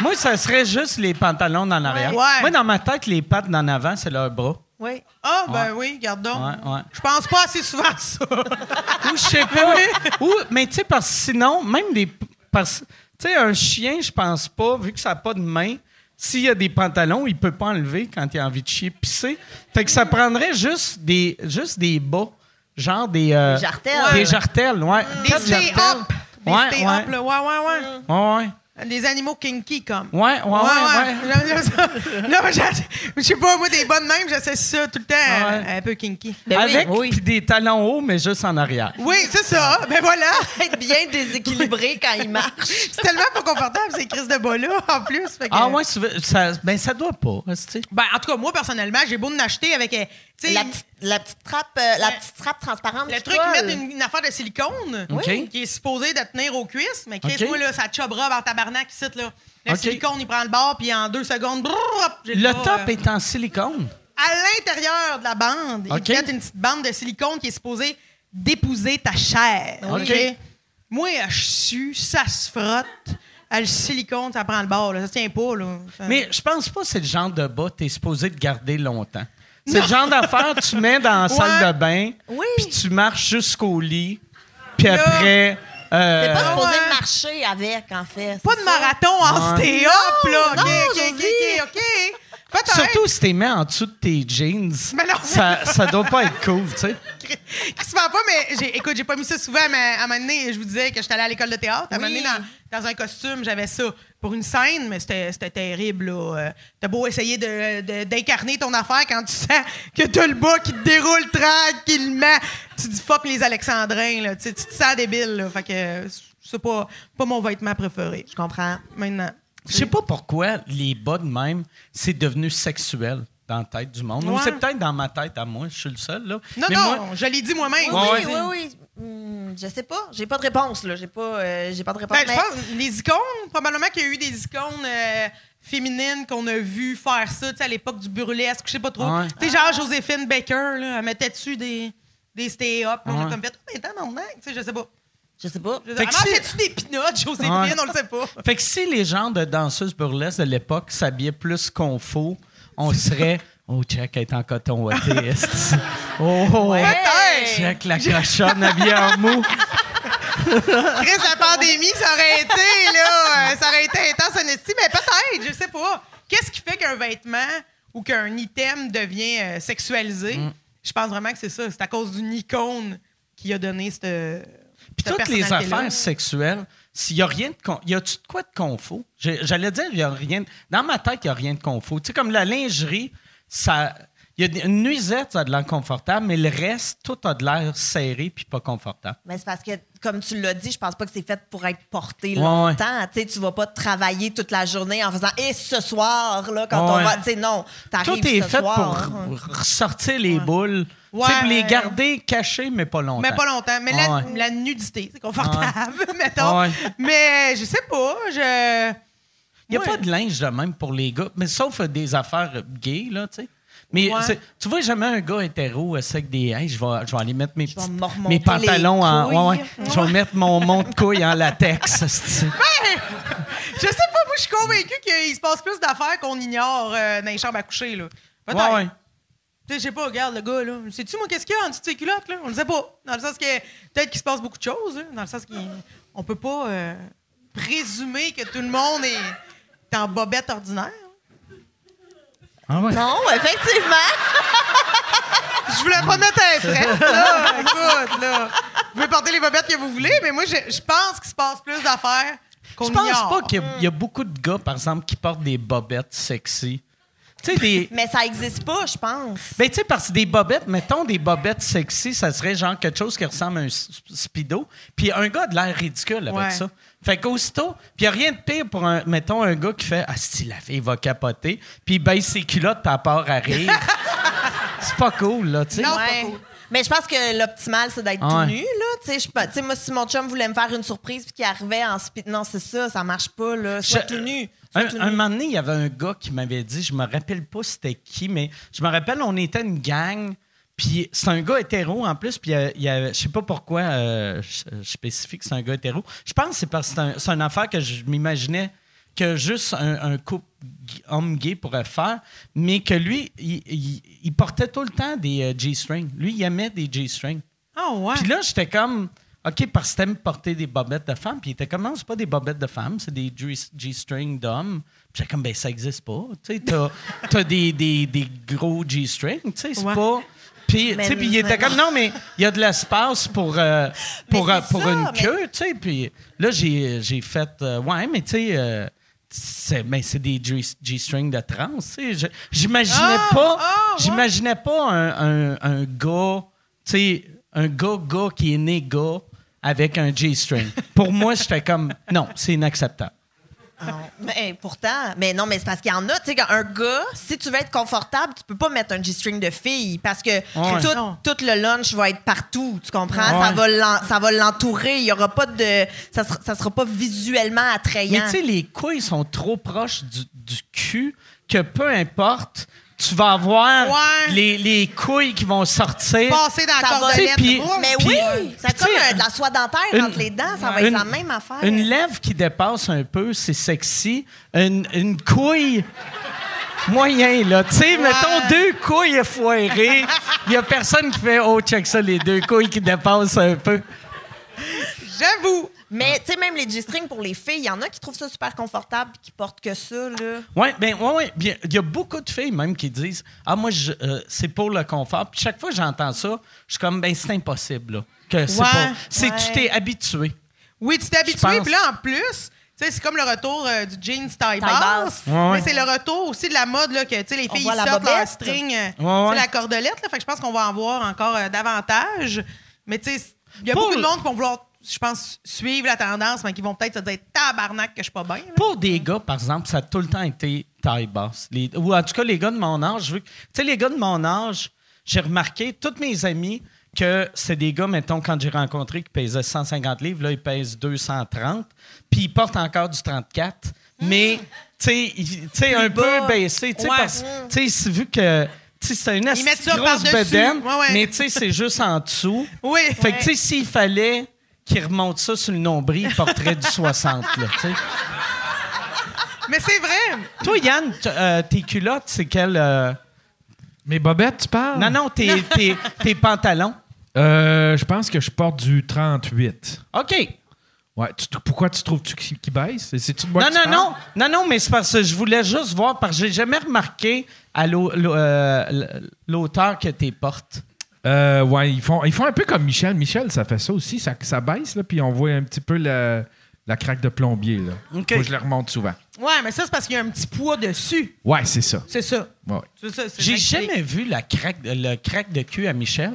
[SPEAKER 3] moi, ça serait juste les pantalons dans l'arrière.
[SPEAKER 6] Ouais.
[SPEAKER 3] Moi, dans ma tête, les pattes d'en avant, c'est leur bras.
[SPEAKER 5] Oui.
[SPEAKER 6] Ah, ben oui, garde donc.
[SPEAKER 3] Ouais, ouais.
[SPEAKER 6] Je pense pas assez souvent à ça.
[SPEAKER 3] Ou je sais pas. Ou, mais tu sais, parce que sinon, même des. parce- Tu sais, un chien, je pense pas, vu que ça n'a pas de main, s'il y a des pantalons, il peut pas enlever quand il a envie de chier pisser. Fait que ça prendrait juste des, juste des bas, genre des... euh,
[SPEAKER 5] Des jartelles.
[SPEAKER 3] Des jartelles, ouais.
[SPEAKER 6] Des
[SPEAKER 3] Quatre jartelles.
[SPEAKER 6] up. Des
[SPEAKER 3] Ouais, ouais.
[SPEAKER 6] là. Ouais, ouais, ouais.
[SPEAKER 3] Ouais, ouais.
[SPEAKER 6] Des animaux kinky, comme.
[SPEAKER 3] Ouais, ouais, ouais, ouais.
[SPEAKER 6] Mais j'ai- je sais pas, moi, des bonnes mêmes, j'essaie ça tout le temps,
[SPEAKER 3] Ouais.
[SPEAKER 6] euh, un peu kinky.
[SPEAKER 5] Ben
[SPEAKER 3] Avec
[SPEAKER 5] oui.
[SPEAKER 3] puis des talons hauts, mais juste en arrière.
[SPEAKER 6] Oui, c'est ça. Ben voilà.
[SPEAKER 5] Être bien déséquilibré quand il marche.
[SPEAKER 6] C'est tellement pas confortable, ces crises de bas-là, en plus. Fait que-
[SPEAKER 3] Ah ouais, ça, ben ça doit pas.
[SPEAKER 6] Ben, en tout cas, moi, personnellement, j'ai beau en acheter avec. Tu
[SPEAKER 5] La, petite- la petite trappe, euh, la petite trappe transparente.
[SPEAKER 6] le truc, ils mettent une, une affaire de silicone qui est supposé de tenir aux cuisses, mais Chris,
[SPEAKER 3] OK.
[SPEAKER 6] moi, là, ça chobera en tabarnak ici, là. Le silicone, il prend le bord, puis en deux secondes, brrr,
[SPEAKER 3] Le top
[SPEAKER 6] euh,
[SPEAKER 3] est en silicone.
[SPEAKER 6] À l'intérieur de la bande,
[SPEAKER 3] OK.
[SPEAKER 6] ils te mettent une petite bande de silicone qui est supposée d'épouser ta chair. Moi, je sue, ça se frotte. Le silicone, ça prend le bord, là. Ça tient pas, là. Ça-
[SPEAKER 3] Mais je pense pas que c'est le genre de bas que t'es supposé de garder longtemps. C'est le genre d'affaire que tu mets dans la salle de bain,
[SPEAKER 5] Oui.
[SPEAKER 3] puis tu marches jusqu'au lit, puis après... euh,
[SPEAKER 5] T'es pas supposé
[SPEAKER 6] ouais.
[SPEAKER 5] marcher avec, en fait.
[SPEAKER 6] Pas de
[SPEAKER 5] ça?
[SPEAKER 6] marathon en
[SPEAKER 3] Ouais.
[SPEAKER 6] stay-up, là. OK,
[SPEAKER 5] non,
[SPEAKER 6] OK. OK, OK.
[SPEAKER 3] Surtout si t'es mis en dessous de tes jeans.
[SPEAKER 6] Mais non.
[SPEAKER 3] Ça, ça doit pas être cool, tu sais.
[SPEAKER 6] Crispement pas, mais j'ai, écoute, j'ai pas mis ça souvent, mais à un moment donné, je vous disais que j'étais allée à l'école de théâtre. À un moment donné, dans, dans un costume, j'avais ça pour une scène, mais c'était, c'était terrible. Là. Euh, T'as beau essayer de, de- d'incarner ton affaire quand tu sens que t'as le bas qui te déroule tranquillement. Tu dis fuck les Alexandrins, là. Tu, te sens débile. Là. Fait que c'est pas, pas mon vêtement préféré.
[SPEAKER 5] Je comprends.
[SPEAKER 6] Maintenant.
[SPEAKER 3] Je sais pas pourquoi les bas de même, c'est devenu sexuel dans la tête du monde. Ou c'est peut-être dans ma tête à moi, je suis le seul, là.
[SPEAKER 6] Non,
[SPEAKER 3] Mais
[SPEAKER 6] non,
[SPEAKER 3] moi-
[SPEAKER 6] je l'ai dit moi-même.
[SPEAKER 5] Oui, oui, oui, oui. Hmm, je sais pas. J'ai pas de réponse, là. J'ai pas, euh, j'ai pas de réponse.
[SPEAKER 6] Ben, je pense, les icônes, probablement qu'il y a eu des icônes euh, féminines qu'on a vu faire ça, tu sais, à l'époque du burlesque, je sais pas trop.
[SPEAKER 3] Ouais.
[SPEAKER 6] Tu sais, genre Joséphine Baker, là, elle mettait dessus des, des stay-up. On a comme fait, oh, mais tabarnak, tu sais, je sais pas.
[SPEAKER 5] Je sais pas.
[SPEAKER 3] Fait
[SPEAKER 6] pas.
[SPEAKER 3] que
[SPEAKER 6] Ah,
[SPEAKER 3] si-
[SPEAKER 6] fait-tu des pinottes, Joséphine?
[SPEAKER 3] Ouais.
[SPEAKER 6] On le sait pas.
[SPEAKER 3] Fait que si les gens de danseuses burlesques de l'époque s'habillaient plus qu'on faut, on serait Oh, check, elle est en coton ouaté, esti. Oh, oh,
[SPEAKER 6] Peut-être.
[SPEAKER 3] check la cochonne habillée en mou.
[SPEAKER 6] Chris, la pandémie, ça aurait été, là, euh, ça aurait été intense en estime, mais peut-être, je sais pas. Qu'est-ce qui fait qu'un vêtement ou qu'un item devient euh, sexualisé?
[SPEAKER 3] Mm.
[SPEAKER 6] Je pense vraiment que c'est ça. C'est à cause d'une icône qui a donné cette.
[SPEAKER 3] Puis toutes les affaires sexuelles, s'il y a rien de con... y a-tu de quoi de confo? J'allais dire il y a rien. Dans ma tête, il y a rien de confo. Tu sais comme la lingerie, ça il y a une nuisette, ça a de l'air confortable, mais le reste, tout a de l'air serré puis pas confortable.
[SPEAKER 5] Mais c'est parce que, comme tu l'as dit, je pense pas que c'est fait pour être porté
[SPEAKER 3] Ouais,
[SPEAKER 5] longtemps. Tu sais, tu vas pas travailler toute la journée en faisant et ce soir là quand
[SPEAKER 3] Ouais.
[SPEAKER 5] on va. Tu sais, non. T'arrives
[SPEAKER 3] Tout est
[SPEAKER 5] ce
[SPEAKER 3] fait
[SPEAKER 5] soir.
[SPEAKER 3] pour ressortir les boules. Tu sais, pour les garder cachées, mais pas longtemps.
[SPEAKER 6] Mais pas longtemps. Mais la,
[SPEAKER 3] Ouais.
[SPEAKER 6] la nudité, c'est confortable, mettons. Mais je sais pas. Je.
[SPEAKER 3] Il n'y a pas de linge de même pour les gars, mais sauf euh, des affaires euh, gays, là, tu sais. Mais
[SPEAKER 6] Ouais.
[SPEAKER 3] tu vois jamais un gars hétéro euh, avec des. Hey, je vais, je vais aller mettre mes, mes pantalons en. Ouais, ouais. Je vais mettre mon monte couille en latex.
[SPEAKER 6] Je sais pas, moi, je suis convaincue qu'il se passe plus d'affaires qu'on ignore euh, dans les chambres à coucher, là. Je sais pas, regarde le gars, là. Sais-tu, moi, qu'est-ce qu'il y a en dessous de ses culottes, là? On le sait pas. Dans le sens que peut-être qu'il se passe beaucoup de choses, hein, dans le sens qu'on peut pas euh, présumer que tout le monde est en bobette ordinaire.
[SPEAKER 3] Ah ouais.
[SPEAKER 5] Non, effectivement.
[SPEAKER 6] Je voulais pas mettre un fret, là. Écoute, là. Vous pouvez porter les bobettes que vous voulez, mais moi, je, je pense qu'il se passe plus d'affaires qu'on
[SPEAKER 3] Je pense
[SPEAKER 6] ignore.
[SPEAKER 3] pas qu'il y, a- il y a beaucoup de gars, par exemple, qui portent des bobettes sexy. Des.
[SPEAKER 5] Mais ça existe pas, je pense.
[SPEAKER 3] Ben, tu sais, parce que des bobettes, mettons des bobettes sexy, ça serait genre quelque chose qui ressemble à un speedo. Puis un gars a de l'air ridicule avec
[SPEAKER 6] Ouais.
[SPEAKER 3] ça. Fait qu'aussitôt, puis il a rien de pire pour, un, mettons, un gars qui fait Ah, si la fille va capoter, puis il baisse ses culottes, puis elle part à rire. c'est pas cool, là, tu sais.
[SPEAKER 6] Non. c'est pas cool.
[SPEAKER 5] Mais je pense que l'optimal, c'est d'être
[SPEAKER 3] Ouais.
[SPEAKER 5] tout nu, là. Tu sais, moi, si mon chum voulait me faire une surprise puis qu'il arrivait en speed... Non, c'est ça, ça marche pas, là. Sois
[SPEAKER 3] Je-
[SPEAKER 5] tout nu.
[SPEAKER 3] Un, un moment donné, il y avait un gars qui m'avait dit, je me rappelle pas c'était qui, mais je me rappelle, on était une gang, puis c'est un gars hétéro en plus, puis il y a- je sais pas pourquoi euh, je, je spécifie que c'est un gars hétéro. Je pense que c'est parce que c'est un- une affaire que je m'imaginais que juste un, un couple homme gay pourrait faire, mais que lui, il, il- il portait tout le temps des euh, G-strings. Lui, il aimait des G-strings.
[SPEAKER 6] Ah, ouais.
[SPEAKER 3] Puis là, j'étais comme, OK, parce que t'aimes porter des bobettes de femmes. Puis il était comme, non, c'est pas des bobettes de femmes, c'est des G-string d'hommes. Puis j'étais comme, ben, ça existe pas. Tu sais, t'as, t'as des, des, des gros G-string, tu sais, c'est
[SPEAKER 6] Ouais.
[SPEAKER 3] pas. Puis, tu sais, puis il était comme, non, mais il y a de l'espace pour, euh, pour, euh, pour
[SPEAKER 5] ça,
[SPEAKER 3] une
[SPEAKER 5] mais-
[SPEAKER 3] queue, tu sais. Puis là, j'ai, j'ai fait, euh, ouais, mais tu sais, euh, c'est, ben, c'est des G-string de trans, tu sais. J'imaginais
[SPEAKER 6] Ah!
[SPEAKER 3] pas,
[SPEAKER 6] Ah, ouais.
[SPEAKER 3] j'imaginais pas un, un, un gars, tu sais, un gars-gars qui est né gars avec un G-string. Pour moi, j'étais comme, non, c'est inacceptable.
[SPEAKER 5] Mais pourtant, mais non, mais c'est parce qu'il y en a. Tu sais, un gars, si tu veux être confortable, tu peux pas mettre un G-string de fille parce que
[SPEAKER 3] Ouais.
[SPEAKER 5] tout, le lunch va être partout. Tu comprends?
[SPEAKER 3] Ouais.
[SPEAKER 5] Ça va l'en- Ça va l'entourer. Il y aura pas de. Ça sera, ça sera pas visuellement attrayant.
[SPEAKER 3] Mais tu sais, les couilles sont trop proches du, du cul que peu importe, tu vas avoir
[SPEAKER 6] Ouais.
[SPEAKER 3] les, les couilles qui vont sortir.
[SPEAKER 6] Passer dans la cordelette.
[SPEAKER 5] Mais oui, c'est comme euh, de la soie dentaire
[SPEAKER 3] une-
[SPEAKER 5] entre les dents. Ça va
[SPEAKER 3] une-
[SPEAKER 5] être la même affaire.
[SPEAKER 3] Une lèvre qui dépasse un peu, c'est sexy. Une, une couille. Moyen, là. Tu sais, mettons deux couilles foirées. Il y a personne qui fait Oh, check ça, les deux couilles qui dépassent un peu.
[SPEAKER 6] J'avoue.
[SPEAKER 5] Mais tu sais, même les G-strings pour les filles, il y en a qui trouvent ça super confortable et qui portent que ça. Là.
[SPEAKER 3] Oui, ben, ouais, ouais. Bien, Il y a beaucoup de filles même qui disent Ah, moi, je- euh, c'est pour le confort. Puis chaque fois que j'entends ça, je suis comme Ben, c'est impossible, là. Que c'est
[SPEAKER 6] Ouais,
[SPEAKER 3] pas. C'est tu t'es habitué.
[SPEAKER 6] Oui, tu t'es habitué. Puis là, en plus, tu sais, c'est comme le retour euh, du jeans taille basse.
[SPEAKER 5] basse.
[SPEAKER 3] Ouais, ouais.
[SPEAKER 6] Mais c'est le retour aussi de la mode, là, que tu sais, les filles
[SPEAKER 5] la
[SPEAKER 6] sortent leur string, euh,
[SPEAKER 3] Ouais,
[SPEAKER 6] tu sais,
[SPEAKER 3] ouais.
[SPEAKER 6] la cordelette. Là, fait que je pense qu'on va en voir encore euh, davantage. Mais tu sais, il y a
[SPEAKER 3] Pour
[SPEAKER 6] beaucoup de monde qui vont vouloir, je pense, suivre la tendance, mais qui vont peut-être se dire tabarnak que je suis pas bien.
[SPEAKER 3] Pour des gars, par exemple, ça a tout le temps été taille basse. Les- ou en tout cas, les gars de mon âge, tu sais, les gars de mon âge, j'ai remarqué, tous mes amis, que c'est des gars, mettons, quand j'ai rencontré, qui pesaient 150 livres, là, ils pèsent 230, puis ils portent encore du 34, mais, tu sais, ils- tu sais, un peu baissé, tu sais,
[SPEAKER 6] Ouais.
[SPEAKER 3] parce tu sais, vu que, tu sais, c'est une grosse bedaine,
[SPEAKER 6] Ouais, ouais.
[SPEAKER 3] mais, tu sais, c'est juste en dessous.
[SPEAKER 6] Oui.
[SPEAKER 3] Fait que, tu sais, s'il fallait qu'ils remontent ça sur le nombril, ils porteraient du 60, là, tu sais.
[SPEAKER 6] Mais c'est vrai.
[SPEAKER 3] Toi, Yann, euh, tes culottes, c'est quel. euh,
[SPEAKER 4] Mes bobettes, tu parles?
[SPEAKER 3] Non, non, tes, tes, tes pantalons.
[SPEAKER 4] Euh, je pense que je porte du 38.
[SPEAKER 3] OK.
[SPEAKER 4] Ouais. tu- pourquoi tu trouves-tu qu'il baisse? C'est-tu de moi
[SPEAKER 3] Non,
[SPEAKER 4] que tu
[SPEAKER 3] non,
[SPEAKER 4] parles?
[SPEAKER 3] non. Non, non, mais c'est parce que je voulais juste voir, parce que j'ai jamais remarqué à euh, l'auteur que t'es portes.
[SPEAKER 4] Euh, ouais, ils font, ils font un peu comme Michel. Michel, ça fait ça aussi. Ça, ça baisse, là, puis on voit un petit peu la, la craque de plombier. Là. Que je le remonte souvent.
[SPEAKER 6] Ouais, mais ça, c'est parce qu'il y a un petit poids dessus.
[SPEAKER 4] Ouais, c'est ça.
[SPEAKER 6] C'est ça.
[SPEAKER 4] Ouais.
[SPEAKER 6] C'est ça, c'est
[SPEAKER 3] J'ai jamais vu la craque, le craque de cul à Michel.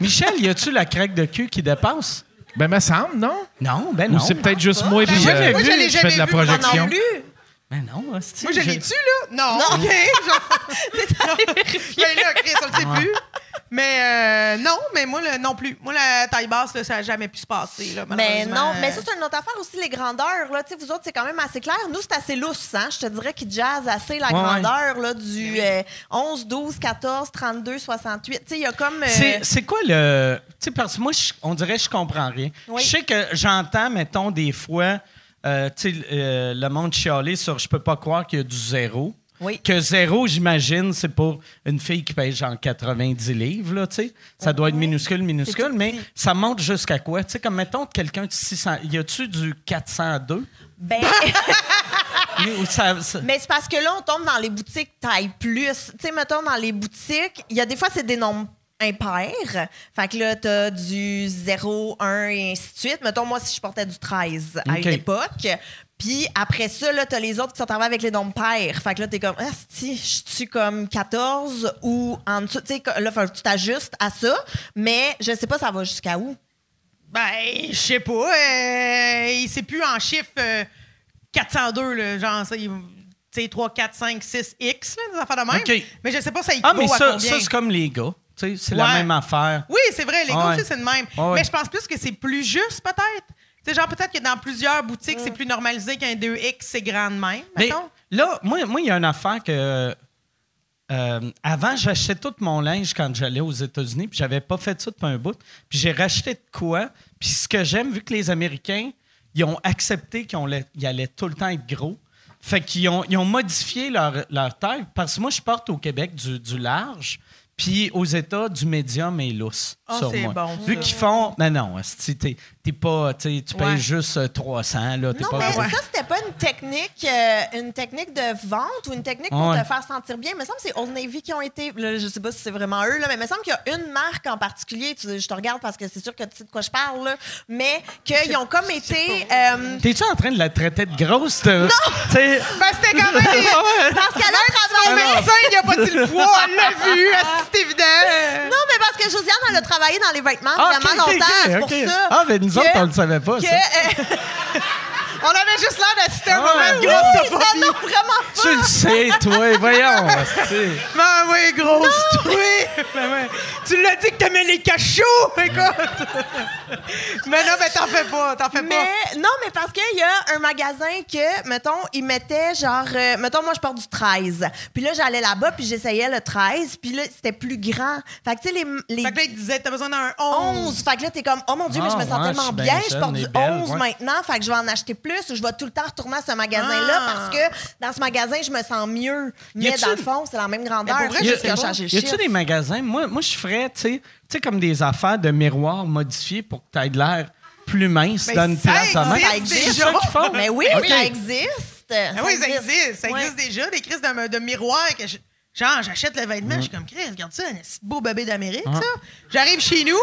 [SPEAKER 3] Michel, y a-tu la craque de cul qui dépasse?
[SPEAKER 4] Ben, me semble, non?
[SPEAKER 3] Non, ben
[SPEAKER 4] Ou
[SPEAKER 3] non.
[SPEAKER 4] c'est peut-être juste moi, puis
[SPEAKER 3] J'ai jamais
[SPEAKER 4] euh,
[SPEAKER 3] vu.
[SPEAKER 6] Moi, je
[SPEAKER 4] fais de la
[SPEAKER 6] jamais vu, moi non
[SPEAKER 4] projection.
[SPEAKER 6] plus.
[SPEAKER 3] Ben non, hostie,
[SPEAKER 6] Moi, je l'ai-tu, là? Non. OK. Genre... ben là, Chris, on le sait plus. Mais euh, non, mais moi, le- non plus. Moi, la taille basse, là, ça n'a jamais pu se passer. Là,
[SPEAKER 5] Mais
[SPEAKER 6] malheureusement.
[SPEAKER 5] non, mais ça, c'est une autre affaire aussi, les grandeurs. Là. Tu sais, Vous autres, c'est quand même assez clair. Nous, c'est assez lousse. Hein? Je te dirais qu'ils jazz assez la
[SPEAKER 3] Ouais,
[SPEAKER 5] grandeur là, du euh, 11, 12, 14, 32, 68. Tu sais, il y a comme. euh,
[SPEAKER 3] C'est, c'est quoi le. Tu sais, parce que moi, on dirait que je comprends rien.
[SPEAKER 5] Oui.
[SPEAKER 3] Je sais que j'entends, mettons, des fois, euh, tu sais, euh, le monde chialer sur je peux pas croire qu'il y a du zéro.
[SPEAKER 5] Oui.
[SPEAKER 3] Que zéro, j'imagine, c'est pour une fille qui pèse genre 90 livres, là, tu sais. Ça doit être minuscule, minuscule, mais ça monte jusqu'à quoi? Tu sais, comme, mettons, quelqu'un de 600... Y a-tu du 402?
[SPEAKER 5] Ben,
[SPEAKER 3] ça- ça-
[SPEAKER 5] mais c'est parce que là, on tombe dans les boutiques taille plus. Tu sais, mettons, dans les boutiques, il y a des fois, c'est des nombres impairs. Fait que là, t'as du 0, 1 et ainsi de suite. Mettons, moi, si je portais du 13 à une époque. Puis après ça, là, t'as les autres qui sont arrivés avec les nombres pairs. Fait que là, t'es comme, ah, si, je suis comme 14 ou en dessous. Tu sais, là, faut que tu t'ajustes à ça. Mais je sais pas, ça va jusqu'à où?
[SPEAKER 6] Ben, je sais pas. Euh, il sait plus en chiffre euh, 402, là, genre ça. il- Tu sais, 3, 4, 5, 6, X, là, des affaires de même.
[SPEAKER 3] OK.
[SPEAKER 6] Mais je sais pas, ça
[SPEAKER 3] Ah,
[SPEAKER 6] équivaut
[SPEAKER 3] mais
[SPEAKER 6] à
[SPEAKER 3] ça,
[SPEAKER 6] combien.
[SPEAKER 3] ça c'est comme les gars. Tu sais, c'est la même affaire.
[SPEAKER 6] Oui, c'est vrai, les gars
[SPEAKER 3] Ouais.
[SPEAKER 6] aussi, c'est le même.
[SPEAKER 3] Ouais.
[SPEAKER 6] Mais je pense plus que c'est plus juste, peut-être. Tu sais, genre, peut-être que dans plusieurs boutiques, c'est plus normalisé qu'un 2X, c'est grand de même,
[SPEAKER 3] Mais
[SPEAKER 6] mettons.
[SPEAKER 3] là, moi, moi, il y a une affaire que. euh, avant, j'achetais tout mon linge quand j'allais aux États-Unis, puis j'avais pas fait ça depuis un bout. Puis j'ai racheté de quoi. Puis ce que j'aime, vu que les Américains, ils ont accepté qu'ils allaient tout le temps être gros, fait qu'ils ont, ils ont modifié leur, leur taille. Parce que moi, je porte au Québec du, du large, Puis aux États, du médium et lousse.
[SPEAKER 6] Ah,
[SPEAKER 3] sur
[SPEAKER 6] c'est
[SPEAKER 3] moi.
[SPEAKER 6] bon,
[SPEAKER 3] Vu qu'ils font. Mais non, t'es t'es pas. t'sais, Tu payes
[SPEAKER 6] Ouais.
[SPEAKER 3] juste euh, 300, là. T'es
[SPEAKER 5] Non,
[SPEAKER 3] pas
[SPEAKER 5] mais ça, c'était pas une technique, euh, une technique de vente ou une technique pour
[SPEAKER 3] Ouais.
[SPEAKER 5] te faire sentir bien. Il me semble que c'est Old Navy qui ont été. là, je sais pas si c'est vraiment eux, là, mais il me semble qu'il y a une marque en particulier. tu- je te regarde parce que c'est sûr que tu sais de quoi je parle, là, mais qu'ils ont comme été. euh,
[SPEAKER 3] T'es-tu en train de la traiter de grosse? Non! T'sais,
[SPEAKER 6] Ben, c'était quand même. des-
[SPEAKER 5] parce qu'elle a travaillé.
[SPEAKER 6] médecin, il a pas dit le poids, elle l'a vu, c'est évident.
[SPEAKER 5] Non, mais parce que Josiane, elle a travaillé dans les vêtements
[SPEAKER 3] Ah,
[SPEAKER 5] vraiment longtemps. c'est pour ça.
[SPEAKER 3] Ah, mais nous
[SPEAKER 5] que-
[SPEAKER 3] autres, on le savait pas,
[SPEAKER 5] que,
[SPEAKER 3] ça.
[SPEAKER 5] euh,
[SPEAKER 6] On avait juste l'air d'assister à un moment de
[SPEAKER 5] oui, non, non, vraiment pas.
[SPEAKER 3] Tu le sais, toi, voyons.
[SPEAKER 6] Ben oui, grosse oui. Ben ouais. Tu l'as dit que t'aimais les cachots, écoute. mais non, mais t'en fais pas, t'en fais pas.
[SPEAKER 5] Mais non, mais parce qu'il y a un magasin que, mettons, ils mettaient genre, euh, mettons, moi je porte du 13. Puis là, j'allais là-bas, puis j'essayais le 13, puis là, c'était plus grand. Fait que tu sais, les, les
[SPEAKER 6] Fait que là, il disait, t'as besoin d'un 11.
[SPEAKER 5] 11. Fait que là, t'es comme, oh mon Dieu, mais je me
[SPEAKER 3] Ah,
[SPEAKER 5] sens
[SPEAKER 3] ouais, je
[SPEAKER 5] tellement
[SPEAKER 3] bien
[SPEAKER 5] bien, je porte du
[SPEAKER 3] belle,
[SPEAKER 5] 11
[SPEAKER 3] ouais.
[SPEAKER 5] maintenant, fait que je vais en acheter plus ou je vais tout le temps retourner à ce magasin-là
[SPEAKER 6] Ah.
[SPEAKER 5] parce que dans ce magasin, je me sens mieux.
[SPEAKER 3] Y
[SPEAKER 5] Mais dans le fond, c'est la même grandeur. Qu'il a
[SPEAKER 3] Y a-tu des magasins? Moi, moi je ferais, tu sais, tu sais, comme des affaires de miroirs modifiés pour que tu aies de l'air plus mince dans une place à main.
[SPEAKER 5] Ça existe.
[SPEAKER 6] déjà.
[SPEAKER 5] Mais oui,
[SPEAKER 3] Ok.
[SPEAKER 5] ça existe.
[SPEAKER 6] Ah oui, ça existe. Ça
[SPEAKER 5] Ouais.
[SPEAKER 6] existe déjà, des crises de, de miroirs que je- Genre, j'achète le vêtement, je suis comme, Chris, regarde ça, un petit beau bébé d'Amérique, ça. J'arrive chez nous,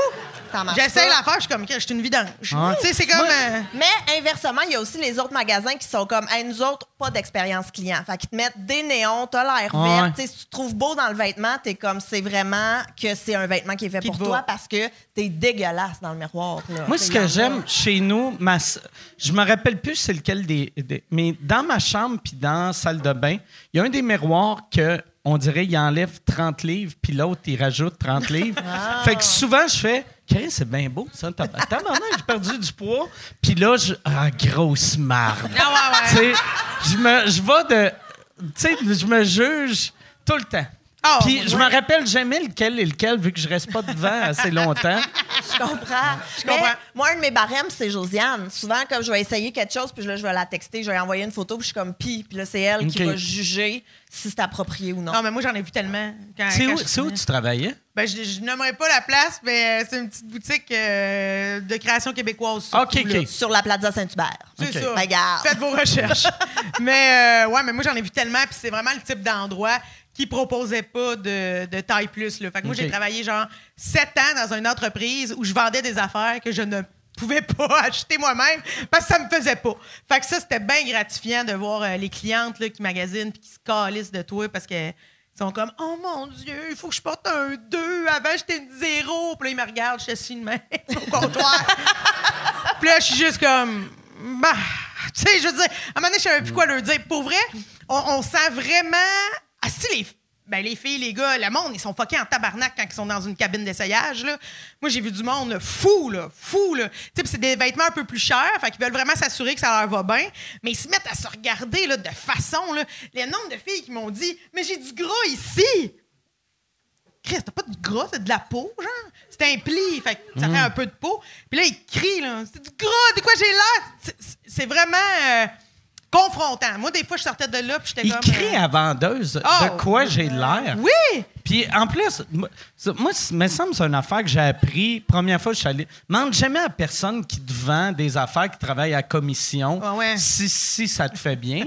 [SPEAKER 6] j'essaie
[SPEAKER 5] pas.
[SPEAKER 6] l'affaire, je suis comme, Chris, je suis une vidange. Tu sais, c'est comme. Euh,
[SPEAKER 5] Mais inversement, il y a aussi les autres magasins qui sont comme, hey, nous autres, pas d'expérience client. Fait qu'ils te mettent des néons, t'as l'air
[SPEAKER 3] Ouais.
[SPEAKER 5] vert. Tu sais, Si tu te trouves beau dans le vêtement, t'es comme, c'est vraiment que c'est un vêtement qui est fait
[SPEAKER 6] Qui
[SPEAKER 5] pour
[SPEAKER 6] te va.
[SPEAKER 5] toi parce que t'es dégueulasse dans le miroir. là.
[SPEAKER 3] Moi, ce que
[SPEAKER 5] y en a.
[SPEAKER 3] j'aime chez nous, ma, s- je me rappelle plus c'est lequel des, des- Mais dans ma chambre puis dans la salle de bain, il y a un des miroirs que on dirait il enlève 30 livres puis l'autre il rajoute 30 livres. Fait que souvent je fais c'est bien beau ça. Maman, j'ai perdu du poids. Puis là, je. Ah, grosse marde.
[SPEAKER 6] Ah
[SPEAKER 3] je vais de. Tu sais, je me juge tout le temps.
[SPEAKER 6] Ah,
[SPEAKER 3] Puis je me rappelle jamais lequel est lequel, vu que je reste pas devant assez longtemps.
[SPEAKER 5] Je comprends.
[SPEAKER 6] Je
[SPEAKER 5] Mais moi, un de mes barèmes, c'est Josiane. Souvent, comme je vais essayer quelque chose, puis là, je vais la texter, je vais lui envoyer une photo, puis je suis comme pis. Puis là, c'est elle qui va juger si c'est approprié ou non.
[SPEAKER 6] Non, mais moi, j'en ai vu tellement.
[SPEAKER 3] C'est où,
[SPEAKER 6] je-
[SPEAKER 3] c'est où tu travaillais?
[SPEAKER 6] Ben, je, je nommerai pas la place, mais euh, c'est une petite boutique euh, de création québécoise.
[SPEAKER 3] OK. OK.
[SPEAKER 5] Sur la Plaza Saint-Hubert.
[SPEAKER 6] C'est
[SPEAKER 3] OK.
[SPEAKER 6] ça.
[SPEAKER 5] Regarde.
[SPEAKER 6] Faites vos recherches. mais euh, ouais, mais moi j'en ai vu tellement, puis c'est vraiment le type d'endroit qui proposait pas de, de taille plus. Là. Fait que moi j'ai travaillé genre sept ans dans une entreprise où je vendais des affaires que je ne pouvais pas acheter moi-même parce que ça me faisait pas. Fait que ça c'était bien gratifiant de voir euh, les clientes là, qui magasinent puis qui se calissent de toi parce que ils sont comme Oh mon Dieu, il faut que je porte un 2 avant j'étais une 0. Puis là, ils me regardent, je suis de main au comptoir. Puis là, je suis juste comme. Bah, tu sais, je veux dire, à un moment donné, je savais plus quoi leur dire. Pour vrai, on, on sent vraiment. Ah, si les, ben, les filles, les gars, le monde, ils sont fuckés en tabarnak quand ils sont dans une cabine d'essayage. là. Moi, j'ai vu du monde là, fou, là, fou. Là. C'est des vêtements un peu plus chers, fait qu'ils veulent vraiment s'assurer que ça leur va bien. Mais ils se mettent à se regarder là, de façon. Là, les nombres de filles qui m'ont dit Mais j'ai du gras ici. Chris, t'as pas de gras, c'est de la peau, genre? C'est un pli, fait que ça fait un peu de peau. Puis là, il crie, là. C'est du gras, de quoi j'ai l'air? C'est- C'est vraiment euh, confrontant. Moi, des fois, je sortais de là, puis j'étais
[SPEAKER 3] Il
[SPEAKER 6] comme.
[SPEAKER 3] crie
[SPEAKER 6] euh,
[SPEAKER 3] à vendeuse
[SPEAKER 6] Oh!
[SPEAKER 3] de quoi j'ai de l'air.
[SPEAKER 6] Oui!
[SPEAKER 3] Puis en plus, moi, ça- me semble c'est une affaire que j'ai appris. Première fois que je suis allé. Demande jamais à personne qui te vend des affaires qui travaillent à commission
[SPEAKER 6] ouais.
[SPEAKER 3] si, si ça te fait bien.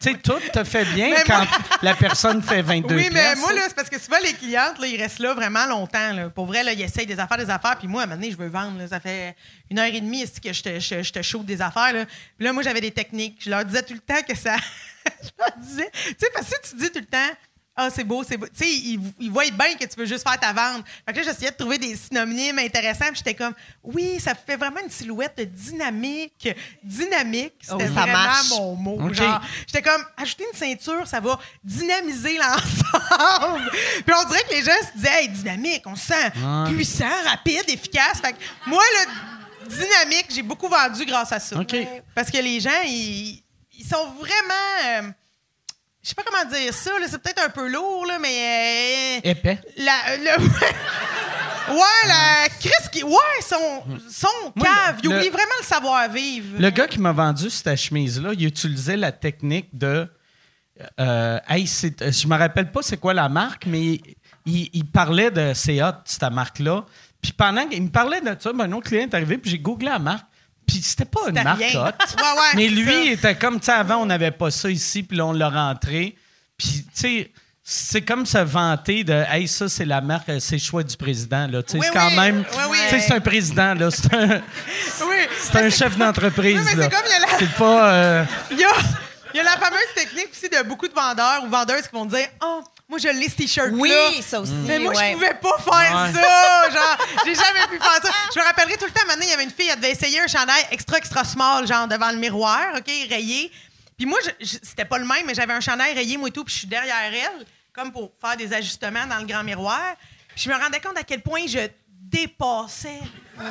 [SPEAKER 3] Tu sais, tout te fait bien
[SPEAKER 6] Mais
[SPEAKER 3] quand
[SPEAKER 6] moi-
[SPEAKER 3] la personne fait 22
[SPEAKER 6] Oui, mais moi, là, c'est parce que souvent, les clientes, là, ils restent là vraiment longtemps. Là. Pour vrai, là, ils essayent des affaires, des affaires. Puis moi, à un moment donné, je veux vendre. là. Ça fait une heure et demie est-ce que je te, je, je te shoot des affaires. Là? Puis là, moi, j'avais des techniques. Je leur disais tout le temps que ça. je leur disais. Tu sais, parce que si tu dis tout le temps. Ah, c'est beau, c'est beau. Tu sais, ils, ils voient bien que tu veux juste faire ta vente. Fait que là, j'essayais de trouver des synonymes intéressants. Puis j'étais comme, oui, ça fait vraiment une silhouette dynamique. Dynamique, c'était
[SPEAKER 5] Oh, ça
[SPEAKER 6] vraiment
[SPEAKER 5] marche.
[SPEAKER 6] mon mot. Genre, J'étais comme, ajouter une ceinture, ça va dynamiser l'ensemble. Puis on dirait que les gens se disaient, hey, dynamique, on se sent
[SPEAKER 3] Ouais.
[SPEAKER 6] puissant, rapide, efficace. Fait que moi, le dynamique, j'ai beaucoup vendu grâce à ça. Parce que les gens, ils, ils sont vraiment. euh, je sais pas comment dire ça, là, c'est peut-être un peu lourd, là, mais. euh,
[SPEAKER 3] Épais.
[SPEAKER 6] la, le- ouais, la Chris qui. Ouais, son, son
[SPEAKER 3] Moi,
[SPEAKER 6] cave. Il
[SPEAKER 3] le-
[SPEAKER 6] oublie vraiment le savoir-vivre.
[SPEAKER 3] Le gars qui m'a vendu cette chemise-là, il utilisait la technique de. Euh, hey, c'est- je me rappelle pas c'est quoi la marque, mais il, il parlait de c'est hot, cette marque-là. Puis pendant qu'il me parlait de ça, ben, un autre client est arrivé, puis j'ai googlé la marque. Puis c'était pas une hot.
[SPEAKER 6] Ouais, ouais,
[SPEAKER 3] mais lui,
[SPEAKER 6] ça.
[SPEAKER 3] il était comme, tu sais, avant, on n'avait pas ça ici, puis là, on l'a rentré. Puis, tu sais, c'est comme se vanter de, hey, ça, c'est la marque, c'est le choix du président, là. Tu sais,
[SPEAKER 6] Oui,
[SPEAKER 3] c'est quand
[SPEAKER 6] oui.
[SPEAKER 3] même,
[SPEAKER 6] Oui, oui.
[SPEAKER 3] tu sais, c'est un président, là. C'est un, c'est un chef d'entreprise,
[SPEAKER 6] Oui, mais c'est
[SPEAKER 3] là.
[SPEAKER 6] comme il y a la-
[SPEAKER 3] C'est pas. euh,
[SPEAKER 6] Il y a, il y a la fameuse technique aussi de beaucoup de vendeurs ou vendeuses qui vont dire Oh, moi, je l'ai ce t-shirt-là.
[SPEAKER 5] Oui, ça aussi.
[SPEAKER 6] Mais moi,
[SPEAKER 5] ouais.
[SPEAKER 6] je pouvais pas faire
[SPEAKER 3] Ouais.
[SPEAKER 6] ça. Genre, j'ai jamais pu faire ça. Je me rappellerai tout le temps, maintenant, il y avait une fille, elle devait essayer un chandail extra, extra small, genre devant le miroir, OK, rayé. Puis moi, je- je- c'était pas le même, mais j'avais un chandail rayé, moi et tout, puis je suis derrière elle, comme pour faire des ajustements dans le grand miroir. Puis je me rendais compte à quel point je dépassais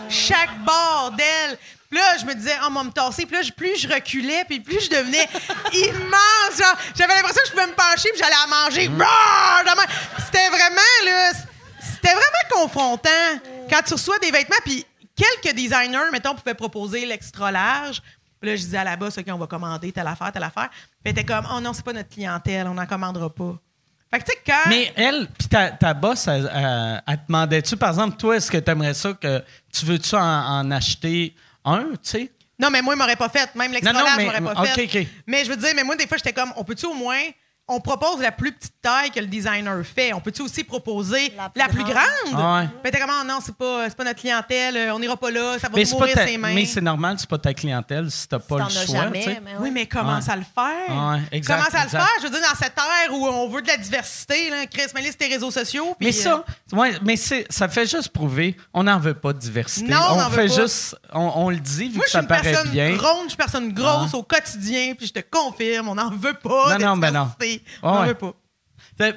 [SPEAKER 6] chaque bord d'elle. Puis là, je me disais, oh, on va me tasser. Puis là, plus je reculais, puis plus je devenais immense. Genre, j'avais l'impression que je pouvais me pencher, puis j'allais à manger. Ma- C'était vraiment, là, c'était vraiment confrontant quand tu reçois des vêtements, puis quelques designers, mettons, pouvaient proposer l'extra large. Puis là, je disais à la boss, OK, on va commander telle affaire, telle affaire. Puis elle était comme, oh non, c'est pas notre clientèle, on n'en commandera pas. Fait que, tu sais, quand.
[SPEAKER 3] Mais elle, puis ta, ta boss, elle, elle- elle te demandait-tu, par exemple, toi, est-ce que tu aimerais ça que tu veux-tu en, en acheter un, tu sais?
[SPEAKER 6] Non, mais moi, il m'aurait pas fait. Même large,
[SPEAKER 3] mais-
[SPEAKER 6] m'aurait pas
[SPEAKER 3] OK,
[SPEAKER 6] fait. Mais je veux dire, mais moi, des fois, j'étais comme, on peut-tu au moins. On propose la plus petite taille que le designer fait. On peut-tu aussi proposer la
[SPEAKER 5] La
[SPEAKER 6] plus,
[SPEAKER 5] plus
[SPEAKER 6] grande?
[SPEAKER 3] Ah ouais.
[SPEAKER 6] Mais t'es comme, Ah, non, c'est pas, pas notre clientèle, euh, on n'ira pas là, ça va
[SPEAKER 3] Mais
[SPEAKER 6] nous mourir
[SPEAKER 3] ta-
[SPEAKER 6] ses mains.
[SPEAKER 3] mais c'est normal, c'est pas ta clientèle si t'as pas le choix,
[SPEAKER 5] jamais,
[SPEAKER 6] Oui, mais comment
[SPEAKER 3] Ouais.
[SPEAKER 6] ça le faire?
[SPEAKER 3] Ouais, exact,
[SPEAKER 6] comment ça
[SPEAKER 3] exact.
[SPEAKER 6] le faire? Je veux dire, dans cette ère où on veut de la diversité, là, Chris, mais tes réseaux sociaux. puis,
[SPEAKER 3] Mais ça,
[SPEAKER 6] euh,
[SPEAKER 3] ouais, mais ça fait juste prouver, on n'en veut pas de diversité.
[SPEAKER 6] Non, on
[SPEAKER 3] on
[SPEAKER 6] n'en veut pas.
[SPEAKER 3] juste, on, on le dit vu
[SPEAKER 6] moi,
[SPEAKER 3] que
[SPEAKER 6] je suis
[SPEAKER 3] ça
[SPEAKER 6] une
[SPEAKER 3] paraît
[SPEAKER 6] personne
[SPEAKER 3] bien.
[SPEAKER 6] ronde, je suis une personne grosse
[SPEAKER 3] Ah.
[SPEAKER 6] au quotidien, puis je te confirme, on n'en veut pas
[SPEAKER 3] Non,
[SPEAKER 6] de
[SPEAKER 3] non, ben non.
[SPEAKER 6] Diversité.
[SPEAKER 3] Ah
[SPEAKER 6] On n'en
[SPEAKER 3] ouais.
[SPEAKER 6] veut pas.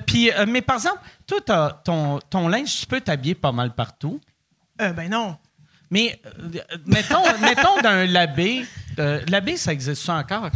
[SPEAKER 3] Puis, euh, mais par exemple, toi, t'as- ton, ton linge, tu peux t'habiller pas mal partout.
[SPEAKER 6] Euh, ben non.
[SPEAKER 3] Mais euh, mettons, mettons d'un labé. euh, labé, ça existe ça encore?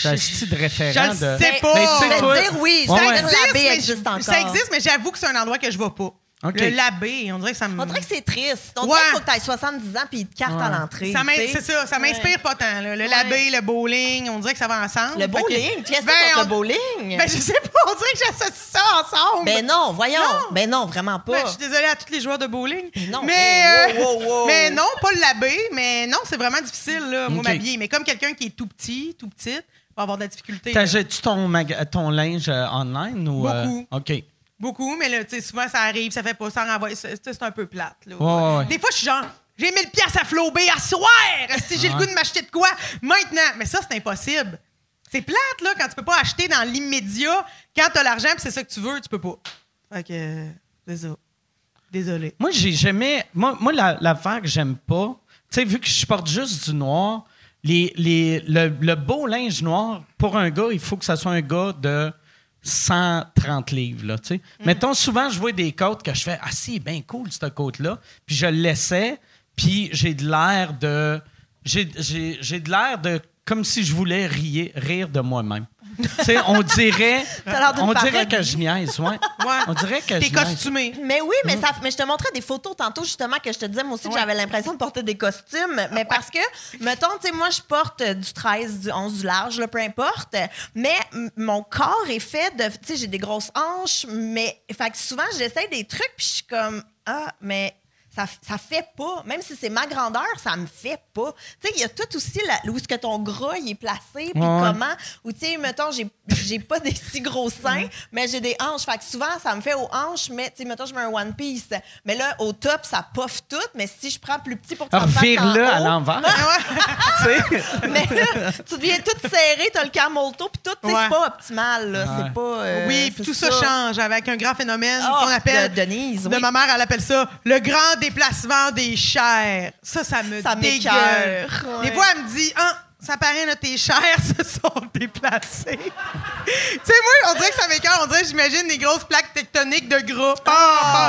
[SPEAKER 3] C'est un style de référent.
[SPEAKER 6] Je
[SPEAKER 3] de...
[SPEAKER 6] sais pas.
[SPEAKER 3] Mais tu sais, toi-
[SPEAKER 5] dire oui.
[SPEAKER 3] Ouais,
[SPEAKER 5] ça
[SPEAKER 3] ouais.
[SPEAKER 5] existe, encore.
[SPEAKER 6] Ça existe, mais j'avoue que c'est un endroit que je vais pas. Le labé, on dirait que ça me.
[SPEAKER 5] On dirait que c'est triste. On
[SPEAKER 6] Ouais.
[SPEAKER 5] dirait qu'il faut que tu aies 70 ans puis ils te cartent à l'entrée.
[SPEAKER 6] C'est ça, ça m'inspire pas tant. là. Le
[SPEAKER 5] Ouais.
[SPEAKER 6] labé, le bowling, on dirait que ça va ensemble.
[SPEAKER 5] Le bowling? Qu'est-ce que
[SPEAKER 6] Ben,
[SPEAKER 5] c'est le bowling?
[SPEAKER 6] Ben, je sais pas, on dirait que j'associe ça ensemble.
[SPEAKER 5] Ben non, voyons.
[SPEAKER 6] Non.
[SPEAKER 5] Ben non, vraiment pas.
[SPEAKER 6] Ben, je suis désolée à tous les joueurs de bowling.
[SPEAKER 5] non,
[SPEAKER 6] mais,
[SPEAKER 5] hey,
[SPEAKER 6] euh,
[SPEAKER 5] wow, wow, wow.
[SPEAKER 6] mais non, pas le labé. Mais non, c'est vraiment difficile, là, moi, m'habiller. Mais comme quelqu'un qui est tout petit, tout petite, va avoir de la difficulté.
[SPEAKER 3] T'achètes-tu ton, maga- ton linge euh, online ou. euh,
[SPEAKER 6] Beaucoup.
[SPEAKER 3] OK.
[SPEAKER 6] Beaucoup, mais là, tu sais, souvent, ça arrive, ça fait pas, ça renvoie. C'est un peu plate, là.
[SPEAKER 3] Ouais, ouais.
[SPEAKER 6] Des fois, je suis genre, j'ai 1000 pièces à flober à soir! Si j'ai le goût de m'acheter de quoi? Maintenant! Mais ça, c'est impossible. C'est plate, là, quand tu peux pas acheter dans l'immédiat. Quand t'as l'argent puis c'est ça que tu veux, tu peux pas. Fait que, c'est ça. Désolé.
[SPEAKER 3] Moi, j'ai jamais. Moi, moi la- l'affaire que j'aime pas, tu sais, vu que je porte juste du noir, les, les, le, le beau linge noir, pour un gars, il faut que ça soit un gars de 130 livres, là, tu sais. Mettons, souvent, je vois des côtes que je fais « Ah, c'est bien cool, cette côte-là. » Puis je le laissais, puis j'ai de l'air de... J'ai j'ai- j'ai de l'air de... Comme si je voulais rire, rire de moi-même. On dirait... On dirait que je niaise, ouais.
[SPEAKER 6] Ouais.
[SPEAKER 3] On dirait que
[SPEAKER 6] T'es
[SPEAKER 3] je niaise.
[SPEAKER 6] costumé.
[SPEAKER 5] Mais oui, mais,
[SPEAKER 3] Mm.
[SPEAKER 5] ça, mais je te montrais des photos tantôt, justement, que je te disais, moi aussi, que j'avais l'impression de porter des costumes. Mais parce que, mettons, tu sais, moi, je porte du 13, du 11, du large, là, peu importe. Mais mon corps est fait de. Tu sais, j'ai des grosses hanches, mais. Fait que souvent, j'essaie des trucs, puis je suis comme, ah, mais. Ça, ça fait pas. Même si c'est ma grandeur, ça me fait pas. Tu sais, il y a tout aussi la, où est-ce que ton gras il est placé, puis
[SPEAKER 3] Ouais.
[SPEAKER 5] comment. Ou, tu sais, mettons, j'ai, j'ai pas des si gros seins, mais j'ai des hanches. Fait que souvent, ça me fait aux hanches, mais, tu sais, mettons, je mets un one piece. Mais là, au top, ça poffe tout. Mais si je prends plus petit pour que ça me
[SPEAKER 3] Revire-le à l'envers.
[SPEAKER 5] Mais là, tu deviens toute serrée, t'as le camel toe, puis tout, tu sais,
[SPEAKER 6] Ouais.
[SPEAKER 5] c'est pas optimal, là.
[SPEAKER 3] Ouais.
[SPEAKER 5] C'est pas. euh,
[SPEAKER 6] oui, puis tout ça. change avec un grand phénomène
[SPEAKER 5] Ah,
[SPEAKER 6] qu'on appelle.
[SPEAKER 5] de Denise,
[SPEAKER 6] De
[SPEAKER 5] oui.
[SPEAKER 6] ma mère, elle appelle ça le grand déplacement des chairs. Ça, ça me
[SPEAKER 5] Ça
[SPEAKER 6] dégueule.
[SPEAKER 5] ouais.
[SPEAKER 6] Des fois, elle me dit Ah, ça paraît, là, tes chairs se sont déplacées. tu sais, moi, on dirait que ça m'écoeure. On dirait que j'imagine des grosses plaques tectoniques de gras ah,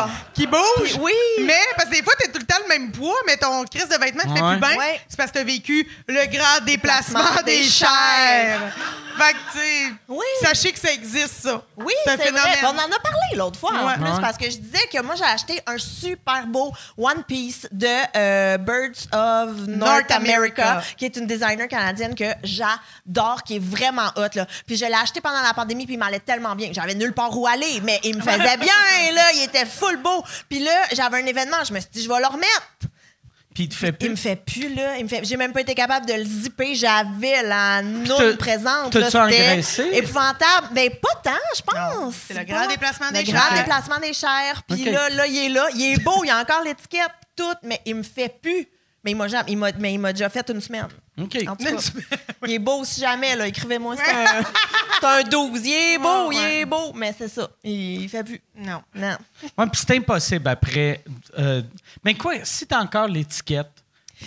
[SPEAKER 6] ah, qui bougent.
[SPEAKER 5] Oui.
[SPEAKER 6] Mais, parce que des fois, t'es tout le temps le même poids, mais ton crise de vêtements te fait
[SPEAKER 3] Ouais.
[SPEAKER 6] plus bien.
[SPEAKER 5] Ouais.
[SPEAKER 6] C'est parce que t'as vécu le grand déplacement
[SPEAKER 5] Déplacement
[SPEAKER 6] des
[SPEAKER 5] des
[SPEAKER 6] chairs. Fait que,
[SPEAKER 5] Oui.
[SPEAKER 6] sachez que ça existe, ça.
[SPEAKER 5] Oui,
[SPEAKER 6] c'est
[SPEAKER 5] vrai. On en a parlé l'autre fois en plus
[SPEAKER 1] Ouais.
[SPEAKER 5] parce que je disais que moi j'ai acheté un super beau One Piece de euh, Birds of North,
[SPEAKER 6] North
[SPEAKER 5] America,
[SPEAKER 6] America.
[SPEAKER 5] qui est une designer canadienne que j'adore, qui est vraiment hot là. Puis je l'ai acheté pendant la pandémie puis il m'allait tellement bien. J'avais nulle part où aller, mais il me faisait bien là, il était full beau. Puis là, j'avais un événement, je me suis dit je vais le remettre.
[SPEAKER 3] Puis il te fait
[SPEAKER 5] Il
[SPEAKER 3] plus.
[SPEAKER 5] me fait plus, là. Il me fait... J'ai même pas été capable de le zipper. J'avais la noune présente.
[SPEAKER 3] t'as-tu engraissé?
[SPEAKER 5] épouvantable. Ben, pas tant, je pense.
[SPEAKER 6] c'est le
[SPEAKER 5] pas-
[SPEAKER 6] grand déplacement
[SPEAKER 5] le
[SPEAKER 6] des
[SPEAKER 5] grand
[SPEAKER 6] chairs.
[SPEAKER 5] déplacement des chairs. Puis là, là, il est là. Il est beau. Il a encore l'étiquette, tout, mais il me fait plus. Mais il m'a jamais- il m'a- mais il m'a déjà fait une semaine.
[SPEAKER 3] OK.
[SPEAKER 5] En tout cas, il est beau si jamais, là. Écrivez-moi, c'est un, c'est un 12. Il est beau,
[SPEAKER 6] Ouais,
[SPEAKER 5] il
[SPEAKER 6] ouais.
[SPEAKER 5] est beau. Mais c'est ça. Il, il fait plus.
[SPEAKER 6] Non.
[SPEAKER 5] Non.
[SPEAKER 3] Ouais, puis c'est impossible après. euh, mais quoi, si t'as encore l'étiquette,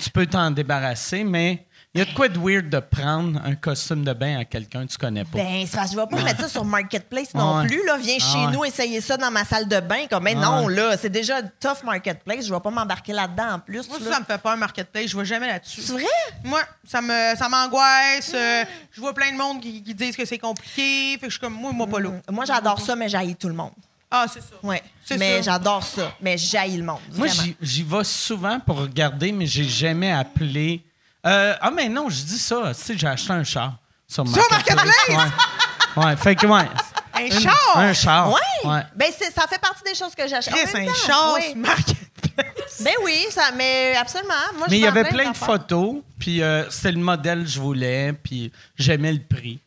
[SPEAKER 3] tu peux t'en débarrasser, mais il y a de quoi de weird de prendre un costume de bain à quelqu'un que tu connais pas?
[SPEAKER 5] Ben, c'est parce que je vais pas mettre ça sur Marketplace non
[SPEAKER 3] Ouais.
[SPEAKER 5] plus. Là. Viens
[SPEAKER 3] Ah
[SPEAKER 5] chez
[SPEAKER 3] ouais.
[SPEAKER 5] nous essayer ça dans ma salle de bain. Comme, mais
[SPEAKER 3] Ah
[SPEAKER 5] non, là, c'est déjà tough Marketplace. Je vais pas m'embarquer là-dedans en plus.
[SPEAKER 6] Moi,
[SPEAKER 5] là.
[SPEAKER 6] ça me fait peur, Marketplace. Je vais jamais là-dessus.
[SPEAKER 5] C'est vrai?
[SPEAKER 6] Moi, ça me ça m'angoisse. euh, je vois plein de monde qui, qui disent que c'est compliqué. Fait que je suis comme, moi, moi, pas là.
[SPEAKER 5] Moi, j'adore ça, mais j'haïs tout le monde.
[SPEAKER 6] Ah, c'est ça.
[SPEAKER 5] Ouais.
[SPEAKER 6] C'est
[SPEAKER 5] Mais
[SPEAKER 6] ça.
[SPEAKER 5] j'adore ça. Mais j'haïs le monde.
[SPEAKER 3] Moi,
[SPEAKER 5] vraiment.
[SPEAKER 3] j'y- j'y vais souvent pour regarder, mais j'ai jamais appelé. Euh, ah, mais non, je dis ça. Tu sais, j'ai acheté un char sur Marketplace. Ouais. ouais, fait que, ouais.
[SPEAKER 6] Un
[SPEAKER 3] Une-
[SPEAKER 6] char!
[SPEAKER 3] Un char.
[SPEAKER 5] Ouais.
[SPEAKER 3] Ouais.
[SPEAKER 5] Ben, c'est- ça fait partie des choses que j'achète. Même
[SPEAKER 6] un char
[SPEAKER 5] oui.
[SPEAKER 6] sur Marketplace.
[SPEAKER 5] Ben oui, ça, mais absolument. Moi,
[SPEAKER 3] Mais il y avait plein de photos, puis euh, c'était le modèle que je voulais, puis j'aimais le prix.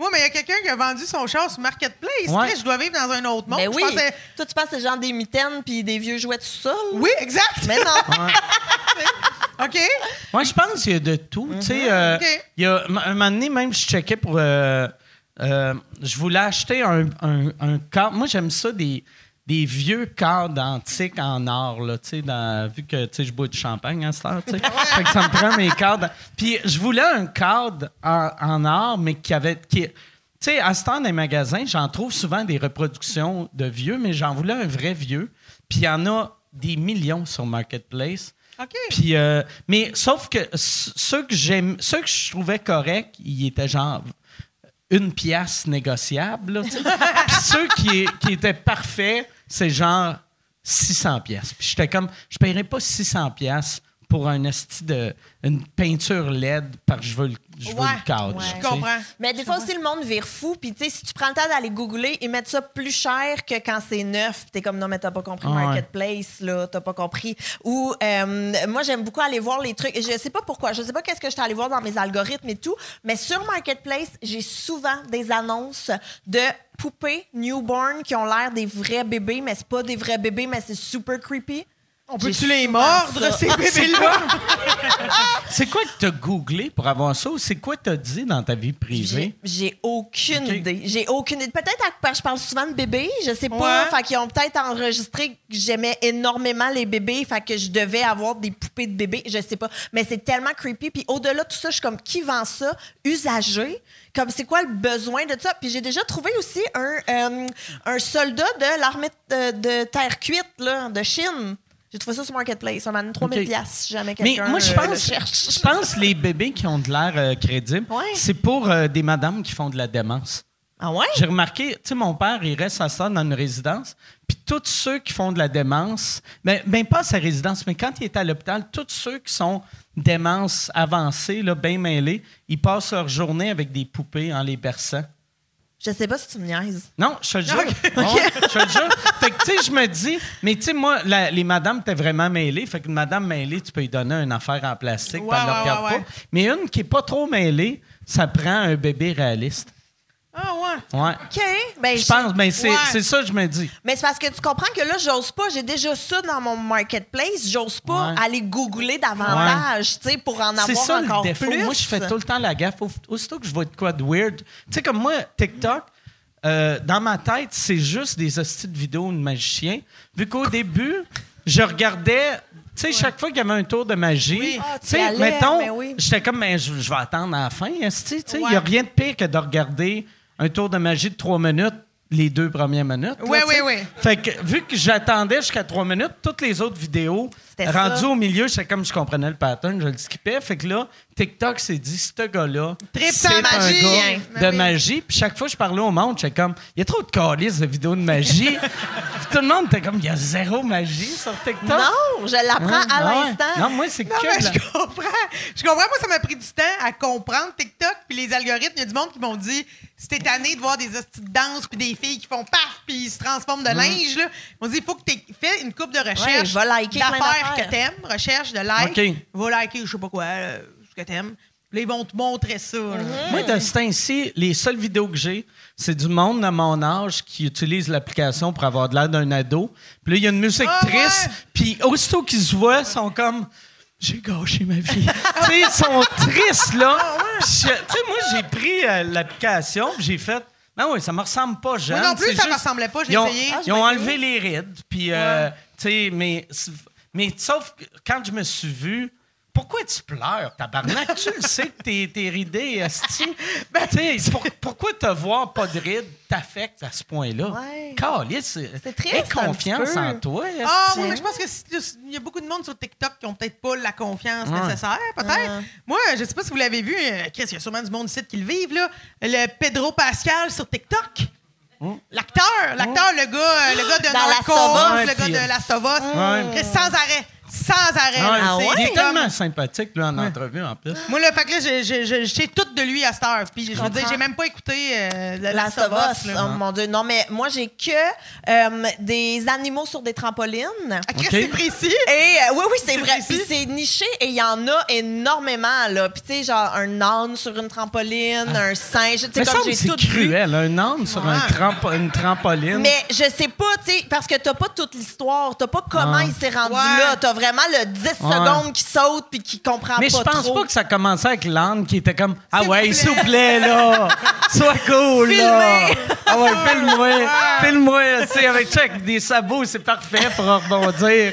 [SPEAKER 6] Moi, mais il y a quelqu'un qui a vendu son char sur Marketplace.
[SPEAKER 3] Ouais.
[SPEAKER 6] Je dois vivre dans un autre monde.
[SPEAKER 5] Ben
[SPEAKER 6] Je
[SPEAKER 5] oui.
[SPEAKER 6] pensais-
[SPEAKER 5] Toi, tu penses que c'est genre des mitaines puis des vieux jouets tout ça? là?
[SPEAKER 6] Oui, exact.
[SPEAKER 5] Mais non.
[SPEAKER 6] OK.
[SPEAKER 3] Moi, je pense qu'il y a de tout. Tu sais, euh, il y a, un moment donné, même, je checkais pour. euh, euh, je voulais acheter un, un, un. Moi, j'aime ça, des, des vieux cadres antiques en or, là, tu sais, dans- vu que tu sais, je bois du champagne à cette heure, tu sais. fait que ça me prend mes cadres. Puis, je voulais un cadre en, en or, mais qui avait. Qui, tu sais, à ce temps, les magasins, j'en trouve souvent des reproductions de vieux, mais j'en voulais un vrai vieux. Puis, il y en a des millions sur Marketplace.
[SPEAKER 6] OK.
[SPEAKER 3] Puis, euh, mais sauf que ceux que j'aime, ceux que je trouvais corrects, ils étaient genre une pièce négociable. là. Puis ceux qui, qui étaient parfaits, c'est genre 600 pièces. Puis j'étais comme, je paierais pas 600 pièces pour un esti de une peinture LED parce que je veux le, je veux
[SPEAKER 6] Ouais,
[SPEAKER 3] le cadre.
[SPEAKER 5] ouais.
[SPEAKER 3] tu
[SPEAKER 6] Je
[SPEAKER 3] sais.
[SPEAKER 6] comprends.
[SPEAKER 5] Mais des fois aussi, le monde vire fou. Puis, tu sais, si tu prends le temps d'aller googler, ils mettent ça plus cher que quand c'est neuf. T'es comme, non, mais t'as pas compris
[SPEAKER 3] Ah ouais.
[SPEAKER 5] Marketplace, là. T'as pas compris. Ou, euh, moi, j'aime beaucoup aller voir les trucs. Je sais pas pourquoi. Je sais pas qu'est-ce que j'étais allé voir dans mes algorithmes et tout. Mais sur Marketplace, j'ai souvent des annonces de poupées newborn qui ont l'air des vrais bébés, mais c'est pas des vrais bébés, mais c'est super creepy.
[SPEAKER 6] On peut-tu les mordre,
[SPEAKER 5] ça.
[SPEAKER 6] ces bébés-là?
[SPEAKER 3] C'est quoi que t'as googlé pour avoir ça ou c'est quoi que t'as dit dans ta vie privée?
[SPEAKER 5] J'ai aucune idée. J'ai aucune idée. Peut-être que je parle souvent de bébés, je sais pas.
[SPEAKER 6] Ouais.
[SPEAKER 5] Fait qu'ils ont peut-être enregistré que j'aimais énormément les bébés, fait que je devais avoir des poupées de bébés, je sais pas. Mais c'est tellement creepy. Puis au-delà de tout ça, je suis comme qui vend ça? Usagé Comme c'est quoi le besoin de ça? Puis j'ai déjà trouvé aussi un euh, un soldat de l'armée de, de terre cuite là, de Chine. J'ai trouvé ça sur Marketplace. Ça m'a donné 3000
[SPEAKER 3] Ok.
[SPEAKER 5] pièces si jamais
[SPEAKER 3] Mais
[SPEAKER 5] quelqu'un
[SPEAKER 3] moi, je
[SPEAKER 5] euh,
[SPEAKER 3] pense,
[SPEAKER 5] cherche.
[SPEAKER 3] je pense que les bébés qui ont de l'air euh, crédible,
[SPEAKER 5] Ouais.
[SPEAKER 3] c'est pour euh, des madames qui font de la démence.
[SPEAKER 5] Ah ouais?
[SPEAKER 3] J'ai remarqué, tu sais, mon père, il reste à ça dans une résidence, puis tous ceux qui font de la démence, ben, ben pas à sa résidence, mais quand il est à l'hôpital, tous ceux qui sont démence avancée, là, bien mêlés, ils passent leur journée avec des poupées en les berçant.
[SPEAKER 5] Je sais pas si tu me niaises.
[SPEAKER 3] Non, je te le jure. Ouais, je te le jure. Fait que, tu sais, je me dis, mais tu sais, moi, la- les madames étaient vraiment mêlées. Fait qu'une madame mêlée, tu peux lui donner une affaire en plastique,
[SPEAKER 6] Ouais,
[SPEAKER 3] elle ne
[SPEAKER 6] ouais,
[SPEAKER 3] regarde
[SPEAKER 6] ouais, ouais.
[SPEAKER 3] pas. Mais une qui est pas trop mêlée, ça prend un bébé réaliste.
[SPEAKER 6] Ah, ouais.
[SPEAKER 3] Ouais.
[SPEAKER 5] OK. Ben,
[SPEAKER 3] Je pense, mais c'est
[SPEAKER 6] Ouais.
[SPEAKER 3] c'est ça que je me dis.
[SPEAKER 5] Mais c'est parce que tu comprends que là, j'ose pas. J'ai déjà ça dans mon marketplace. J'ose pas
[SPEAKER 3] Ouais.
[SPEAKER 5] aller googler davantage, tu sais, pour en avoir
[SPEAKER 3] ça
[SPEAKER 5] encore
[SPEAKER 3] le défaut.
[SPEAKER 5] plus.
[SPEAKER 3] Moi, je fais tout le temps la gaffe. Au- Aussitôt que je vois de quoi de weird. Tu sais, comme moi, TikTok, euh, dans ma tête, c'est juste des hosties de vidéos de magiciens. Vu qu'au début, je regardais. Tu sais, chaque fois qu'il y avait un tour de magie,
[SPEAKER 5] Ah, tu
[SPEAKER 3] sais, mettons,
[SPEAKER 5] oui.
[SPEAKER 3] j'étais comme, mais je, vais attendre à la fin, tu sais. Il n'y a rien de pire que de regarder un tour de magie de trois minutes les deux premières minutes.
[SPEAKER 6] Oui, oui, oui.
[SPEAKER 3] Fait que vu que j'attendais jusqu'à trois minutes, toutes les autres vidéos, rendues
[SPEAKER 5] ça.
[SPEAKER 3] au milieu, c'est comme je comprenais le pattern, je le skippais. Fait que là, TikTok s'est dit, ce gars-là, c'est un
[SPEAKER 6] magie.
[SPEAKER 3] gars
[SPEAKER 6] Ben
[SPEAKER 3] de
[SPEAKER 6] oui.
[SPEAKER 3] magie. Puis chaque fois que je parlais au monde, j'étais comme, il y a trop de calices de vidéos de magie. Puis tout le monde était comme, il y a zéro magie sur TikTok.
[SPEAKER 5] Non, je l'apprends à
[SPEAKER 3] ouais.
[SPEAKER 5] l'instant.
[SPEAKER 3] Non, moi, c'est que
[SPEAKER 6] mais
[SPEAKER 3] de la-
[SPEAKER 6] je comprends. Je comprends. Moi, ça m'a pris du temps à comprendre TikTok puis les algorithmes. Il y a du monde qui m'ont dit t'es tanné de voir des hosties de danse puis des filles qui font paf puis ils se transforment de linge, là. Ils m'ont dit il faut que tu fait une coupe de recherche
[SPEAKER 5] Ouais,
[SPEAKER 6] d'affaires que t'aimes, recherche de like.
[SPEAKER 3] OK.
[SPEAKER 6] Va liker, je sais pas quoi, euh, que t'aimes. Puis Là, ils vont te montrer ça. là.
[SPEAKER 3] Moi, de ce temps-ci, les seules vidéos que j'ai, c'est du monde de mon âge qui utilise l'application pour avoir de l'air d'un ado. Puis là, il y a une musique
[SPEAKER 6] Ah,
[SPEAKER 3] triste.
[SPEAKER 6] ouais.
[SPEAKER 3] Puis aussitôt qu'ils se voient, ils sont comme... J'ai gâché ma vie. tu sais, ils sont tristes, là. Puis je- Tu sais, moi, j'ai pris euh, l'application, puis j'ai fait... Ben oui, ça me ressemble pas jeune.
[SPEAKER 6] Moi non plus,
[SPEAKER 3] c'est
[SPEAKER 6] ça me ressemblait pas, je l'ai
[SPEAKER 3] Ils ont,
[SPEAKER 6] essayé. Ah,
[SPEAKER 3] ils ont enlevé les rides, puis... euh, Tu sais, mais... Mais sauf que quand je me suis vu... Pourquoi tu pleures, tabarnak? tu le sais que t'es, t'es ridé.
[SPEAKER 6] Ben,
[SPEAKER 3] Tu sais, pour- pourquoi te voir pas de rides t'affecte à ce point-là?
[SPEAKER 5] Ouais.
[SPEAKER 3] Calisse,
[SPEAKER 5] C'est triste,
[SPEAKER 3] confiance en toi.
[SPEAKER 6] Ah, oui, mais je pense que si- il y a beaucoup de monde sur TikTok qui ont peut-être pas la confiance
[SPEAKER 3] Ouais.
[SPEAKER 6] nécessaire, peut-être.
[SPEAKER 5] Ouais.
[SPEAKER 6] Moi, je sais pas si vous l'avez vu, euh, Chris, il y a sûrement du monde ici qui le vivent, là. Le Pedro Pascal sur TikTok. L'acteur, l'acteur, le gars, euh, le gars de Narcos, le
[SPEAKER 3] Ouais,
[SPEAKER 6] gars de Last of Us.
[SPEAKER 3] Ouais.
[SPEAKER 6] Chris, sans arrêt. Sans arrêt.
[SPEAKER 3] Ah,
[SPEAKER 6] là,
[SPEAKER 5] ouais?
[SPEAKER 6] c'est-
[SPEAKER 3] Il est
[SPEAKER 6] c'est comme-
[SPEAKER 3] tellement sympathique, lui, en entrevue, en plus.
[SPEAKER 6] Moi, là, fait que là, je, je, je, je sais tout de lui à cette heure. Puis, je veux dire, j'ai même pas écouté euh,
[SPEAKER 5] of Us,
[SPEAKER 6] là.
[SPEAKER 5] oh mon Dieu. Non, mais moi, j'ai que euh, des animaux sur des trampolines.
[SPEAKER 6] Ah, c'est précis.
[SPEAKER 5] Et euh, oui, oui, c'est
[SPEAKER 6] C'est
[SPEAKER 5] vrai.
[SPEAKER 6] précis.
[SPEAKER 5] Puis c'est niché et il y en a énormément, là. Puis tu sais, genre un âne sur une trampoline, un singe. Tu sais,
[SPEAKER 3] Mais
[SPEAKER 5] comme
[SPEAKER 3] ça,
[SPEAKER 5] j'ai
[SPEAKER 3] c'est
[SPEAKER 5] tout vu.
[SPEAKER 3] cruel, un âne sur un
[SPEAKER 6] Ouais.
[SPEAKER 3] trampo- une trampoline.
[SPEAKER 5] Mais je sais pas, tu sais, parce que t'as pas toute l'histoire. T'as pas comment
[SPEAKER 3] Ah.
[SPEAKER 5] il s'est rendu
[SPEAKER 6] Ouais.
[SPEAKER 5] là. Vraiment le 10
[SPEAKER 3] Ouais.
[SPEAKER 5] secondes qui saute puis qui comprend
[SPEAKER 3] Mais
[SPEAKER 5] pas
[SPEAKER 3] je pense pas que ça commençait avec l'âne qui était comme Ah ouais, s'il vous plaît, là, sois cool, là. Ah ouais, file-moi, file-moi, tu sais, avec avec des sabots, c'est parfait pour rebondir.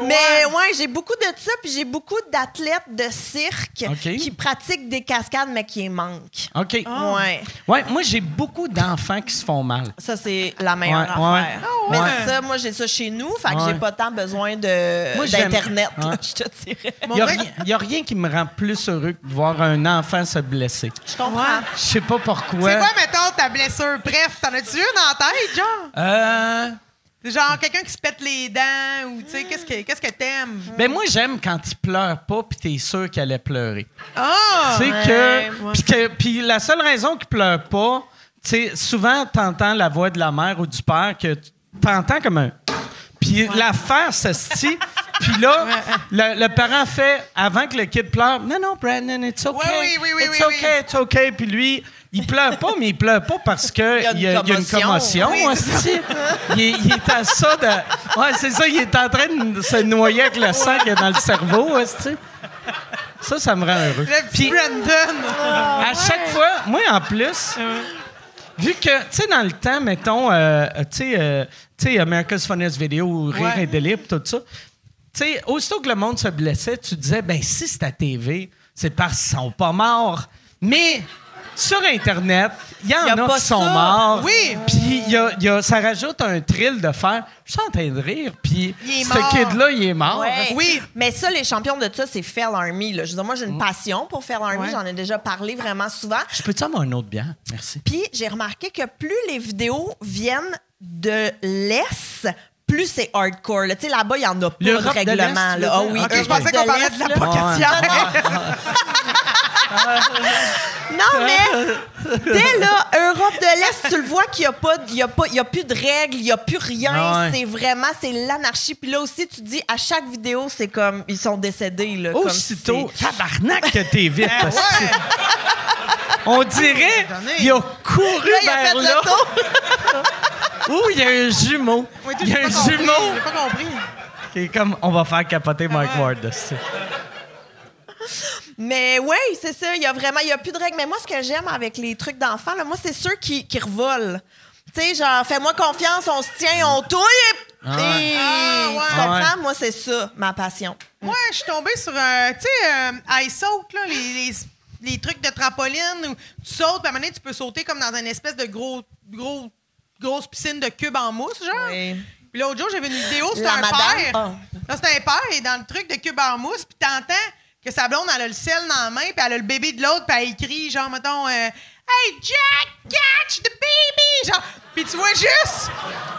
[SPEAKER 5] Mais ouais, j'ai beaucoup de ça, puis j'ai beaucoup d'athlètes de cirque qui pratiquent des cascades, mais qui manquent.
[SPEAKER 3] OK.
[SPEAKER 6] Ah.
[SPEAKER 5] Ouais.
[SPEAKER 3] Ouais, moi, j'ai beaucoup d'enfants qui se font mal.
[SPEAKER 5] Ça, c'est la meilleure
[SPEAKER 3] Ouais,
[SPEAKER 5] affaire.
[SPEAKER 3] ouais.
[SPEAKER 5] Mais
[SPEAKER 3] Ouais.
[SPEAKER 5] ça, moi, j'ai ça chez nous, fait que j'ai pas tant besoin de
[SPEAKER 3] Moi, j'aime-
[SPEAKER 5] d'Internet, je te dirais.
[SPEAKER 3] Il n'y a, rien- y a rien qui me rend plus heureux que de voir un enfant se blesser.
[SPEAKER 5] Je comprends.
[SPEAKER 3] Je sais pas pourquoi.
[SPEAKER 6] C'est quoi, mettons, ta blessure? Bref, t'en as-tu une en tête, genre?
[SPEAKER 3] Euh,
[SPEAKER 6] Genre quelqu'un qui se pète les dents ou, tu sais, qu'est-ce que qu'est-ce que t'aimes?
[SPEAKER 3] ben moi, j'aime quand il pleure pas puis t'es sûr qu'elle allait pleurer.
[SPEAKER 6] Ah!
[SPEAKER 3] Tu sais
[SPEAKER 5] ouais.
[SPEAKER 3] que, puis que- puis la seule raison qu'il pleure pas, tu sais, souvent t'entends la voix de la mère ou du père que tu- t'entends comme un. Puis l'affaire se stie. Puis là, le, le parent fait avant que le kid pleure. Non non Brandon, it's okay.
[SPEAKER 6] Ouais, oui, oui, oui,
[SPEAKER 3] it's okay, it's okay. Puis lui, il pleure pas, mais il pleure pas parce que
[SPEAKER 5] Il y a une
[SPEAKER 3] il y a, il y a une
[SPEAKER 5] commotion.
[SPEAKER 6] Oui,
[SPEAKER 3] il, est, il est à ça de. Ouais, c'est ça. Il est en train de se noyer avec le sang qu'il y a dans le cerveau. hostie. Ça, ça me rend heureux.
[SPEAKER 6] Le petit
[SPEAKER 3] Puis-
[SPEAKER 6] Brandon!
[SPEAKER 3] à chaque fois, moi en plus, vu que, tu sais, dans le temps, mettons, euh, tu sais, euh, tu sais, America's Funniest Video ou Rire
[SPEAKER 6] Ouais.
[SPEAKER 3] et délire, tout ça, tu sais, aussitôt que le monde se blessait, tu disais, ben si c'est à TV, c'est parce qu'ils sont pas morts. Mais sur Internet, il y en
[SPEAKER 5] Y a
[SPEAKER 3] qui sont
[SPEAKER 5] ça.
[SPEAKER 3] morts.
[SPEAKER 6] Oui.
[SPEAKER 3] Puis y a- y a- ça rajoute un thrill de faire, je suis en train de rire, puis ce kid-là, il est mort.
[SPEAKER 5] Ouais.
[SPEAKER 6] Oui.
[SPEAKER 5] Mais ça, les champions de ça, c'est Fell Army. Là. Je veux dire, moi, j'ai une passion pour Fell Army.
[SPEAKER 6] Ouais.
[SPEAKER 5] J'en ai déjà parlé vraiment souvent.
[SPEAKER 3] Je peux-tu avoir une autre bière? Merci.
[SPEAKER 5] Puis j'ai remarqué que plus les vidéos viennent de l'Est, plus c'est hardcore. là. Tu sais, là-bas, il n'y en a pas de
[SPEAKER 3] de
[SPEAKER 5] règlement. là. Ah
[SPEAKER 3] veux
[SPEAKER 5] oui.
[SPEAKER 3] dire?
[SPEAKER 6] Ok, je pensais qu'on parlait de la pocatière.
[SPEAKER 5] Non, mais dès là, Europe de l'Est, tu le vois qu'il n'y a, pas, il y a, pas, il y a plus de règles, il n'y a plus rien.
[SPEAKER 3] Ah ouais.
[SPEAKER 5] C'est vraiment, c'est l'anarchie. Puis là aussi, tu dis, à chaque vidéo, c'est comme, ils sont décédés. Là, comme
[SPEAKER 3] Aussitôt,
[SPEAKER 5] c'est-
[SPEAKER 3] tabarnak que t'es vite.
[SPEAKER 6] Ben ouais.
[SPEAKER 3] On dirait il a couru
[SPEAKER 5] Là, il a fait
[SPEAKER 3] vers là. Ouh, il y a un jumeau.
[SPEAKER 6] Oui,
[SPEAKER 3] il y a un
[SPEAKER 6] compris,
[SPEAKER 3] jumeau
[SPEAKER 6] J'ai pas compris.
[SPEAKER 3] qui est comme on va faire capoter Mike
[SPEAKER 6] ouais.
[SPEAKER 3] Ward. hostie.
[SPEAKER 5] Mais oui, c'est ça. Il y a vraiment, il y a plus de règles. Mais moi, ce que j'aime avec les trucs d'enfants, là, moi, c'est ceux qui, qui revolent. Tu sais, genre, fais-moi confiance, on se tient, on touille. Et...
[SPEAKER 3] Ah ouais.
[SPEAKER 5] et-
[SPEAKER 6] Ah ouais.
[SPEAKER 5] Tu comprends? Moi, c'est ça, ma passion.
[SPEAKER 6] Moi, je suis tombée sur un, tu sais, euh, iSoap, là, les, les, les trucs de trampoline où tu sautes, puis à un moment donné, tu peux sauter comme dans une espèce de gros, gros, grosse piscine de cubes en mousse, genre.
[SPEAKER 5] Oui.
[SPEAKER 6] Puis l'autre jour, j'avais une vidéo, c'était un
[SPEAKER 5] madame,
[SPEAKER 6] père.
[SPEAKER 5] ah.
[SPEAKER 6] Là, c'était un père, il est dans le truc de cube en mousse, puis t'entends que sa blonde, elle a le sel dans la main, puis elle a le bébé de l'autre, puis elle crie, genre, mettons, euh, Hey, Jack, catch the baby! Genre, puis tu vois juste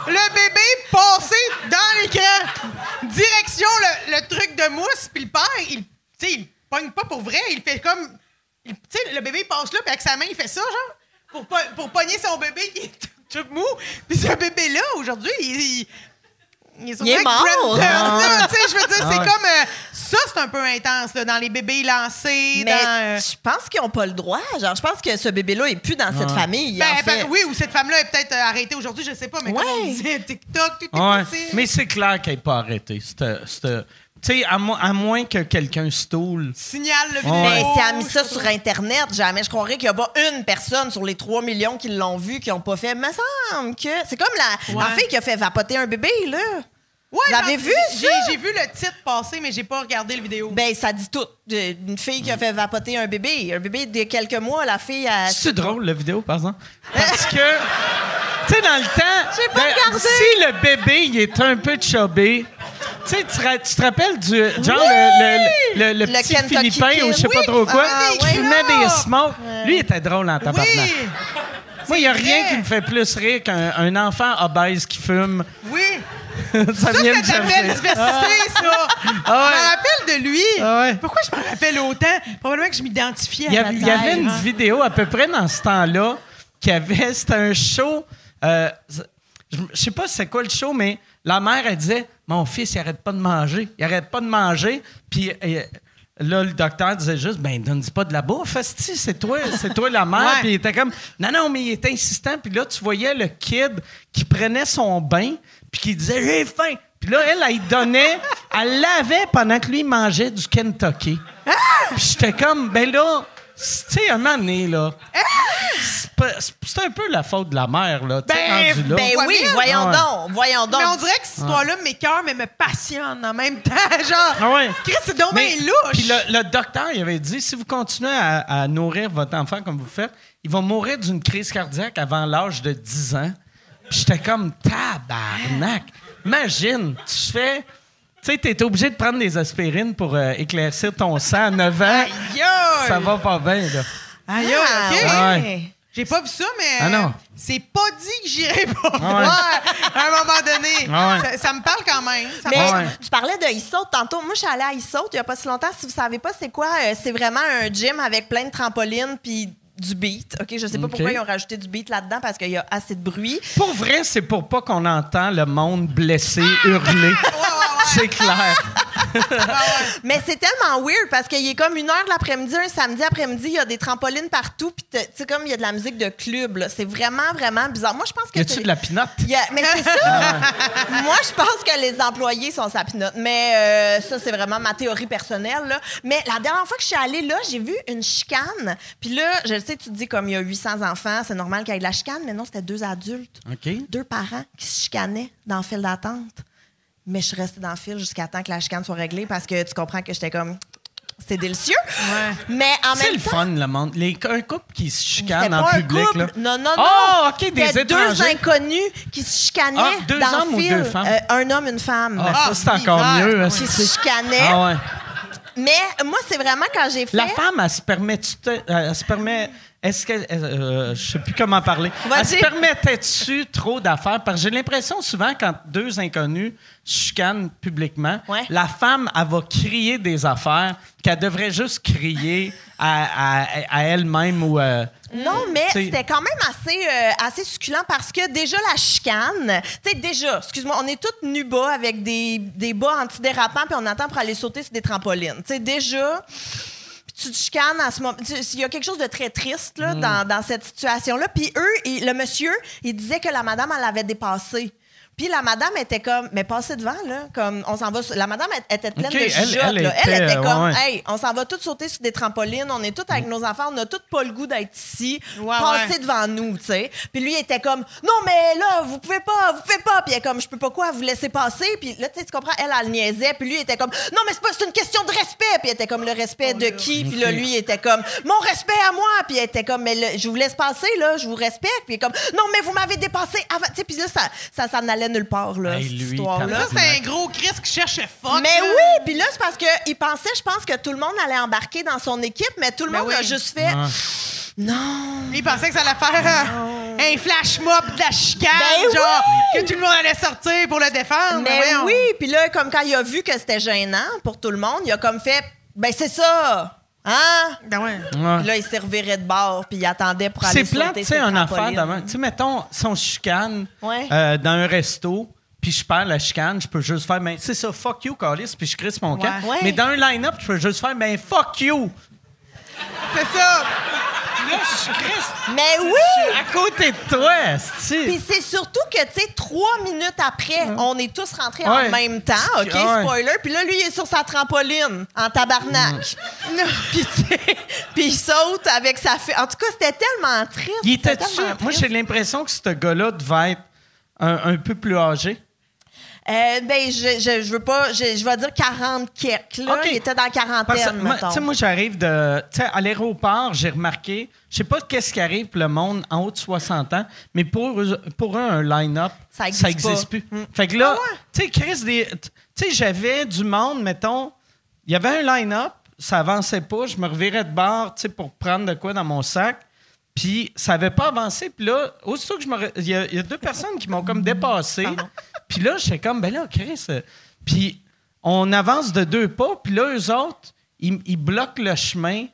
[SPEAKER 6] le bébé passer dans l'écran. Direction le, le truc de mousse, puis le père, il, tu il pogne pas pour vrai, il fait comme. Tu sais, le bébé passe là, puis avec sa main, il fait ça, genre, pour, po- pour pogner son bébé qui est tout, mou. Puis ce bébé-là, aujourd'hui, il, il est sur
[SPEAKER 5] Il est mort.
[SPEAKER 6] Sais, je veux dire, c'est
[SPEAKER 3] ouais.
[SPEAKER 6] comme. euh, ça, c'est un peu intense, là, dans les bébés lancés,
[SPEAKER 5] Mais
[SPEAKER 6] dans. euh,
[SPEAKER 5] je pense qu'ils n'ont pas le droit. Genre, je pense que ce bébé-là est plus dans cette famille.
[SPEAKER 6] Ben,
[SPEAKER 5] en fait.
[SPEAKER 6] ben, oui, ou cette femme-là est peut-être euh, arrêtée aujourd'hui, je sais pas, mais comme
[SPEAKER 5] Ouais.
[SPEAKER 6] on disait, TikTok, tout est
[SPEAKER 3] Ouais.
[SPEAKER 6] possible.
[SPEAKER 3] Mais c'est clair qu'elle n'est pas arrêtée. C'était- c'était- Tu sais, à, mo- à moins que quelqu'un stoule.
[SPEAKER 6] Signale le vidéo.
[SPEAKER 5] Mais si elle a mis ça sur. Internet, jamais je croirais qu'il n'y a pas une personne sur les 3 millions qui l'ont vu qui n'ont pas fait. Me semble que. C'est comme la,
[SPEAKER 6] Ouais.
[SPEAKER 5] la fille qui a fait vapoter un bébé, là.
[SPEAKER 6] Ouais,
[SPEAKER 5] Vous l'avez vu,
[SPEAKER 6] j'ai-
[SPEAKER 5] ça?
[SPEAKER 6] J'ai vu le titre passer, mais j'ai pas regardé le vidéo.
[SPEAKER 5] Ben, ça dit tout. Une fille qui a fait vapoter un bébé. Un bébé de quelques mois, la fille a.
[SPEAKER 3] C'est drôle, la vidéo, par exemple? Parce que, tu sais, dans le temps,
[SPEAKER 5] J'ai pas
[SPEAKER 3] ben,
[SPEAKER 5] regardé.
[SPEAKER 3] si le bébé, il est un peu chubby, tu sais, tu te rappelles du, genre, le, le, le, le
[SPEAKER 5] Le
[SPEAKER 3] petit
[SPEAKER 5] Kentucky
[SPEAKER 3] Philippin ou je sais pas
[SPEAKER 5] Oui.
[SPEAKER 3] trop quoi,
[SPEAKER 5] Ah,
[SPEAKER 3] qui
[SPEAKER 5] ouais.
[SPEAKER 3] fumait des smokes. Lui, il était drôle en tabarnak.
[SPEAKER 6] oui!
[SPEAKER 3] Moi, il n'y a rien
[SPEAKER 6] vrai.
[SPEAKER 3] qui me fait plus rire qu'un un enfant obèse qui fume.
[SPEAKER 6] Oui!
[SPEAKER 3] ça
[SPEAKER 6] Ça, c'est de la belle
[SPEAKER 3] chercher.
[SPEAKER 6] diversité, ça!
[SPEAKER 3] Ah
[SPEAKER 6] Je me rappelle de lui.
[SPEAKER 3] Ah ouais.
[SPEAKER 6] Pourquoi je me rappelle autant? Probablement que je m'identifiais à
[SPEAKER 3] Il y, avait, il y avait
[SPEAKER 6] terre,
[SPEAKER 3] une
[SPEAKER 6] hein.
[SPEAKER 3] vidéo à peu près dans ce temps-là qui avait. C'était un show. euh, je je sais pas c'est quoi le show, mais la mère, elle disait Mon fils, il arrête pas de manger. Il arrête pas de manger. Puis euh, là, le docteur disait juste Ben, donne-y pas de la bouffe, c'est toi, c'est toi la mère.
[SPEAKER 6] Ouais.
[SPEAKER 3] Puis il était comme Non, non, mais il était insistant. Puis là, tu voyais le kid qui prenait son bain, puis qui disait J'ai faim. Puis là, elle, elle, donnait, elle lavait pendant que lui mangeait du Kentucky. Puis j'étais comme, ben là, tu sais, un moment donné, là, c'est pas- c'est c'est un peu la faute de la mère, là,
[SPEAKER 6] Ben,
[SPEAKER 3] rendu là.
[SPEAKER 5] Ben oui, voyons
[SPEAKER 3] Ah ouais.
[SPEAKER 5] donc. Voyons donc.
[SPEAKER 6] Mais on dirait que cette histoire-là m'écœure, mais me passionne en même temps. Genre,
[SPEAKER 3] Ah ouais.
[SPEAKER 6] Chris, c'est donc
[SPEAKER 3] Mais-
[SPEAKER 6] bien louche.
[SPEAKER 3] Puis le, le docteur, il avait dit, si vous continuez à, à nourrir votre enfant comme vous faites, il va mourir d'une crise cardiaque avant l'âge de 10 ans. Puis j'étais comme, tabarnak. Imagine, tu fais... Tu sais, t'es obligé de prendre des aspirines pour euh, éclaircir ton sang à 9 ans.
[SPEAKER 6] Aïe!
[SPEAKER 3] Ça va pas bien, là.
[SPEAKER 6] Aïe,
[SPEAKER 5] Ah,
[SPEAKER 6] OK.
[SPEAKER 5] Ouais.
[SPEAKER 6] J'ai pas vu ça, mais
[SPEAKER 3] Ah non.
[SPEAKER 6] c'est pas dit que j'irai pas
[SPEAKER 3] Ah ouais.
[SPEAKER 6] voir à un moment donné.
[SPEAKER 3] Ah ouais.
[SPEAKER 6] ça, ça me parle quand même. Ça
[SPEAKER 5] Mais
[SPEAKER 6] me-
[SPEAKER 3] ouais.
[SPEAKER 5] tu parlais de Issaute tantôt. Moi, je suis allée à Issaute il n'y a pas si longtemps. Si vous savez pas c'est quoi, euh, c'est vraiment un gym avec plein de trampolines puis du beat. OK, je sais pas pourquoi ils ont rajouté du beat là-dedans parce qu'il y a assez de bruit.
[SPEAKER 3] Pour vrai, c'est pour pas qu'on entend le monde blessé hurler. C'est clair.
[SPEAKER 5] Mais c'est tellement weird parce qu'il est comme une heure de l'après-midi, un samedi après-midi, il y a des trampolines partout, puis tu sais, comme il y a de la musique de club, là. c'est vraiment, vraiment bizarre. Moi, je pense que
[SPEAKER 3] Y a-tu de la pinotte?
[SPEAKER 5] A- mais c'est ça. Moi, je pense que les employés sont sa pinotte. Mais euh, ça, c'est vraiment ma théorie personnelle. là. Mais la dernière fois que je suis allée là, j'ai vu une chicane. Puis là, je sais, tu te dis comme il y a 800 enfants, c'est normal qu'il y ait de la chicane, mais non, c'était deux adultes,
[SPEAKER 3] OK.
[SPEAKER 5] deux parents qui se chicanaient dans le fil d'attente. Mais je suis restée dans le fil jusqu'à temps que la chicane soit réglée parce que tu comprends que j'étais comme. C'est délicieux. Mais en
[SPEAKER 3] C'est
[SPEAKER 5] même
[SPEAKER 3] le
[SPEAKER 5] temps.
[SPEAKER 3] fun, le monde. Les, un couple qui se chicane en
[SPEAKER 5] un
[SPEAKER 3] public.
[SPEAKER 5] couple.
[SPEAKER 3] Là.
[SPEAKER 5] Non, non, non.
[SPEAKER 3] Oh, OK, des
[SPEAKER 5] deux inconnus qui se chicanaient
[SPEAKER 3] Ah, deux
[SPEAKER 5] dans
[SPEAKER 3] hommes
[SPEAKER 5] le
[SPEAKER 3] ou deux femmes?
[SPEAKER 5] Euh, un homme, une femme.
[SPEAKER 3] Ah, ça, c'est encore mieux. hein,
[SPEAKER 5] qui
[SPEAKER 3] c'est-
[SPEAKER 5] se chicanaient.
[SPEAKER 3] Ah ouais.
[SPEAKER 5] Mais moi, c'est vraiment quand j'ai fait.
[SPEAKER 3] La femme, elle se permet... Elle se permet... Est-ce que... euh, je sais plus comment parler. Elle se permettait-tu trop d'affaires? Parce que j'ai l'impression souvent, quand deux inconnus chicanent publiquement,
[SPEAKER 5] Ouais.
[SPEAKER 3] la femme, elle va crier des affaires qu'elle devrait juste crier à, à- à elle-même ou... euh,
[SPEAKER 5] Non, mais c'était quand même assez, euh, assez succulent parce que déjà la chicane, tu sais, déjà, excuse-moi, on est toutes nus bas avec des, des bas antidérapants puis on attend pour aller sauter sur des trampolines. Tu sais, déjà, tu te chicanes à ce moment. Il y a quelque chose de très triste là, dans, dans cette situation-là. Puis eux, ils- le monsieur, il disait que la madame, elle l'avait dépassé. Puis la madame était comme, mais passez devant, là. Comme, on s'en va. sur- La madame elle- était pleine de
[SPEAKER 3] elle-
[SPEAKER 5] jugeotes,
[SPEAKER 3] elle
[SPEAKER 5] là. Elle
[SPEAKER 3] était,
[SPEAKER 5] était
[SPEAKER 3] euh,
[SPEAKER 5] comme,
[SPEAKER 3] ouais, ouais.
[SPEAKER 5] hey, on s'en va tous sauter sur des trampolines. On est tous avec nos enfants. On a tous pas le goût d'être ici.
[SPEAKER 6] Ouais,
[SPEAKER 5] passez
[SPEAKER 6] ouais.
[SPEAKER 5] devant nous, tu sais. Puis lui, il était comme, non, mais là, vous pouvez pas, vous pouvez pas. Puis elle est comme, je peux pas quoi, vous laisser passer. Puis là, tu sais, tu comprends, elle, elle niaisait. Puis lui, il était comme, non, mais c'est pas, c'est une question de respect. Puis elle était comme, le respect de qui? Puis là, lui, il était comme, mon respect à moi. Puis elle était comme, mais le- je vous laisse passer, là, je vous respecte. Puis il est comme, non, mais vous m'avez dépassé avant. Tu sais, puis là, ça, ça s'en allait nulle part, là,
[SPEAKER 3] Hey,
[SPEAKER 5] cette histoire-là.
[SPEAKER 6] Ça, c'est un gros Chris qui cherche fuck.
[SPEAKER 5] Mais
[SPEAKER 6] là.
[SPEAKER 5] oui, puis là, c'est parce qu'il pensait, je pense, que tout le monde allait embarquer dans son équipe, mais tout le
[SPEAKER 6] Ben
[SPEAKER 5] monde a juste fait, non.
[SPEAKER 6] Il pensait que ça allait faire euh, un flash mob de la chicane,
[SPEAKER 5] Ben
[SPEAKER 6] genre que tout le monde allait sortir pour le défendre.
[SPEAKER 5] Mais oui, puis là, comme quand il a vu que c'était gênant pour tout le monde, il a comme fait, ben c'est ça, hein?
[SPEAKER 6] Ben ouais.
[SPEAKER 5] Là, il se revirait de bord, puis il attendait pour aller
[SPEAKER 3] C'est plate,
[SPEAKER 5] sauter
[SPEAKER 3] tu sais,
[SPEAKER 5] le
[SPEAKER 3] affaire d'avant. Tu sais, mettons, si on chicane
[SPEAKER 5] Ouais.
[SPEAKER 3] euh, dans un resto, puis je perds la chicane, je peux juste faire, ben, c'est ça, fuck you, Carlis, puis je crisse mon camp.
[SPEAKER 5] Ouais.
[SPEAKER 3] Mais dans un line-up, je peux juste faire, ben, fuck you.
[SPEAKER 6] C'est ça.
[SPEAKER 3] Là, je crisse
[SPEAKER 5] Mais oui!
[SPEAKER 3] à côté de toi,
[SPEAKER 5] Puis c'est surtout que, tu sais, trois minutes après, on est tous rentrés
[SPEAKER 3] Ouais.
[SPEAKER 5] en même temps, OK,
[SPEAKER 3] Ouais.
[SPEAKER 5] spoiler. Puis là, lui, il est sur sa trampoline, en tabarnak. Sais, puis il saute avec sa fille. En tout cas, c'était tellement triste.
[SPEAKER 3] Il était Moi, j'ai l'impression que ce gars-là devait être un, un peu plus âgé.
[SPEAKER 5] Euh, ben, je, je, je veux pas, je, je vais dire 40 quelques, là. Il était dans la quarantaine,
[SPEAKER 3] moi, tu sais, moi, j'arrive de. Tu sais, à l'aéroport, j'ai remarqué, je sais pas qu'est-ce qui arrive pour le monde en haut de 60 ans, mais pour eux, pour eux un line-up,
[SPEAKER 5] Ça existe
[SPEAKER 3] existe
[SPEAKER 5] pas.
[SPEAKER 3] plus. Fait que là,
[SPEAKER 5] Ah ouais?
[SPEAKER 3] tu sais, Chris, des- tu sais, j'avais du monde, mettons, il y avait un line-up, ça avançait pas, je me revirais de bord, tu sais, pour prendre de quoi dans mon sac. Puis ça avait pas avancé. Puis là, aussitôt que je me... Il y, y a deux personnes qui m'ont comme dépassé. Puis là, j'étais comme, ben là, Chris... euh, Puis on avance de deux pas. Puis là, eux autres, ils, ils bloquent le chemin.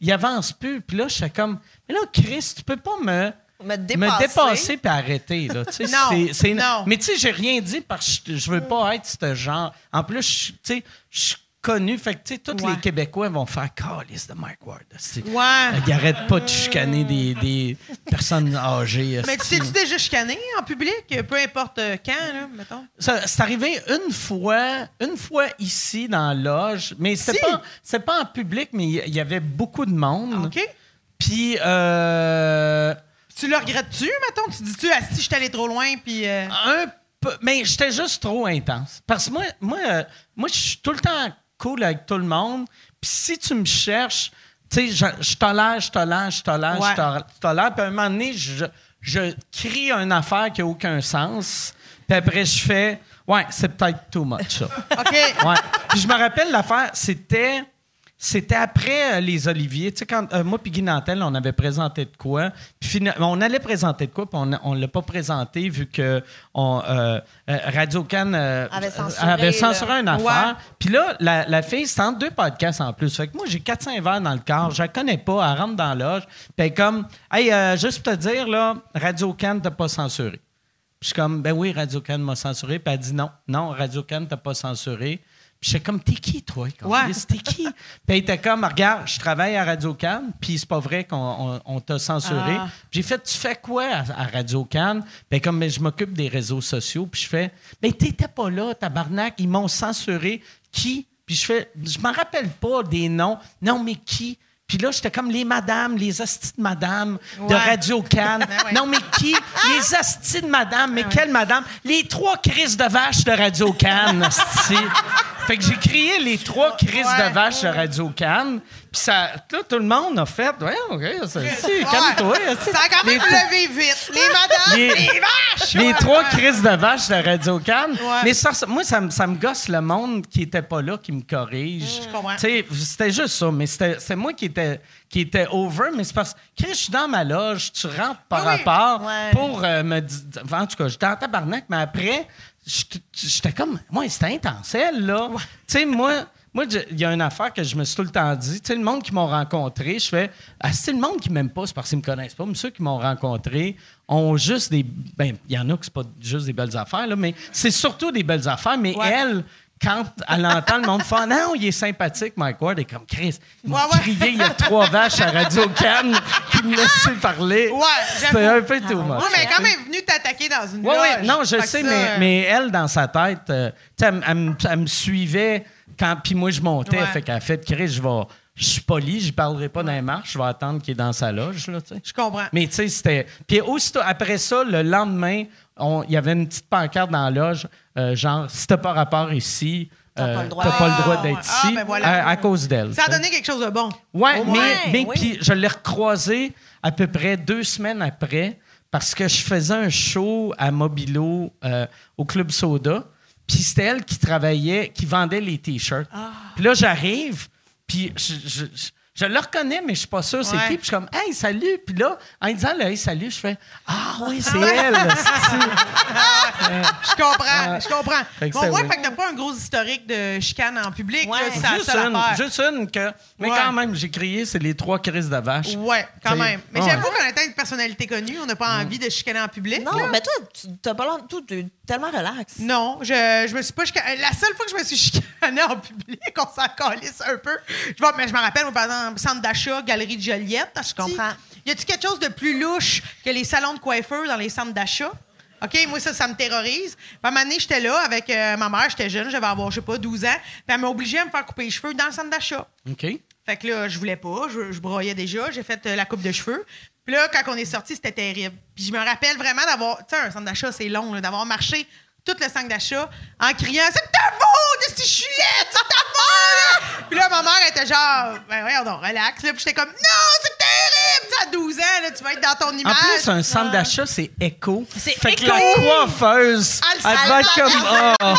[SPEAKER 3] Ils avancent plus. Puis là, j'étais comme, mais là, Chris, tu peux pas me...
[SPEAKER 5] Me
[SPEAKER 3] Me
[SPEAKER 5] dépasser.
[SPEAKER 3] dépasser puis arrêter, là.
[SPEAKER 6] Non, non.
[SPEAKER 3] Mais tu sais, j'ai rien dit parce que je, veux pas être ce genre. En plus, tu sais, je suis connu. Fait que, tu sais, tous
[SPEAKER 6] Ouais.
[SPEAKER 3] les Québécois vont faire calice de Mike Ward. C'est-
[SPEAKER 6] Ouais.
[SPEAKER 3] Ils arrêtent pas de chicaner des, des personnes âgées.
[SPEAKER 6] Mais tu t'es-tu déjà chicané en public? Peu importe euh, quand, là, mettons.
[SPEAKER 3] Ça- C'est arrivé une fois, une fois ici dans la loge, mais c'était
[SPEAKER 6] Si?
[SPEAKER 3] pas, pas en public, mais il y avait beaucoup de monde.
[SPEAKER 6] OK.
[SPEAKER 3] Puis, euh,
[SPEAKER 6] Tu le regrettes-tu, mettons? Tu dis-tu, ah, si je suis allé trop loin, puis. euh,
[SPEAKER 3] un peu, mais j'étais juste trop intense. Parce que moi, moi, euh, moi je suis tout le temps cool avec tout le monde. Puis si tu me cherches, tu sais, je, je tolère, je tolère, je tolère,
[SPEAKER 6] Ouais.
[SPEAKER 3] je tolère. Puis à un moment donné, je, je crie une affaire qui n'a aucun sens. Puis après, je fais, ouais, c'est peut-être too much, ça.
[SPEAKER 6] OK.
[SPEAKER 3] Ouais. Puis je me rappelle l'affaire, c'était c'était après euh, les Oliviers. Tu sais, quand euh, moi puis Guy Nantel, on avait présenté de quoi. Puis on allait présenter de quoi, puis on ne l'a pas présenté vu que on, euh, Radio-Can euh,
[SPEAKER 5] Avait censuré,
[SPEAKER 3] avait censuré une affaire. Puis là, la, la fille, c'est entre deux podcasts en plus. Fait que moi, j'ai 400 verres dans le corps. Je la connais pas. Elle rentre dans la loge. Puis elle est comme, hey, juste pour te dire, là, Radio-Can t'a pas censuré. Puis je suis comme, ben oui, Radio-Can m'a censuré. Puis elle dit non, non, Radio-Can t'a pas censuré. J'étais comme, t'es qui, toi?
[SPEAKER 6] Ouais.
[SPEAKER 3] T'es qui? Puis elle était comme, regarde, je travaille à Radio-Can, puis c'est pas vrai qu'on on- on t'a censuré.
[SPEAKER 6] Ah.
[SPEAKER 3] J'ai fait, tu fais quoi à, à Radio-Can? Puis comme, mais je m'occupe des réseaux sociaux. Puis je fais, mais t'étais pas là, tabarnak, ils m'ont censuré. Qui? Puis je fais, je m'en rappelle pas des noms. Non, mais qui? Puis là, j'étais comme les madames, les astis de madame de
[SPEAKER 6] Ouais.
[SPEAKER 3] Radio-Can.
[SPEAKER 6] Ben ouais.
[SPEAKER 3] Non, mais qui? Les astis de madame. Mais quelle madame? Les trois crises de vache de Radio-Can, asti. Fait que j'ai crié les trois crises
[SPEAKER 6] Ouais.
[SPEAKER 3] de vache de Radio-Can. Puis ça, là, tout le monde a fait, ouais, OK, ça, si, calme-toi. asti.
[SPEAKER 6] Ça a quand même levé vite. Les madames,
[SPEAKER 3] Les-
[SPEAKER 6] les, vaches!
[SPEAKER 3] les trois crises de vache de Radio Can.
[SPEAKER 6] Ouais.
[SPEAKER 3] Mais ça, moi, ça, me- ça me gosse le monde qui était pas là, qui me corrige. Sais, C'était juste ça, mais c'est moi qui était, qui était over. Mais c'est parce que, Chris, je suis dans ma loge, tu rentres par
[SPEAKER 6] Oui, oui.
[SPEAKER 3] rapport pour euh, me dire. En tout cas, j'étais en tabarnak, mais après, j'étais comme. Moi, c'était intentiel, là. Tu sais, moi. Moi, il y a une affaire que je me suis tout le temps dit. Tu sais, le monde qui m'ont rencontré, je fais. Ah, c'est le monde qui m'aime pas, c'est parce qu'ils me connaissent pas. Mais ceux qui m'ont rencontré ont juste des. Ben, il y en a qui c'est pas juste des belles affaires, là, mais c'est surtout des belles affaires. Mais
[SPEAKER 6] Ouais.
[SPEAKER 3] elle, quand elle entend le monde faire Non, il est sympathique, Mike Ward, est comme Chris. Il m'a
[SPEAKER 6] Ouais, ouais.
[SPEAKER 3] crié, il y a trois vaches à Radio Cannes qui me laissaient parler.
[SPEAKER 6] Ouais,
[SPEAKER 3] C'était un peu tout
[SPEAKER 6] Ouais, mais elle est quand même venue t'attaquer dans une
[SPEAKER 3] oui,
[SPEAKER 6] loge.
[SPEAKER 3] non, je sais,
[SPEAKER 6] ça,
[SPEAKER 3] mais,
[SPEAKER 6] euh,
[SPEAKER 3] mais elle, dans sa tête, euh, elle, elle me- elle me suivait quand. Puis moi, je montais.
[SPEAKER 6] Ouais.
[SPEAKER 3] Fait qu'elle a fait Chris, je vais. Je suis poli, je parlerai pas dans les marches, je vais attendre qu'il est dans sa loge, là.
[SPEAKER 6] Je comprends.
[SPEAKER 3] Mais tu sais, c'était. Puis aussitôt, après ça, le lendemain, il y avait une petite pancarte dans la loge, euh, genre, si t'as pas rapport ici,
[SPEAKER 5] T'as
[SPEAKER 3] euh,
[SPEAKER 5] pas le droit.
[SPEAKER 3] le droit d'être.
[SPEAKER 6] Ah,
[SPEAKER 3] ici
[SPEAKER 6] ben voilà.
[SPEAKER 3] à, à cause d'elle.
[SPEAKER 6] Ça a donné quelque chose de bon.
[SPEAKER 3] Ouais,
[SPEAKER 5] Au
[SPEAKER 3] mais,
[SPEAKER 5] moins,
[SPEAKER 3] mais
[SPEAKER 5] oui.
[SPEAKER 3] puis je l'ai recroisé à peu près deux semaines après parce que je faisais un show à Mobilo euh, au Club Soda. Puis c'était elle qui travaillait, qui vendait les T-shirts.
[SPEAKER 6] Ah.
[SPEAKER 3] Puis là, j'arrive, puis je, je, je- je le reconnais, mais je suis pas sûr c'est
[SPEAKER 6] Ouais.
[SPEAKER 3] qui. Puis je suis comme, hey, salut. Puis là, en disant le hey, salut, je fais, ah oui, c'est elle. esti.
[SPEAKER 6] Je comprends, je comprends.
[SPEAKER 3] Fait
[SPEAKER 6] Bon, ouais,
[SPEAKER 3] oui.
[SPEAKER 6] fait que t'as pas un gros historique de chicane en public.
[SPEAKER 5] Ouais.
[SPEAKER 6] là, c'est la
[SPEAKER 3] juste, une, juste une que. Mais
[SPEAKER 6] Ouais.
[SPEAKER 3] quand même, j'ai crié, c'est les trois crises de vache.
[SPEAKER 6] Ouais, quand
[SPEAKER 3] T'sais,
[SPEAKER 6] même. Mais
[SPEAKER 3] ouais.
[SPEAKER 6] j'avoue qu'en étant une personnalité connue, on n'a pas envie de chicaner en public.
[SPEAKER 5] Non,
[SPEAKER 6] là.
[SPEAKER 5] mais toi, tu t'as pas l'air tellement relax.
[SPEAKER 6] Non, je, je me suis pas chicanée. La seule fois que je me suis chicanée en public, on s'en calisse un peu. Je, vois, mais je me rappelle, moi, par exemple, centre d'achat, galerie de Joliette. Je
[SPEAKER 5] comprends.
[SPEAKER 6] Y a-tu quelque chose de plus louche que les salons de coiffeur dans les centres d'achat? OK, moi, ça, ça me terrorise. Puis à un moment donné, j'étais là avec euh, ma mère, j'étais jeune, j'avais avoir, je sais pas, 12 ans. Puis elle m'a obligée à me faire couper les cheveux dans le centre d'achat.
[SPEAKER 3] OK.
[SPEAKER 6] Fait que là, je voulais pas, je, je broyais déjà, j'ai fait euh, la coupe de cheveux. Puis là, quand on est sorti, c'était terrible. Puis je me rappelle vraiment d'avoir, tu sais, un centre d'achat, c'est long, d'avoir marché tout le centre d'achat en criant C'est ta faute, si je suis laide, c'est ta faute! Puis là, ma mère était genre, ben ouais, on relax. Là, puis j'étais comme, non, c'est terrible! À 12 ans, là, tu vas être dans ton
[SPEAKER 3] En
[SPEAKER 6] image.
[SPEAKER 3] plus, un centre d'achat, c'est éco.
[SPEAKER 6] C'est
[SPEAKER 3] fait que la coiffeuse,
[SPEAKER 6] Elle
[SPEAKER 3] elle,
[SPEAKER 6] le
[SPEAKER 3] va être comme ah.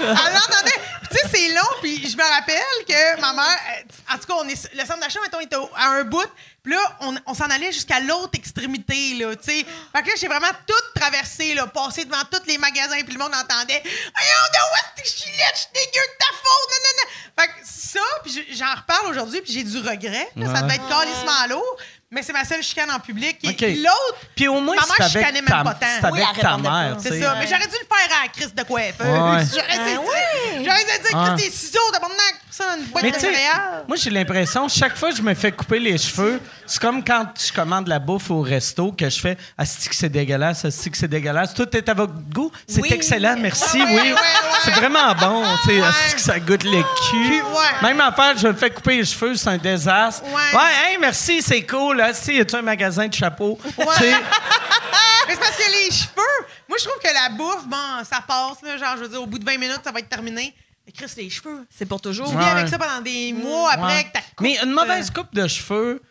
[SPEAKER 6] Elle l'entendait. Tu sais, c'est long, puis je me rappelle que ma mère. euh, En tout cas, on est, le centre d'achat, mettons, était à un bout. Puis là, on, on s'en allait jusqu'à l'autre extrémité, là, tu sais. Fait que là, j'ai vraiment tout traversé, là, passé devant tous les magasins, puis le monde entendait Voyons donc, où est-ce que je suis laide, je suis dégueu de ta faute, non, non, non. Fait que ça, puis je- j'en reparle aujourd'hui, puis j'ai du regret. là, Ça devait être calissement lourd, mais c'est ma seule chicane en public. Et
[SPEAKER 3] OK.
[SPEAKER 6] l'autre,
[SPEAKER 3] Puis au moins,
[SPEAKER 6] Ma mère
[SPEAKER 3] c'est
[SPEAKER 6] chicanait
[SPEAKER 3] avec
[SPEAKER 6] même
[SPEAKER 3] ta,
[SPEAKER 6] pas tant.
[SPEAKER 3] c'est
[SPEAKER 5] Oui,
[SPEAKER 3] avec
[SPEAKER 5] elle
[SPEAKER 3] ta
[SPEAKER 5] répondait
[SPEAKER 3] mère.
[SPEAKER 5] pas.
[SPEAKER 3] tu
[SPEAKER 6] c'est
[SPEAKER 3] sais.
[SPEAKER 6] ça. Mais j'aurais dû le faire à la crise de coiffeur.
[SPEAKER 3] Ouais.
[SPEAKER 6] J'aurais dû
[SPEAKER 5] Ah
[SPEAKER 6] dire,
[SPEAKER 5] ouais.
[SPEAKER 6] j'aurais dû dire,
[SPEAKER 3] Ah.
[SPEAKER 6] Chris, des ciseaux, d'abord, ça dans une boîte
[SPEAKER 3] Mais
[SPEAKER 6] de
[SPEAKER 3] tu sais,
[SPEAKER 6] céréales.
[SPEAKER 3] moi, j'ai l'impression, chaque fois que je me fais couper les cheveux, c'est comme quand je commande la bouffe au resto, que je fais Asti que c'est dégueulasse, Asti que c'est dégueulasse. Tout est à votre goût. C'est
[SPEAKER 5] Oui.
[SPEAKER 3] excellent, merci,
[SPEAKER 6] Ouais,
[SPEAKER 3] oui.
[SPEAKER 6] ouais, ouais, ouais.
[SPEAKER 3] C'est vraiment bon. C'est
[SPEAKER 6] Ouais.
[SPEAKER 3] Asti que ça goûte le cul?
[SPEAKER 6] Puis, ouais.
[SPEAKER 3] Même affaire, je me fais couper les cheveux, c'est un désastre.
[SPEAKER 6] Ouais.
[SPEAKER 3] hey, merci, c'est cool. Asti, y a-tu un magasin de chapeaux? Tu sais,
[SPEAKER 6] Mais c'est parce que les cheveux, moi, je trouve que la bouffe, bon, ça passe, là, genre, je veux dire, au bout de 20 minutes, ça va être terminé. Mais Chris, les cheveux,
[SPEAKER 5] C'est pour toujours.
[SPEAKER 6] tu
[SPEAKER 3] Ouais.
[SPEAKER 6] vis avec ça pendant des mois après
[SPEAKER 3] Ouais.
[SPEAKER 6] que ta coupe,
[SPEAKER 3] Mais une mauvaise coupe de cheveux,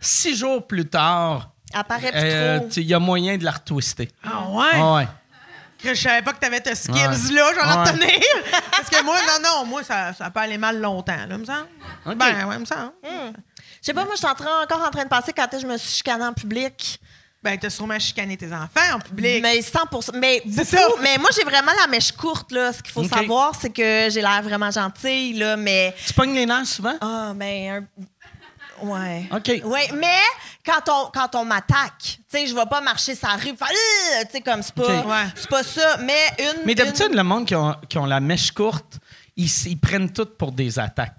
[SPEAKER 3] six jours plus tard,
[SPEAKER 5] Apparaît plus
[SPEAKER 3] euh,
[SPEAKER 5] trop.
[SPEAKER 3] tu- il y a moyen de la retwister.
[SPEAKER 6] Ah ouais?
[SPEAKER 3] Ah ouais.
[SPEAKER 6] Chris, je savais pas que t'avais tes skills
[SPEAKER 3] Ouais.
[SPEAKER 6] là, j'en ai
[SPEAKER 3] Ouais.
[SPEAKER 6] retenir. Parce que moi, non, non, moi, ça, ça peut aller mal longtemps, là, me semble.
[SPEAKER 3] OK.
[SPEAKER 6] Ben, ouais, me semble.
[SPEAKER 5] Je sais pas, moi, je suis encore en train de penser quand est-ce que je me suis chicanée en public.
[SPEAKER 6] Ben, t'as sûrement chicané tes enfants en public.
[SPEAKER 5] Mais 100 Mais beaucoup.
[SPEAKER 6] ça.
[SPEAKER 5] Mais moi, j'ai vraiment la mèche courte, là. Ce qu'il faut savoir, c'est que j'ai l'air vraiment gentille, là. Mais.
[SPEAKER 3] Tu pognes les nerfs souvent?
[SPEAKER 5] Ah, ben. un- Ouais.
[SPEAKER 3] OK.
[SPEAKER 5] Ouais, mais quand on, quand on m'attaque, tu sais, je vais pas marcher la rue, faire, Euh tu sais, comme c'est pas.
[SPEAKER 6] Ouais.
[SPEAKER 5] c'est pas ça, mais une.
[SPEAKER 3] Mais d'habitude,
[SPEAKER 5] une-
[SPEAKER 3] le monde qui ont, qui ont la mèche courte, ils, ils prennent tout pour des attaques.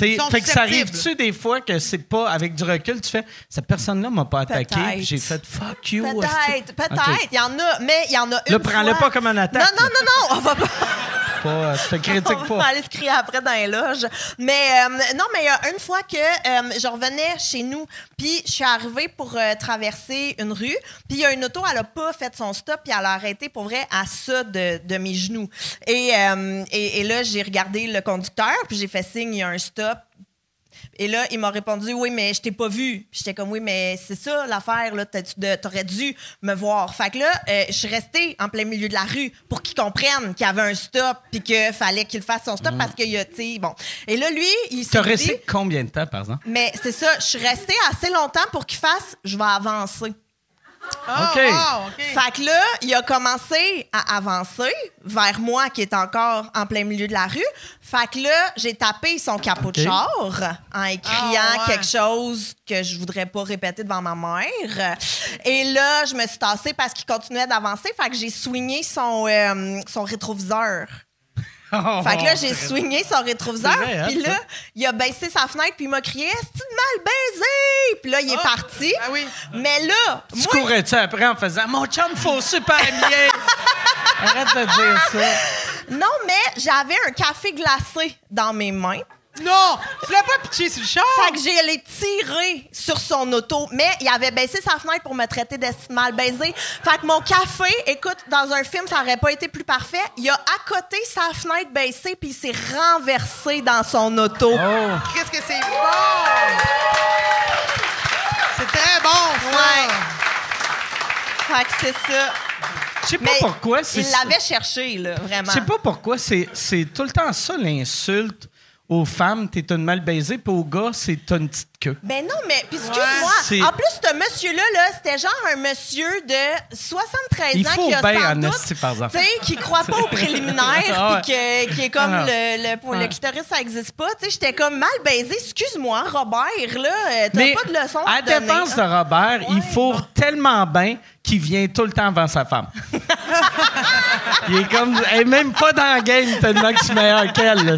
[SPEAKER 3] Tu sais,
[SPEAKER 6] Ils sont
[SPEAKER 3] fait que ça arrive-tu des fois que c'est pas avec du recul, tu fais cette personne-là m'a pas attaqué, j'ai fait fuck you.
[SPEAKER 5] Peut-être, peut-être. Il y en a, mais il y en a une.
[SPEAKER 3] Là, prends-le pas comme une attaque.
[SPEAKER 5] Non, non, non, non, on va pas.
[SPEAKER 3] Pas, euh, je te critique
[SPEAKER 5] On va
[SPEAKER 3] pas.
[SPEAKER 5] aller se crier après dans les loges. Mais euh, non, mais il y a une fois que euh, je revenais chez nous, puis je suis arrivée pour euh, traverser une rue, puis il y a une auto, elle a pas fait son stop, puis elle a arrêté pour vrai à ça de, de mes genoux. Et, euh, et, et là, j'ai regardé le conducteur, puis j'ai fait signe, il y a un stop. Et là, il m'a répondu Oui, mais je t'ai pas vu. Puis j'étais comme Oui, mais c'est ça l'affaire, là. T'aurais dû me voir. Fait que là, euh, je suis restée en plein milieu de la rue pour qu'il comprenne qu'il y avait un stop puis qu'il fallait qu'il fasse son stop parce qu'il y a, tu sais, bon. Et là, lui, il s'est
[SPEAKER 3] T'as resté combien de temps, par exemple?
[SPEAKER 5] Mais c'est ça, je suis restée assez longtemps pour qu'il fasse Je vais avancer.
[SPEAKER 6] Ah, wow, OK.
[SPEAKER 5] Fait que là, il a commencé à avancer vers moi qui est encore en plein milieu de la rue. Fait que là, j'ai tapé son capot de char en écriant
[SPEAKER 6] Ah, ouais.
[SPEAKER 5] quelque chose que je voudrais pas répéter devant ma mère. Et là, je me suis tassée parce qu'il continuait d'avancer. Fait que j'ai soigné son, euh, son rétroviseur. Fait que là, j'ai swingé son rétroviseur,
[SPEAKER 3] hein,
[SPEAKER 5] puis là, il a baissé sa fenêtre, puis il m'a crié « Est-ce que mal baisé? » Puis là, il est parti.
[SPEAKER 6] Ah oui.
[SPEAKER 5] Mais là,
[SPEAKER 3] Tu
[SPEAKER 5] moi,
[SPEAKER 3] courais-tu après en faisant Mon chum faut super bien? Arrête de dire ça.
[SPEAKER 5] non, mais j'avais un café glacé dans mes mains.
[SPEAKER 6] Non! Tu l'as pas pitché sur le char?
[SPEAKER 5] Fait que j'ai allé tirer sur son auto, mais il avait baissé sa fenêtre pour me traiter d'esti mal baisé. Fait que mon café, écoute, dans un film, ça aurait pas été plus parfait. Il a à côté sa fenêtre baissée, puis il s'est renversé dans son auto.
[SPEAKER 3] Oh.
[SPEAKER 6] Qu'est-ce que c'est bon! C'est très bon, ça!
[SPEAKER 5] Ouais. Fait que c'est ça.
[SPEAKER 3] Je sais pas
[SPEAKER 5] Mais
[SPEAKER 3] pourquoi c'est
[SPEAKER 5] il l'avait cherché, là, vraiment.
[SPEAKER 3] Je sais pas pourquoi c'est c'est tout le temps ça l'insulte aux femmes, t'es une mal baisée, puis aux gars, c'est une petite
[SPEAKER 5] Ben non, mais puis excuse-moi. En plus, ce monsieur-là, là, c'était genre un monsieur de 73
[SPEAKER 3] Il
[SPEAKER 5] ans
[SPEAKER 3] faut
[SPEAKER 5] qui a
[SPEAKER 3] bien
[SPEAKER 5] sans doute,
[SPEAKER 3] esti, par exemple.
[SPEAKER 5] tu sais, qui croit pas aux préliminaires,
[SPEAKER 3] Ah
[SPEAKER 5] puis qui est comme
[SPEAKER 3] Ah
[SPEAKER 5] le, le, pour le clitoris, ça existe pas. Tu sais, j'étais comme mal baisé. Excuse-moi, Robert, là, euh, t'as pas de leçon
[SPEAKER 3] à
[SPEAKER 5] à donner.
[SPEAKER 3] défense de Robert, il fourre tellement bien qu'il vient tout le temps avant sa femme. il est comme. Elle est même pas dans le game tellement que je suis meilleur qu'elle, là.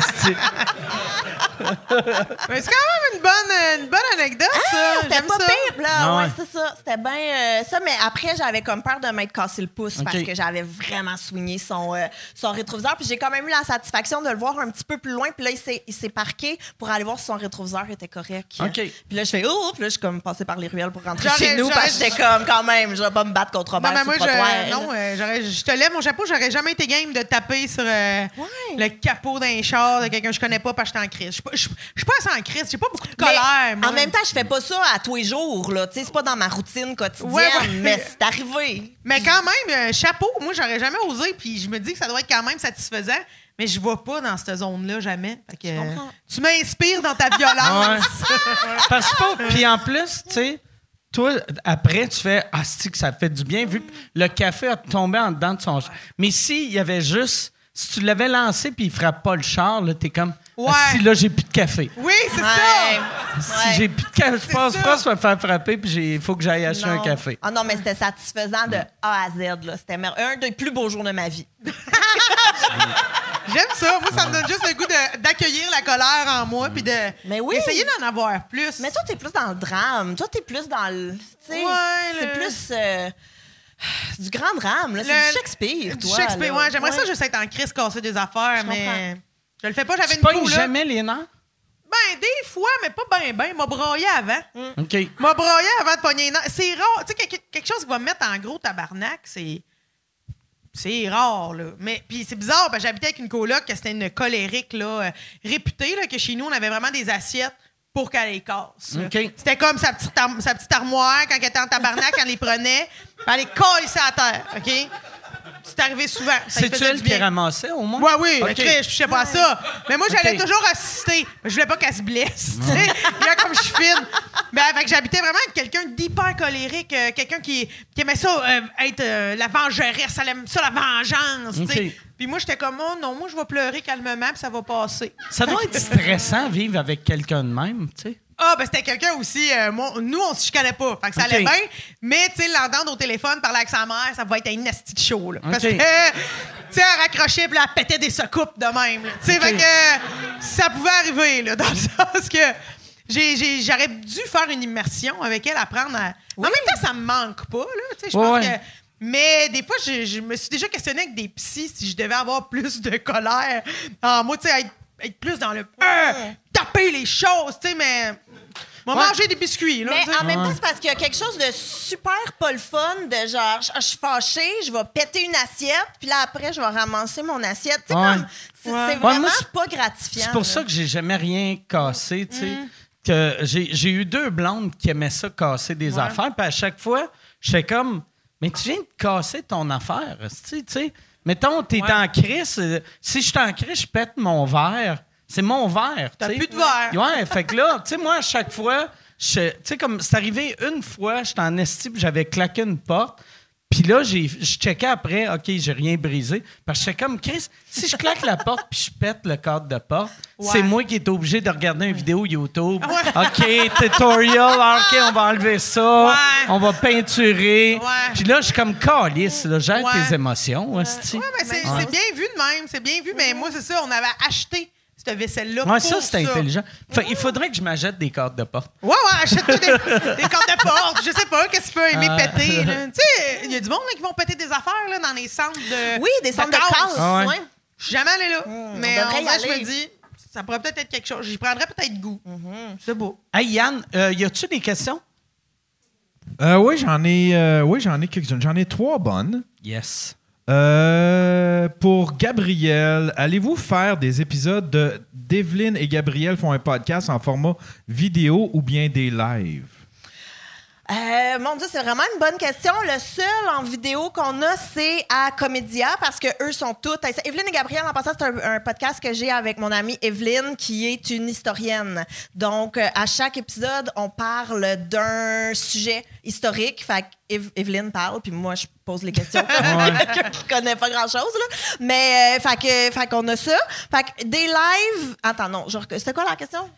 [SPEAKER 6] Mais c'est quand même une bonne, une bonne anecdote, ça.
[SPEAKER 5] Ah, C'était pas
[SPEAKER 6] ça.
[SPEAKER 5] pire, là.
[SPEAKER 3] Ah
[SPEAKER 5] ouais,
[SPEAKER 3] ouais.
[SPEAKER 5] c'est ça. C'était bien euh, ça. Mais après, j'avais comme peur de m'être cassé le pouce parce que j'avais vraiment soigné son, euh, son rétroviseur. Puis j'ai quand même eu la satisfaction de le voir un petit peu plus loin. Puis là, il s'est- il s'est parqué pour aller voir si son rétroviseur était correct.
[SPEAKER 3] Ok.
[SPEAKER 5] Puis là, je fais oh! Puis là, je suis comme passée par les ruelles pour rentrer
[SPEAKER 6] J'aurais-
[SPEAKER 5] chez nous parce que j'étais comme quand même, je vais pas me battre contre
[SPEAKER 6] Non,
[SPEAKER 5] Robert
[SPEAKER 6] mais
[SPEAKER 5] sur
[SPEAKER 6] moi, je, non, euh, j'aurais- je te lève mon chapeau, j'aurais jamais été game de taper sur euh,
[SPEAKER 5] Ouais.
[SPEAKER 6] le capot d'un char de quelqu'un que je connais pas parce que j'étais en crise. Je suis pas- je je suis pas assez en crise, j'ai pas beaucoup de
[SPEAKER 5] Mais
[SPEAKER 6] colère. moi.
[SPEAKER 5] en même temps, je fais pas ça à tous les jours. là. Tu sais, c'est pas dans ma routine quotidienne,
[SPEAKER 6] Ouais, ouais.
[SPEAKER 5] mais c'est arrivé.
[SPEAKER 6] Mais quand même, euh, chapeau, moi, j'aurais jamais osé, puis je me dis que ça doit être quand même satisfaisant, mais je vois pas dans cette zone-là jamais. Fait que,
[SPEAKER 5] Je
[SPEAKER 6] euh,
[SPEAKER 5] comprends.
[SPEAKER 6] tu m'inspires dans ta violence.
[SPEAKER 3] Parce que. Puis en plus, tu sais, toi, après, tu fais Ah, c'est que ça fait du bien, vu que le café a tombé en dedans de son char. Mais s'il y avait juste. Si tu l'avais lancé puis il frappe pas le char, là, t'es comme.
[SPEAKER 6] Ouais.
[SPEAKER 3] Ah, si là, j'ai plus de café.
[SPEAKER 6] Oui, c'est
[SPEAKER 5] Ouais.
[SPEAKER 6] ça!
[SPEAKER 3] Si
[SPEAKER 5] Ouais.
[SPEAKER 3] j'ai plus de café, je pense
[SPEAKER 6] ça.
[SPEAKER 3] pas que je vais me faire frapper puis il faut que j'aille acheter un café.
[SPEAKER 5] Ah non, mais c'était satisfaisant de A à Z. là. C'était un des plus beaux jours de ma vie.
[SPEAKER 6] J'aime ça. Moi, ça me donne juste le goût de- d'accueillir la colère en moi, puis de
[SPEAKER 5] Mais oui.
[SPEAKER 6] essayer d'en avoir plus.
[SPEAKER 5] Mais toi, t'es plus dans le drame. Toi, t'es plus dans le.
[SPEAKER 6] Ouais,
[SPEAKER 5] c'est
[SPEAKER 6] le-
[SPEAKER 5] plus euh, du grand drame. là. C'est
[SPEAKER 6] Le-
[SPEAKER 5] du Shakespeare,
[SPEAKER 6] Du
[SPEAKER 5] toi.
[SPEAKER 6] Shakespeare,
[SPEAKER 5] là.
[SPEAKER 6] ouais. J'aimerais ça
[SPEAKER 5] Ouais.
[SPEAKER 6] juste être en crise, casser des affaires,
[SPEAKER 5] Je
[SPEAKER 6] mais je le fais pas. J'avais
[SPEAKER 3] Tu
[SPEAKER 6] une
[SPEAKER 3] pognes jamais les nerfs?
[SPEAKER 6] Ben, des fois, mais pas bien, bien. M'a broyé avant.
[SPEAKER 3] OK.
[SPEAKER 6] M'a broyé avant de pogner les nerfs. C'est rare. Tu sais, quelque, chose qui va me mettre en gros tabarnak, c'est. C'est rare, là. Mais, puis c'est bizarre, parce que j'habitais avec une coloc, que c'était une colérique, là, euh, réputée, là, que chez nous, on avait vraiment des assiettes pour qu'elle les casse. là.
[SPEAKER 3] OK.
[SPEAKER 6] C'était comme sa petite, arm- sa petite armoire, quand elle était en tabarnak, elle les prenait, puis elle les collait à terre, OK? C'est arrivé souvent. Faisait
[SPEAKER 3] elle qui ramassait, au moins?
[SPEAKER 6] Ouais, oui,
[SPEAKER 3] OK.
[SPEAKER 6] OK, je touchais pas à ça. Mais moi, j'allais toujours assister. Mais je voulais pas qu'elle se blesse. tu sais. Là, comme je suis fine. Ben, fait que j'habitais vraiment avec quelqu'un d'hyper colérique, euh, quelqu'un qui, qui aimait ça, euh, être euh, la vengeresse, elle aime ça, la vengeance. tu sais.
[SPEAKER 3] OK.
[SPEAKER 6] Puis moi, j'étais comme, oh non, moi, je vais pleurer calmement, puis ça va passer.
[SPEAKER 3] Ça doit être stressant vivre avec quelqu'un de même, tu sais.
[SPEAKER 6] Ah, ben c'était quelqu'un aussi. euh, moi- nous, on se chicanait pas. Fait que ça allait bien. Mais, tu sais, l'entendre au téléphone, parler avec sa mère, ça va être un nasty de show. Là. Parce que, tu sais, elle raccrochait puis elle pétait des secoupes de même. Tu sais, fait que ça pouvait arriver, là, dans le sens que j'aurais dû faire une immersion avec elle, apprendre à. En même temps, ça me manque pas, là. Tu sais, je pense
[SPEAKER 3] ouais.
[SPEAKER 6] que. Mais des fois, je, je me suis déjà questionné avec des psys si je devais avoir plus de colère en moi, tu sais, être, être plus dans le. Euh, taper les choses, tu sais, mais. On va
[SPEAKER 3] Ouais.
[SPEAKER 6] manger des biscuits, là.
[SPEAKER 5] Mais en même temps, c'est parce qu'il y a quelque chose de super pas le fun, de genre, je, suis fâchée, je vais péter une assiette, puis là, après, je vais ramasser mon assiette. C'est
[SPEAKER 6] Ouais.
[SPEAKER 5] c'est
[SPEAKER 3] Ouais,
[SPEAKER 5] vraiment
[SPEAKER 3] moi, c'est-
[SPEAKER 5] pas gratifiant.
[SPEAKER 3] C'est pour
[SPEAKER 5] là.
[SPEAKER 3] ça que j'ai jamais rien cassé, tu sais.
[SPEAKER 6] Mm.
[SPEAKER 3] Que j'ai j'ai eu deux blondes qui aimaient ça casser des affaires, puis à chaque fois, j'étais comme, mais tu viens de casser ton affaire, tu sais, tu sais. Mettons, t'es en crise, euh, si je suis en crise, je pète mon verre. C'est mon verre,
[SPEAKER 6] T'as plus de verre.
[SPEAKER 3] Ouais, fait que là, tu sais, moi, à chaque fois, tu sais, comme c'est arrivé une fois, j'étais en esti, j'avais claqué une porte. Puis là, je checkais après, OK, j'ai rien brisé. Parce que j'étais comme, Chris, si je claque la porte puis je pète le cadre de porte, c'est moi qui est obligé de regarder une vidéo YouTube. OK, tutorial, ah, OK, on va enlever ça.
[SPEAKER 6] Ouais.
[SPEAKER 3] On va peinturer. Puis là, je suis comme calice, là, gère tes émotions.
[SPEAKER 6] Ouais, mais c'est bien vu de même. C'est bien vu, mais moi, c'est ça. On avait acheté cette vaisselle-là.
[SPEAKER 3] Ouais,
[SPEAKER 6] pour
[SPEAKER 3] ça, c'est intelligent. Fait, il faudrait que je m'achète des cadres de porte.
[SPEAKER 6] Ouais, ouais, achète-toi des, des cordes de porte. Je sais pas, qu'est-ce que tu peux aimer
[SPEAKER 3] Ah.
[SPEAKER 6] péter. Tu sais, il y a du monde là, qui vont péter des affaires là, dans les centres de.
[SPEAKER 5] Oui, des centres de
[SPEAKER 6] casse.
[SPEAKER 5] casse.
[SPEAKER 3] Ah ouais.
[SPEAKER 5] ouais.
[SPEAKER 6] Je suis jamais allé là. mais
[SPEAKER 5] on devrait
[SPEAKER 6] en je me dis, ça pourrait peut-être être quelque chose. J'y prendrais peut-être goût. C'est beau.
[SPEAKER 3] Hey, Yann, euh, y a-tu des questions?
[SPEAKER 4] Euh, oui, j'en ai, euh, oui, j'en ai quelques-unes. J'en ai trois bonnes.
[SPEAKER 3] Yes.
[SPEAKER 4] Euh, pour Gabriel, allez-vous faire des épisodes de d'Evelyne et Gabriel font un podcast en format vidéo ou bien des lives?
[SPEAKER 5] Euh, mon Dieu, c'est vraiment une bonne question. Le seul en vidéo qu'on a, c'est à Comédia parce que eux sont toutes. Evelyne et Gabriel, en passant, c'est un, un podcast que j'ai avec mon amie Evelyne, qui est une historienne. Donc, euh, à chaque épisode, on parle d'un sujet historique. Fait que Ev- Evelyne parle, puis moi, je pose les questions. Quelqu'un qui connaît pas grand-chose, là. Mais, euh, fait qu'on a ça. Fait que des lives. Attends, non, c'était quoi la question?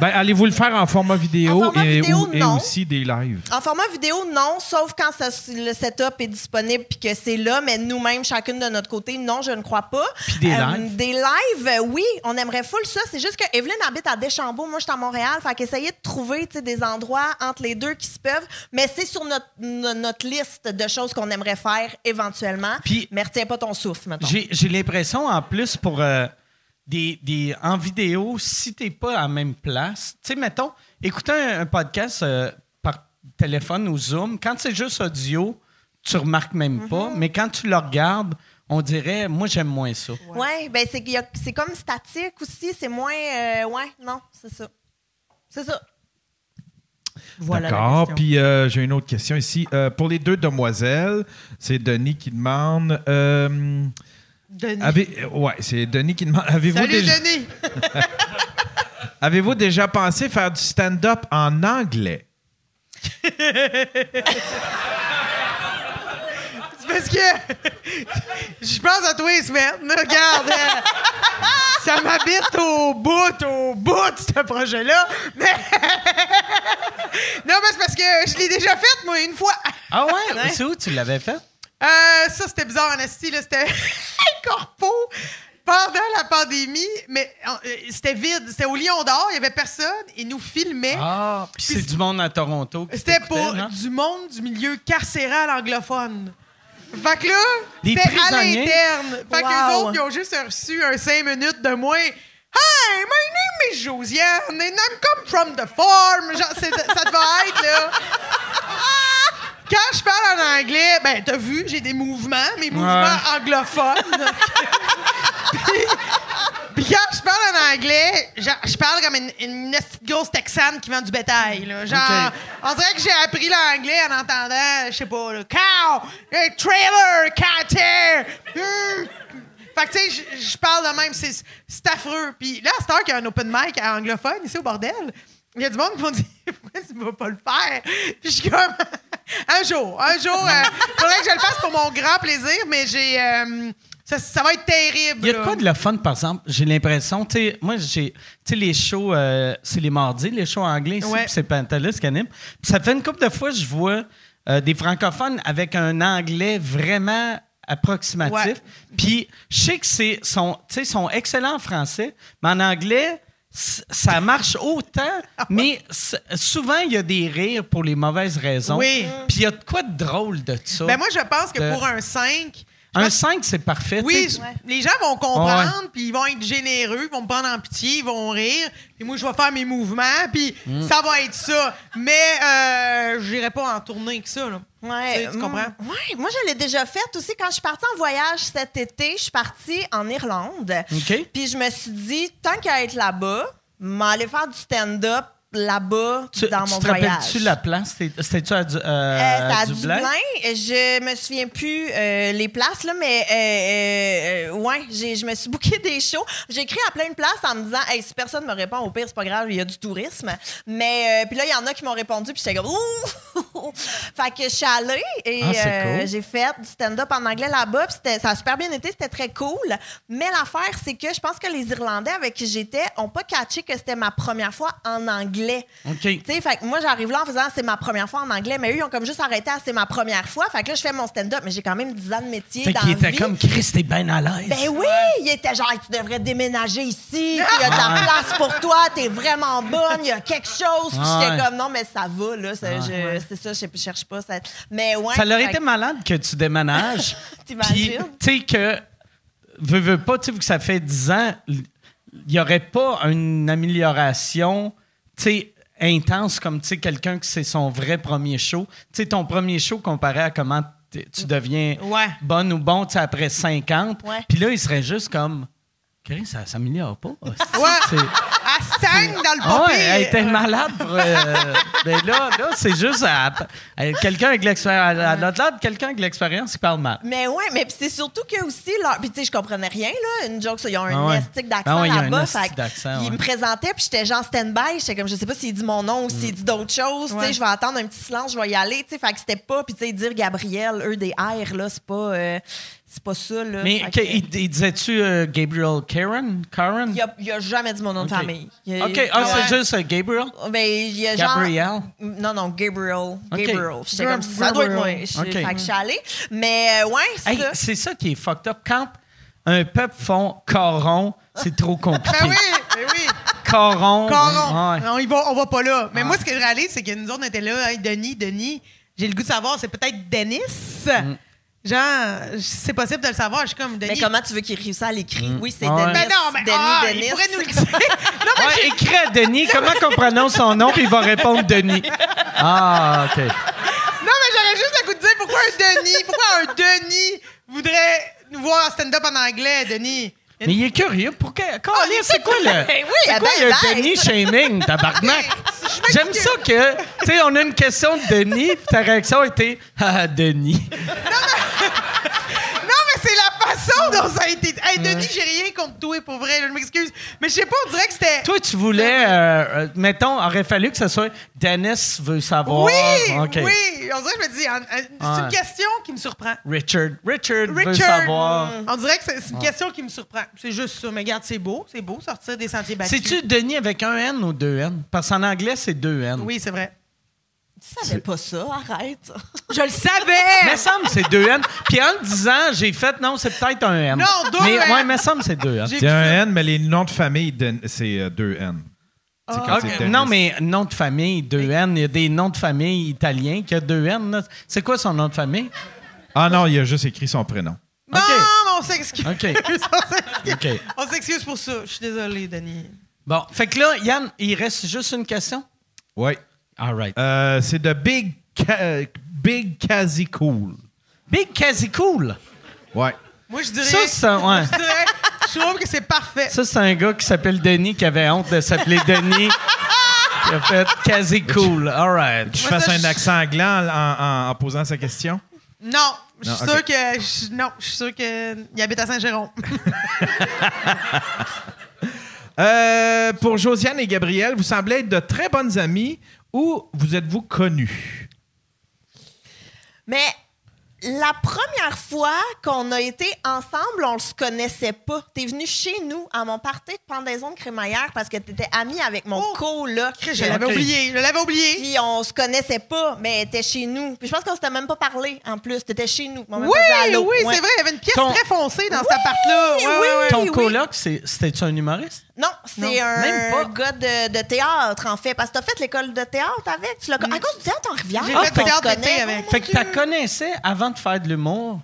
[SPEAKER 4] Ben, allez-vous le faire en format vidéo,
[SPEAKER 5] En format
[SPEAKER 4] et,
[SPEAKER 5] vidéo,
[SPEAKER 4] ou- et
[SPEAKER 5] non.
[SPEAKER 4] aussi des lives?
[SPEAKER 5] En format vidéo, non, sauf quand ça- le setup est disponible puis que c'est là, mais nous-mêmes, chacune de notre côté, non, je ne crois pas.
[SPEAKER 3] Puis des
[SPEAKER 5] Euh,
[SPEAKER 3] lives?
[SPEAKER 5] Des lives, euh, oui, on aimerait full ça. C'est juste que Evelyne habite à Deschambault, moi, je suis à Montréal. Fait qu'essayer de trouver des endroits entre les deux qui se peuvent, mais c'est sur notre, no- notre liste de choses qu'on aimerait faire éventuellement.
[SPEAKER 3] Puis-
[SPEAKER 5] mais retiens pas ton souffle, maintenant.
[SPEAKER 3] J'ai j'ai l'impression, en plus, pour euh, des, des, en vidéo, si t'es pas à la même place, tu sais, mettons, écouter un, un podcast euh, par téléphone ou Zoom, quand c'est juste audio, tu remarques même pas, mais quand tu le regardes, on dirait, moi, j'aime moins ça.
[SPEAKER 5] Ouais, ben c'est comme statique aussi, c'est moins. euh, ouais, non, c'est ça. C'est ça.
[SPEAKER 6] Voilà
[SPEAKER 4] D'accord. Puis euh, j'ai une autre question ici. Euh, pour les deux demoiselles, c'est Denis qui demande.
[SPEAKER 6] Denis.
[SPEAKER 4] avez- euh, ouais, c'est Denis qui demande. Avez-vous
[SPEAKER 6] Salut,
[SPEAKER 4] déjà,
[SPEAKER 6] Denis.
[SPEAKER 4] avez-vous déjà pensé faire du stand-up en anglais?
[SPEAKER 6] C'est parce que je pense à toi les semaines. Regarde, euh, ça m'habite au bout, au bout de ce projet-là. Mais non, mais c'est parce que je l'ai déjà fait, moi, une fois.
[SPEAKER 3] Ah ouais? C'est où tu l'avais fait?
[SPEAKER 6] Euh, ça, c'était bizarre en esti, là. C'était un corpo pendant la pandémie, mais euh, c'était vide. C'était au Lion d'Or, il y avait personne. Ils nous filmaient.
[SPEAKER 3] Ah, puis c'est du monde à Toronto.
[SPEAKER 6] C'était pour
[SPEAKER 3] non?
[SPEAKER 6] du monde du milieu carcéral anglophone. Fait que là, c'était à
[SPEAKER 3] prisonniers?
[SPEAKER 6] l'interne. Fait que les
[SPEAKER 5] Wow.
[SPEAKER 6] autres, ils ont juste reçu un cinq minutes de moins. Hi, my name is Josiane and I'm come from the farm. Genre, ça devait être, là. Quand je parle en anglais, ben, t'as vu, j'ai des mouvements, mes mouvements anglophones. puis, puis quand je parle en anglais, genre, je parle comme une, une petite grosse texane qui vend du bétail. Là. Genre, on dirait que j'ai appris l'anglais en entendant, je sais pas, là, cow, eh, trailer, cater. hmm. Fait que, tu sais, je- parle de même, c'est c'est affreux. Puis là, à cette heure qu'il y a un open mic à anglophone, ici au bordel, il y a du monde qui m'ont dit Pourquoi tu vas pas le faire? Puis je suis comme Un jour, un jour, euh, faudrait que je le fasse pour mon grand plaisir, mais j'ai. euh, ça, ça va être terrible.
[SPEAKER 3] Il y a quoi de le fun, par exemple? J'ai l'impression, tu sais, moi, j'ai, tu sais, les shows, euh, c'est les mardis, les shows anglais ici,
[SPEAKER 6] Ouais.
[SPEAKER 3] puis c'est Pantalus qui anime. Puis ça fait une couple de fois, je vois des francophones avec un anglais vraiment approximatif. Puis je sais que c'est, sont, tu sais, sont excellents en français, mais en anglais, ça marche autant, mais souvent, il y a des rires pour les mauvaises raisons.
[SPEAKER 6] Oui.
[SPEAKER 3] Puis il y a de quoi de drôle de ça?
[SPEAKER 6] Ben moi, je pense que
[SPEAKER 3] De-
[SPEAKER 6] pour un 5,
[SPEAKER 3] un 5, c'est parfait.
[SPEAKER 6] Oui, les gens vont comprendre, puis ils vont être généreux, ils vont me prendre en pitié, ils vont rire, puis moi, je vais faire mes mouvements, puis
[SPEAKER 3] Mm.
[SPEAKER 6] ça va être ça. Mais euh, j'irai pas en tournée que ça, là.
[SPEAKER 5] Ouais,
[SPEAKER 6] Tu sais, tu
[SPEAKER 5] mm,
[SPEAKER 6] comprends?
[SPEAKER 5] ouais, moi, je l'ai déjà fait aussi. Quand je suis partie en voyage cet été, je suis partie en Irlande.
[SPEAKER 3] OK.
[SPEAKER 5] Puis je me suis dit, tant qu'à être là-bas, m'aller faire du stand-up là-bas
[SPEAKER 3] Tu,
[SPEAKER 5] dans
[SPEAKER 3] tu
[SPEAKER 5] mon
[SPEAKER 3] te
[SPEAKER 5] voyage.
[SPEAKER 3] rappelles-tu la place? C'était-tu à, Du- euh,
[SPEAKER 5] Euh, c'était
[SPEAKER 3] à
[SPEAKER 5] à
[SPEAKER 3] Dublin?
[SPEAKER 5] Dublin. Je me souviens plus euh, les places, là, mais euh, ouais, j'ai- je me suis booké des shows. J'ai écrit à plein de places en me disant hey, si personne me répond, au pire, c'est pas grave, il y a du tourisme. Mais puis là, il y en a qui m'ont répondu, puis j'étais comme Ouh! fait que je suis allée et
[SPEAKER 3] Ah, cool.
[SPEAKER 5] j'ai fait du stand-up en anglais là-bas. puis c'était- ça a super bien été, c'était très cool. Mais l'affaire, c'est que je pense que les Irlandais avec qui j'étais ont pas catché que c'était ma première fois en anglais.
[SPEAKER 3] OK.
[SPEAKER 5] Tu sais, fait que moi, j'arrive là en faisant c'est ma première fois en anglais, mais eux, ils ont comme juste arrêté à c'est ma première fois. Fait que là, je fais mon stand-up, mais j'ai quand même 10 ans de métier.
[SPEAKER 3] Fait
[SPEAKER 5] dans
[SPEAKER 3] qu'il
[SPEAKER 5] la
[SPEAKER 3] était
[SPEAKER 5] vie.
[SPEAKER 3] comme Chris, t'es bien à l'aise.
[SPEAKER 5] Ben oui, il était genre, tu devrais déménager ici, il y a de la place pour toi, t'es vraiment bonne, il y a quelque chose. Puis j'étais comme, non, mais ça va, là, c'est ça, je cherche pas. Ça. Mais ouais.
[SPEAKER 3] Ça leur
[SPEAKER 5] que-
[SPEAKER 3] malade que tu déménages.
[SPEAKER 5] T'imagines?
[SPEAKER 3] Tu sais que, veux, veux pas, tu sais, que ça fait 10 ans, il n'y aurait pas une amélioration, sais, intense comme, tu sais, quelqu'un que c'est son vrai premier show. Tu sais, ton premier show comparé à comment tu deviens
[SPEAKER 6] Ouais.
[SPEAKER 3] bonne ou bon, tu après 50.
[SPEAKER 5] Ouais.
[SPEAKER 3] Puis là, il serait juste comme, Chris, ça s'améliore pas.
[SPEAKER 6] Ouais.
[SPEAKER 3] C'est-
[SPEAKER 6] Elle stagne dans le
[SPEAKER 3] ah
[SPEAKER 6] papier.
[SPEAKER 3] ouais, elle était malade. Pour, euh, ben là, là c'est juste à- à- quelqu'un avec l'expérience. À l'autre lado, quelqu'un avec l'expérience qui parle mal.
[SPEAKER 5] Mais ouais, mais puis c'est surtout que aussi, leur... puis tu sais, je comprenais rien, là, une joke, ça, ils ont
[SPEAKER 3] Ah
[SPEAKER 5] un
[SPEAKER 3] ouais.
[SPEAKER 5] estique d'accent
[SPEAKER 3] Ah ouais, il y a un
[SPEAKER 5] là-bas.
[SPEAKER 3] ouais.
[SPEAKER 5] me présentait, puis j'étais genre stand-by, j'étais comme, je sais pas s'il dit mon nom ou s'il
[SPEAKER 3] Mm.
[SPEAKER 5] dit d'autres choses, tu sais, je vais attendre un petit silence, je vais y aller, tu sais, fait que c'était pas, puis tu sais, dire Gabriel, eux, des R, là, c'est pas, euh, c'est pas ça, là.
[SPEAKER 3] Mais
[SPEAKER 5] Fait
[SPEAKER 3] que-
[SPEAKER 5] que-
[SPEAKER 3] il, il disait-tu euh, Gabriel Karen? Karen?
[SPEAKER 5] il a, il a jamais dit mon nom
[SPEAKER 3] Ok.
[SPEAKER 5] de famille. Il
[SPEAKER 3] OK, ah,
[SPEAKER 5] ouais.
[SPEAKER 3] c'est juste euh, Gabriel?
[SPEAKER 5] Ben, il y a
[SPEAKER 3] Gabriel?
[SPEAKER 5] genre... Non, non, Gabriel. Gabriel. J'étais comme, ça doit être moi.
[SPEAKER 6] Gabriel.
[SPEAKER 5] Je-
[SPEAKER 3] Ok.
[SPEAKER 5] Fait que je suis allée. Mais euh, ouais, c'est
[SPEAKER 3] Hey,
[SPEAKER 5] ça.
[SPEAKER 3] c'est ça qui est fucked up. Quand un peuple font coron, c'est trop compliqué.
[SPEAKER 6] Ben oui, ben oui.
[SPEAKER 3] Coron.
[SPEAKER 6] Coron.
[SPEAKER 3] ouais.
[SPEAKER 6] Non, il va, on va pas là. Mais moi, ce que je réalise, c'est que nous autres, on était là. Hey, Denis, Denis, j'ai le goût de savoir, c'est peut-être Denis.
[SPEAKER 3] Mm.
[SPEAKER 6] Genre, c'est possible de le savoir. Je suis comme Denis.
[SPEAKER 5] Mais comment tu veux qu'il réussisse à l'écrire? Oui, c'est
[SPEAKER 3] ouais.
[SPEAKER 5] Denis.
[SPEAKER 6] Ben non, mais
[SPEAKER 5] Denis,
[SPEAKER 6] ah,
[SPEAKER 5] Denis.
[SPEAKER 6] il pourrait nous le dire. non, mais
[SPEAKER 3] Ouais, écris à Denis, comment qu'on prononce son nom, puis il va répondre Denis. Ah, OK.
[SPEAKER 6] Non, mais j'aurais juste le goût de dire pourquoi un Denis, pourquoi un Denis voudrait nous voir en stand-up en anglais, Denis?
[SPEAKER 3] Mais il est curieux. Pourquoi? Colin, c'est quoi le.
[SPEAKER 5] Ben oui,
[SPEAKER 3] c'est
[SPEAKER 5] ah
[SPEAKER 3] quoi
[SPEAKER 5] ben,
[SPEAKER 3] le
[SPEAKER 5] ben.
[SPEAKER 3] Denis shaming, tabarnak? J'aime ça que, tu sais, on a une question de Denis, puis ta réaction était Ah, Denis.
[SPEAKER 6] Non, façon dont ça a été. Hey, Denis, j'ai rien contre toi, pour vrai, là, je m'excuse. Mais je sais pas, on dirait que c'était.
[SPEAKER 3] Toi, tu voulais, euh, euh, mettons, aurait fallu que ce soit Dennis veut savoir.
[SPEAKER 6] Oui,
[SPEAKER 3] OK.
[SPEAKER 6] oui. On dirait que je me dis, en- en- c'est
[SPEAKER 3] Ouais.
[SPEAKER 6] une question qui me surprend.
[SPEAKER 3] Richard. Richard, veut
[SPEAKER 6] Richard,
[SPEAKER 3] savoir.
[SPEAKER 6] on dirait que c'est c'est une question qui me surprend. C'est juste ça. Mais regarde, c'est beau, c'est beau sortir des sentiers battus.
[SPEAKER 3] C'est-tu Denis avec un N ou deux N? Parce qu'en anglais, c'est deux N.
[SPEAKER 6] Oui, c'est vrai.
[SPEAKER 5] Tu savais pas ça, arrête.
[SPEAKER 6] Je le savais!
[SPEAKER 3] Mais semble que c'est deux N. Puis en le disant, j'ai fait non, c'est peut-être un N.
[SPEAKER 6] Non, deux
[SPEAKER 3] mais,
[SPEAKER 6] N.
[SPEAKER 3] Ouais, mais semble c'est deux N.
[SPEAKER 4] C'est un N, mais les noms de famille, c'est euh, deux N. C'est quand
[SPEAKER 3] Ok,
[SPEAKER 4] c'est Dennis.
[SPEAKER 3] Non, mais nom de famille, deux N. Il y a des noms de famille italiens qui ont deux N. C'est quoi son nom de famille?
[SPEAKER 4] Ah non, il a juste écrit son prénom.
[SPEAKER 6] Non,
[SPEAKER 3] OK.
[SPEAKER 6] non, on s'excuse. On s'excuse.
[SPEAKER 3] OK.
[SPEAKER 6] On s'excuse pour ça. Je suis désolé, Denis.
[SPEAKER 3] Bon, fait que là, Yann, il reste juste une question?
[SPEAKER 4] Oui.
[SPEAKER 3] All right.
[SPEAKER 4] Euh, c'est de Big, Ca- Big Kazi Cool.
[SPEAKER 3] Big Quasi Cool?
[SPEAKER 4] Ouais.
[SPEAKER 6] Moi, je dirais.
[SPEAKER 3] Ça, c'est un- ouais.
[SPEAKER 6] Je dirais. Je trouve que c'est parfait.
[SPEAKER 3] Ça, c'est un gars qui s'appelle Denis, qui avait honte de s'appeler Denis. qui a fait Quasi Cool. All right.
[SPEAKER 4] Je
[SPEAKER 6] Moi,
[SPEAKER 4] fasse
[SPEAKER 6] ça,
[SPEAKER 4] un
[SPEAKER 6] je-
[SPEAKER 4] accent anglais en, en- en posant sa question?
[SPEAKER 6] Non, je suis
[SPEAKER 4] Non,
[SPEAKER 6] sûr
[SPEAKER 4] ok.
[SPEAKER 6] que. je- non, je suis sûr qu'il habite à Saint-Jérôme.
[SPEAKER 4] Euh, pour Josiane et Gabriel, vous semblez être de très bonnes amies. Où vous êtes-vous connus?
[SPEAKER 5] Mais la première fois qu'on a été ensemble, on se connaissait pas. T'es venu chez nous à mon party de pendaison de crémaillère parce que t'étais amie avec mon
[SPEAKER 6] Oh!
[SPEAKER 5] coloc.
[SPEAKER 6] Je l'avais oublié. Je l'avais oublié.
[SPEAKER 5] Puis on se connaissait pas, mais t'étais chez nous. Puis je pense qu'on s'était même pas parlé en plus. T'étais chez nous.
[SPEAKER 6] Oui, oui,
[SPEAKER 5] Ouais.
[SPEAKER 6] c'est vrai. Il y avait une pièce
[SPEAKER 3] Ton-
[SPEAKER 6] très foncée dans cet appart-là. Ouais,
[SPEAKER 5] oui.
[SPEAKER 6] ouais.
[SPEAKER 3] Ton coloc, c'était-tu un humoriste?
[SPEAKER 5] Non, c'est un
[SPEAKER 3] même pas.
[SPEAKER 5] gars de, de théâtre, en fait. Parce que t'as fait l'école de théâtre avec. Tu con- À cause du théâtre en Rivière.
[SPEAKER 6] J'ai
[SPEAKER 5] on
[SPEAKER 6] fait du
[SPEAKER 5] se
[SPEAKER 6] théâtre avec.
[SPEAKER 3] Fait que tu la connaissais avant de faire de.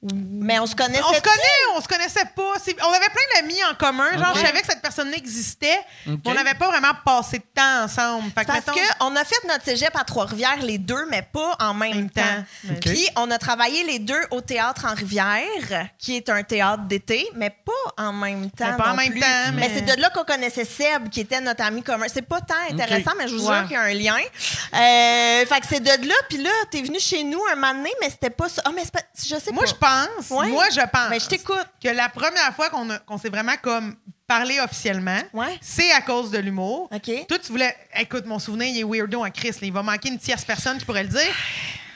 [SPEAKER 5] Mais on se connaissait.
[SPEAKER 6] On se connaît, on se connaissait pas. On avait plein d'amis en commun. Genre, je savais que cette personne-là existait. Mais On n'avait pas vraiment passé de temps ensemble. Fait que,
[SPEAKER 5] Parce
[SPEAKER 6] mettons-
[SPEAKER 5] qu'on a fait notre cégep à Trois-Rivières les deux, mais pas en même,
[SPEAKER 6] Même
[SPEAKER 5] temps. Puis on a travaillé les deux au théâtre en Rivière, qui est un théâtre d'été, mais pas en même temps.
[SPEAKER 6] Mais pas en même
[SPEAKER 5] plus.
[SPEAKER 6] temps,
[SPEAKER 5] Mais,
[SPEAKER 6] mais-
[SPEAKER 5] c'est de là qu'on connaissait Seb, qui était notre ami commun. C'est pas tant intéressant, mais je vous
[SPEAKER 6] Ouais.
[SPEAKER 5] jure qu'il y a un lien. Euh, fait que c'est de là, puis là, t'es venu chez nous un moment donné, mais c'était pas ça. Ah, mais c'est pas. Je sais
[SPEAKER 6] Moi,
[SPEAKER 5] pas.
[SPEAKER 6] je pense.
[SPEAKER 5] Ouais.
[SPEAKER 6] Moi, je pense.
[SPEAKER 5] Mais je t'écoute.
[SPEAKER 6] Que la première fois qu'on s'est vraiment comme parler officiellement,
[SPEAKER 5] Ouais.
[SPEAKER 6] c'est à cause de l'humour.
[SPEAKER 5] OK.
[SPEAKER 6] Toi, tu voulais. Écoute, mon souvenir, il est weirdo en Chris. là. Il va manquer une tierce personne qui pourrait le dire.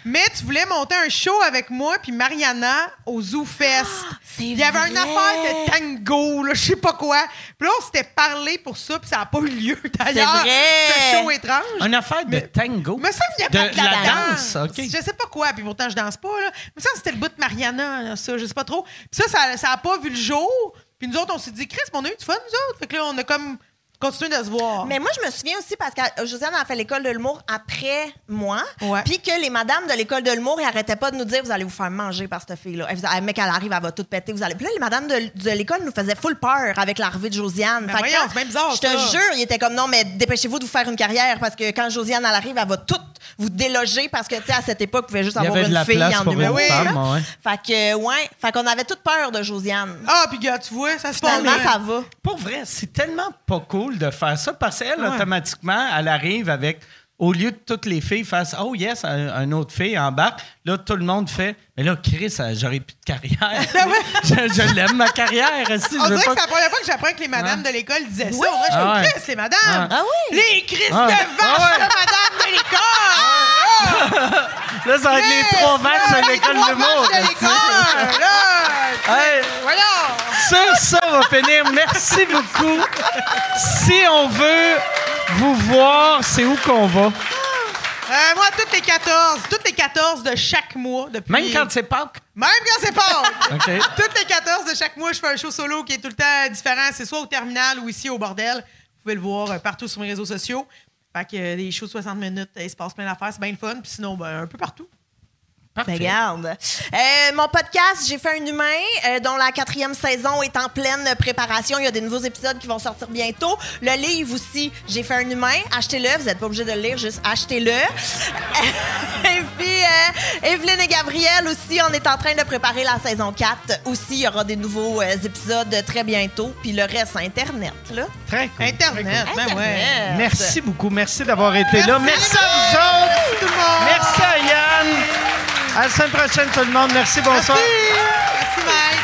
[SPEAKER 6] Mais tu voulais monter un show avec moi puis Mariana au Zoo Fest.
[SPEAKER 5] c'est
[SPEAKER 6] Il y avait une affaire de tango, là, je sais pas quoi. Puis là, on s'était parlé pour ça, puis ça n'a pas eu lieu d'ailleurs.
[SPEAKER 5] vrai.
[SPEAKER 6] Ce show étrange.
[SPEAKER 3] Une affaire de tango?
[SPEAKER 6] Mais ça, il y a
[SPEAKER 3] De
[SPEAKER 6] pas de la,
[SPEAKER 3] la
[SPEAKER 6] danse.
[SPEAKER 3] danse, OK.
[SPEAKER 6] Je sais pas quoi, puis pourtant, je danse pas, là. Mais ça, c'était le bout de Mariana, là, ça, je sais pas trop. Puis ça, ça, ça a pas vu le jour. Puis nous autres, on s'est dit, Chris, on a eu du fun, nous autres. Fait que là, on a comme continué de se voir.
[SPEAKER 5] Mais moi, je me souviens aussi parce que Josiane a fait l'école de l'humour après moi. Puis que les madames de l'école de l'humour, ils arrêtaient pas de nous dire vous allez vous faire manger par cette fille-là. Elle faisait, mec, elle arrive, elle va tout péter. Vous allez... Puis là, les madames de, de l'école nous faisaient full peur avec l'arrivée de Josiane. Que
[SPEAKER 6] voyons, c'est bien bizarre,
[SPEAKER 5] Je te
[SPEAKER 6] ça.
[SPEAKER 5] jure, ils étaient comme non, mais dépêchez-vous de vous faire une carrière parce que quand Josiane elle arrive, elle va tout vous déloger parce que, tu sais, à cette époque, vous pouvez juste
[SPEAKER 3] Il y
[SPEAKER 5] avoir
[SPEAKER 3] avait de
[SPEAKER 5] une
[SPEAKER 3] la
[SPEAKER 5] fille
[SPEAKER 3] place
[SPEAKER 5] en
[SPEAKER 3] pour
[SPEAKER 5] numéro.
[SPEAKER 6] Oui,
[SPEAKER 3] ouais.
[SPEAKER 5] Fait que, ouais. Fait qu'on avait toute peur de Josiane.
[SPEAKER 6] Ah, puis gars, tu vois, ça se passe
[SPEAKER 5] Finalement, ça va.
[SPEAKER 3] Pour vrai, c'est tellement pas cool de faire ça parce qu'elle,
[SPEAKER 6] Ouais.
[SPEAKER 3] automatiquement, elle arrive avec. Au lieu de toutes les filles fassent Oh yes, un, un autre fille embarque, là, tout le monde fait Mais là, Chris, euh, j'aurais plus de carrière. je je l'aime, ma carrière. Si,
[SPEAKER 6] On
[SPEAKER 3] je veux
[SPEAKER 6] dirait
[SPEAKER 3] pas
[SPEAKER 6] que c'est la première fois que j'apprends que les madames de l'école disaient
[SPEAKER 5] Oui.
[SPEAKER 6] ça. Moi, je
[SPEAKER 3] Ah ouais.
[SPEAKER 6] Chris, les madames.
[SPEAKER 5] Ah oui?
[SPEAKER 6] Les Chris
[SPEAKER 3] Ah.
[SPEAKER 6] de vaches
[SPEAKER 3] Ah ouais.
[SPEAKER 6] de madame de l'école.
[SPEAKER 3] Là, ça va être les trois vaches de l'école
[SPEAKER 6] de
[SPEAKER 3] l'humour.
[SPEAKER 6] de l'école. Là,
[SPEAKER 3] Hey,
[SPEAKER 6] voyons.
[SPEAKER 3] sur ça, on va finir. Merci beaucoup. Si on veut vous voir, c'est où qu'on va?
[SPEAKER 6] Euh, moi, toutes les 14, toutes les 14 de chaque mois depuis.
[SPEAKER 3] Même quand c'est Pâques?
[SPEAKER 6] Même quand c'est.
[SPEAKER 3] OK.
[SPEAKER 6] Toutes les 14 de chaque mois, je fais un show solo qui est tout le temps différent. C'est soit au terminal ou ici au bordel. Vous pouvez le voir euh, partout sur mes réseaux sociaux. Fait que euh, des shows de 60 minutes, euh, il se passe plein d'affaires, c'est bien le fun. Puis sinon, ben, un peu partout.
[SPEAKER 3] Parfait.
[SPEAKER 5] Ben, regarde. Euh, mon podcast, J'ai fait un humain, euh, dont la quatrième saison est en pleine préparation. Il y a des nouveaux épisodes qui vont sortir bientôt. Le livre aussi, J'ai fait un humain. Achetez-le. Vous n'êtes pas obligé de le lire, juste achetez-le. et puis, euh, Evelyne et Gabriel aussi, on est en train de préparer la saison 4. Aussi, il y aura des nouveaux épisodes très bientôt. Puis le reste, Internet, là.
[SPEAKER 3] Très cool.
[SPEAKER 6] Internet, ben ouais.
[SPEAKER 3] Merci beaucoup. Merci d'avoir été là.
[SPEAKER 6] Merci.
[SPEAKER 3] Merci à vous autres.
[SPEAKER 6] tout le monde.
[SPEAKER 3] Merci à Yann. À la semaine prochaine, tout le monde. Merci, bonsoir.
[SPEAKER 6] Merci, Merci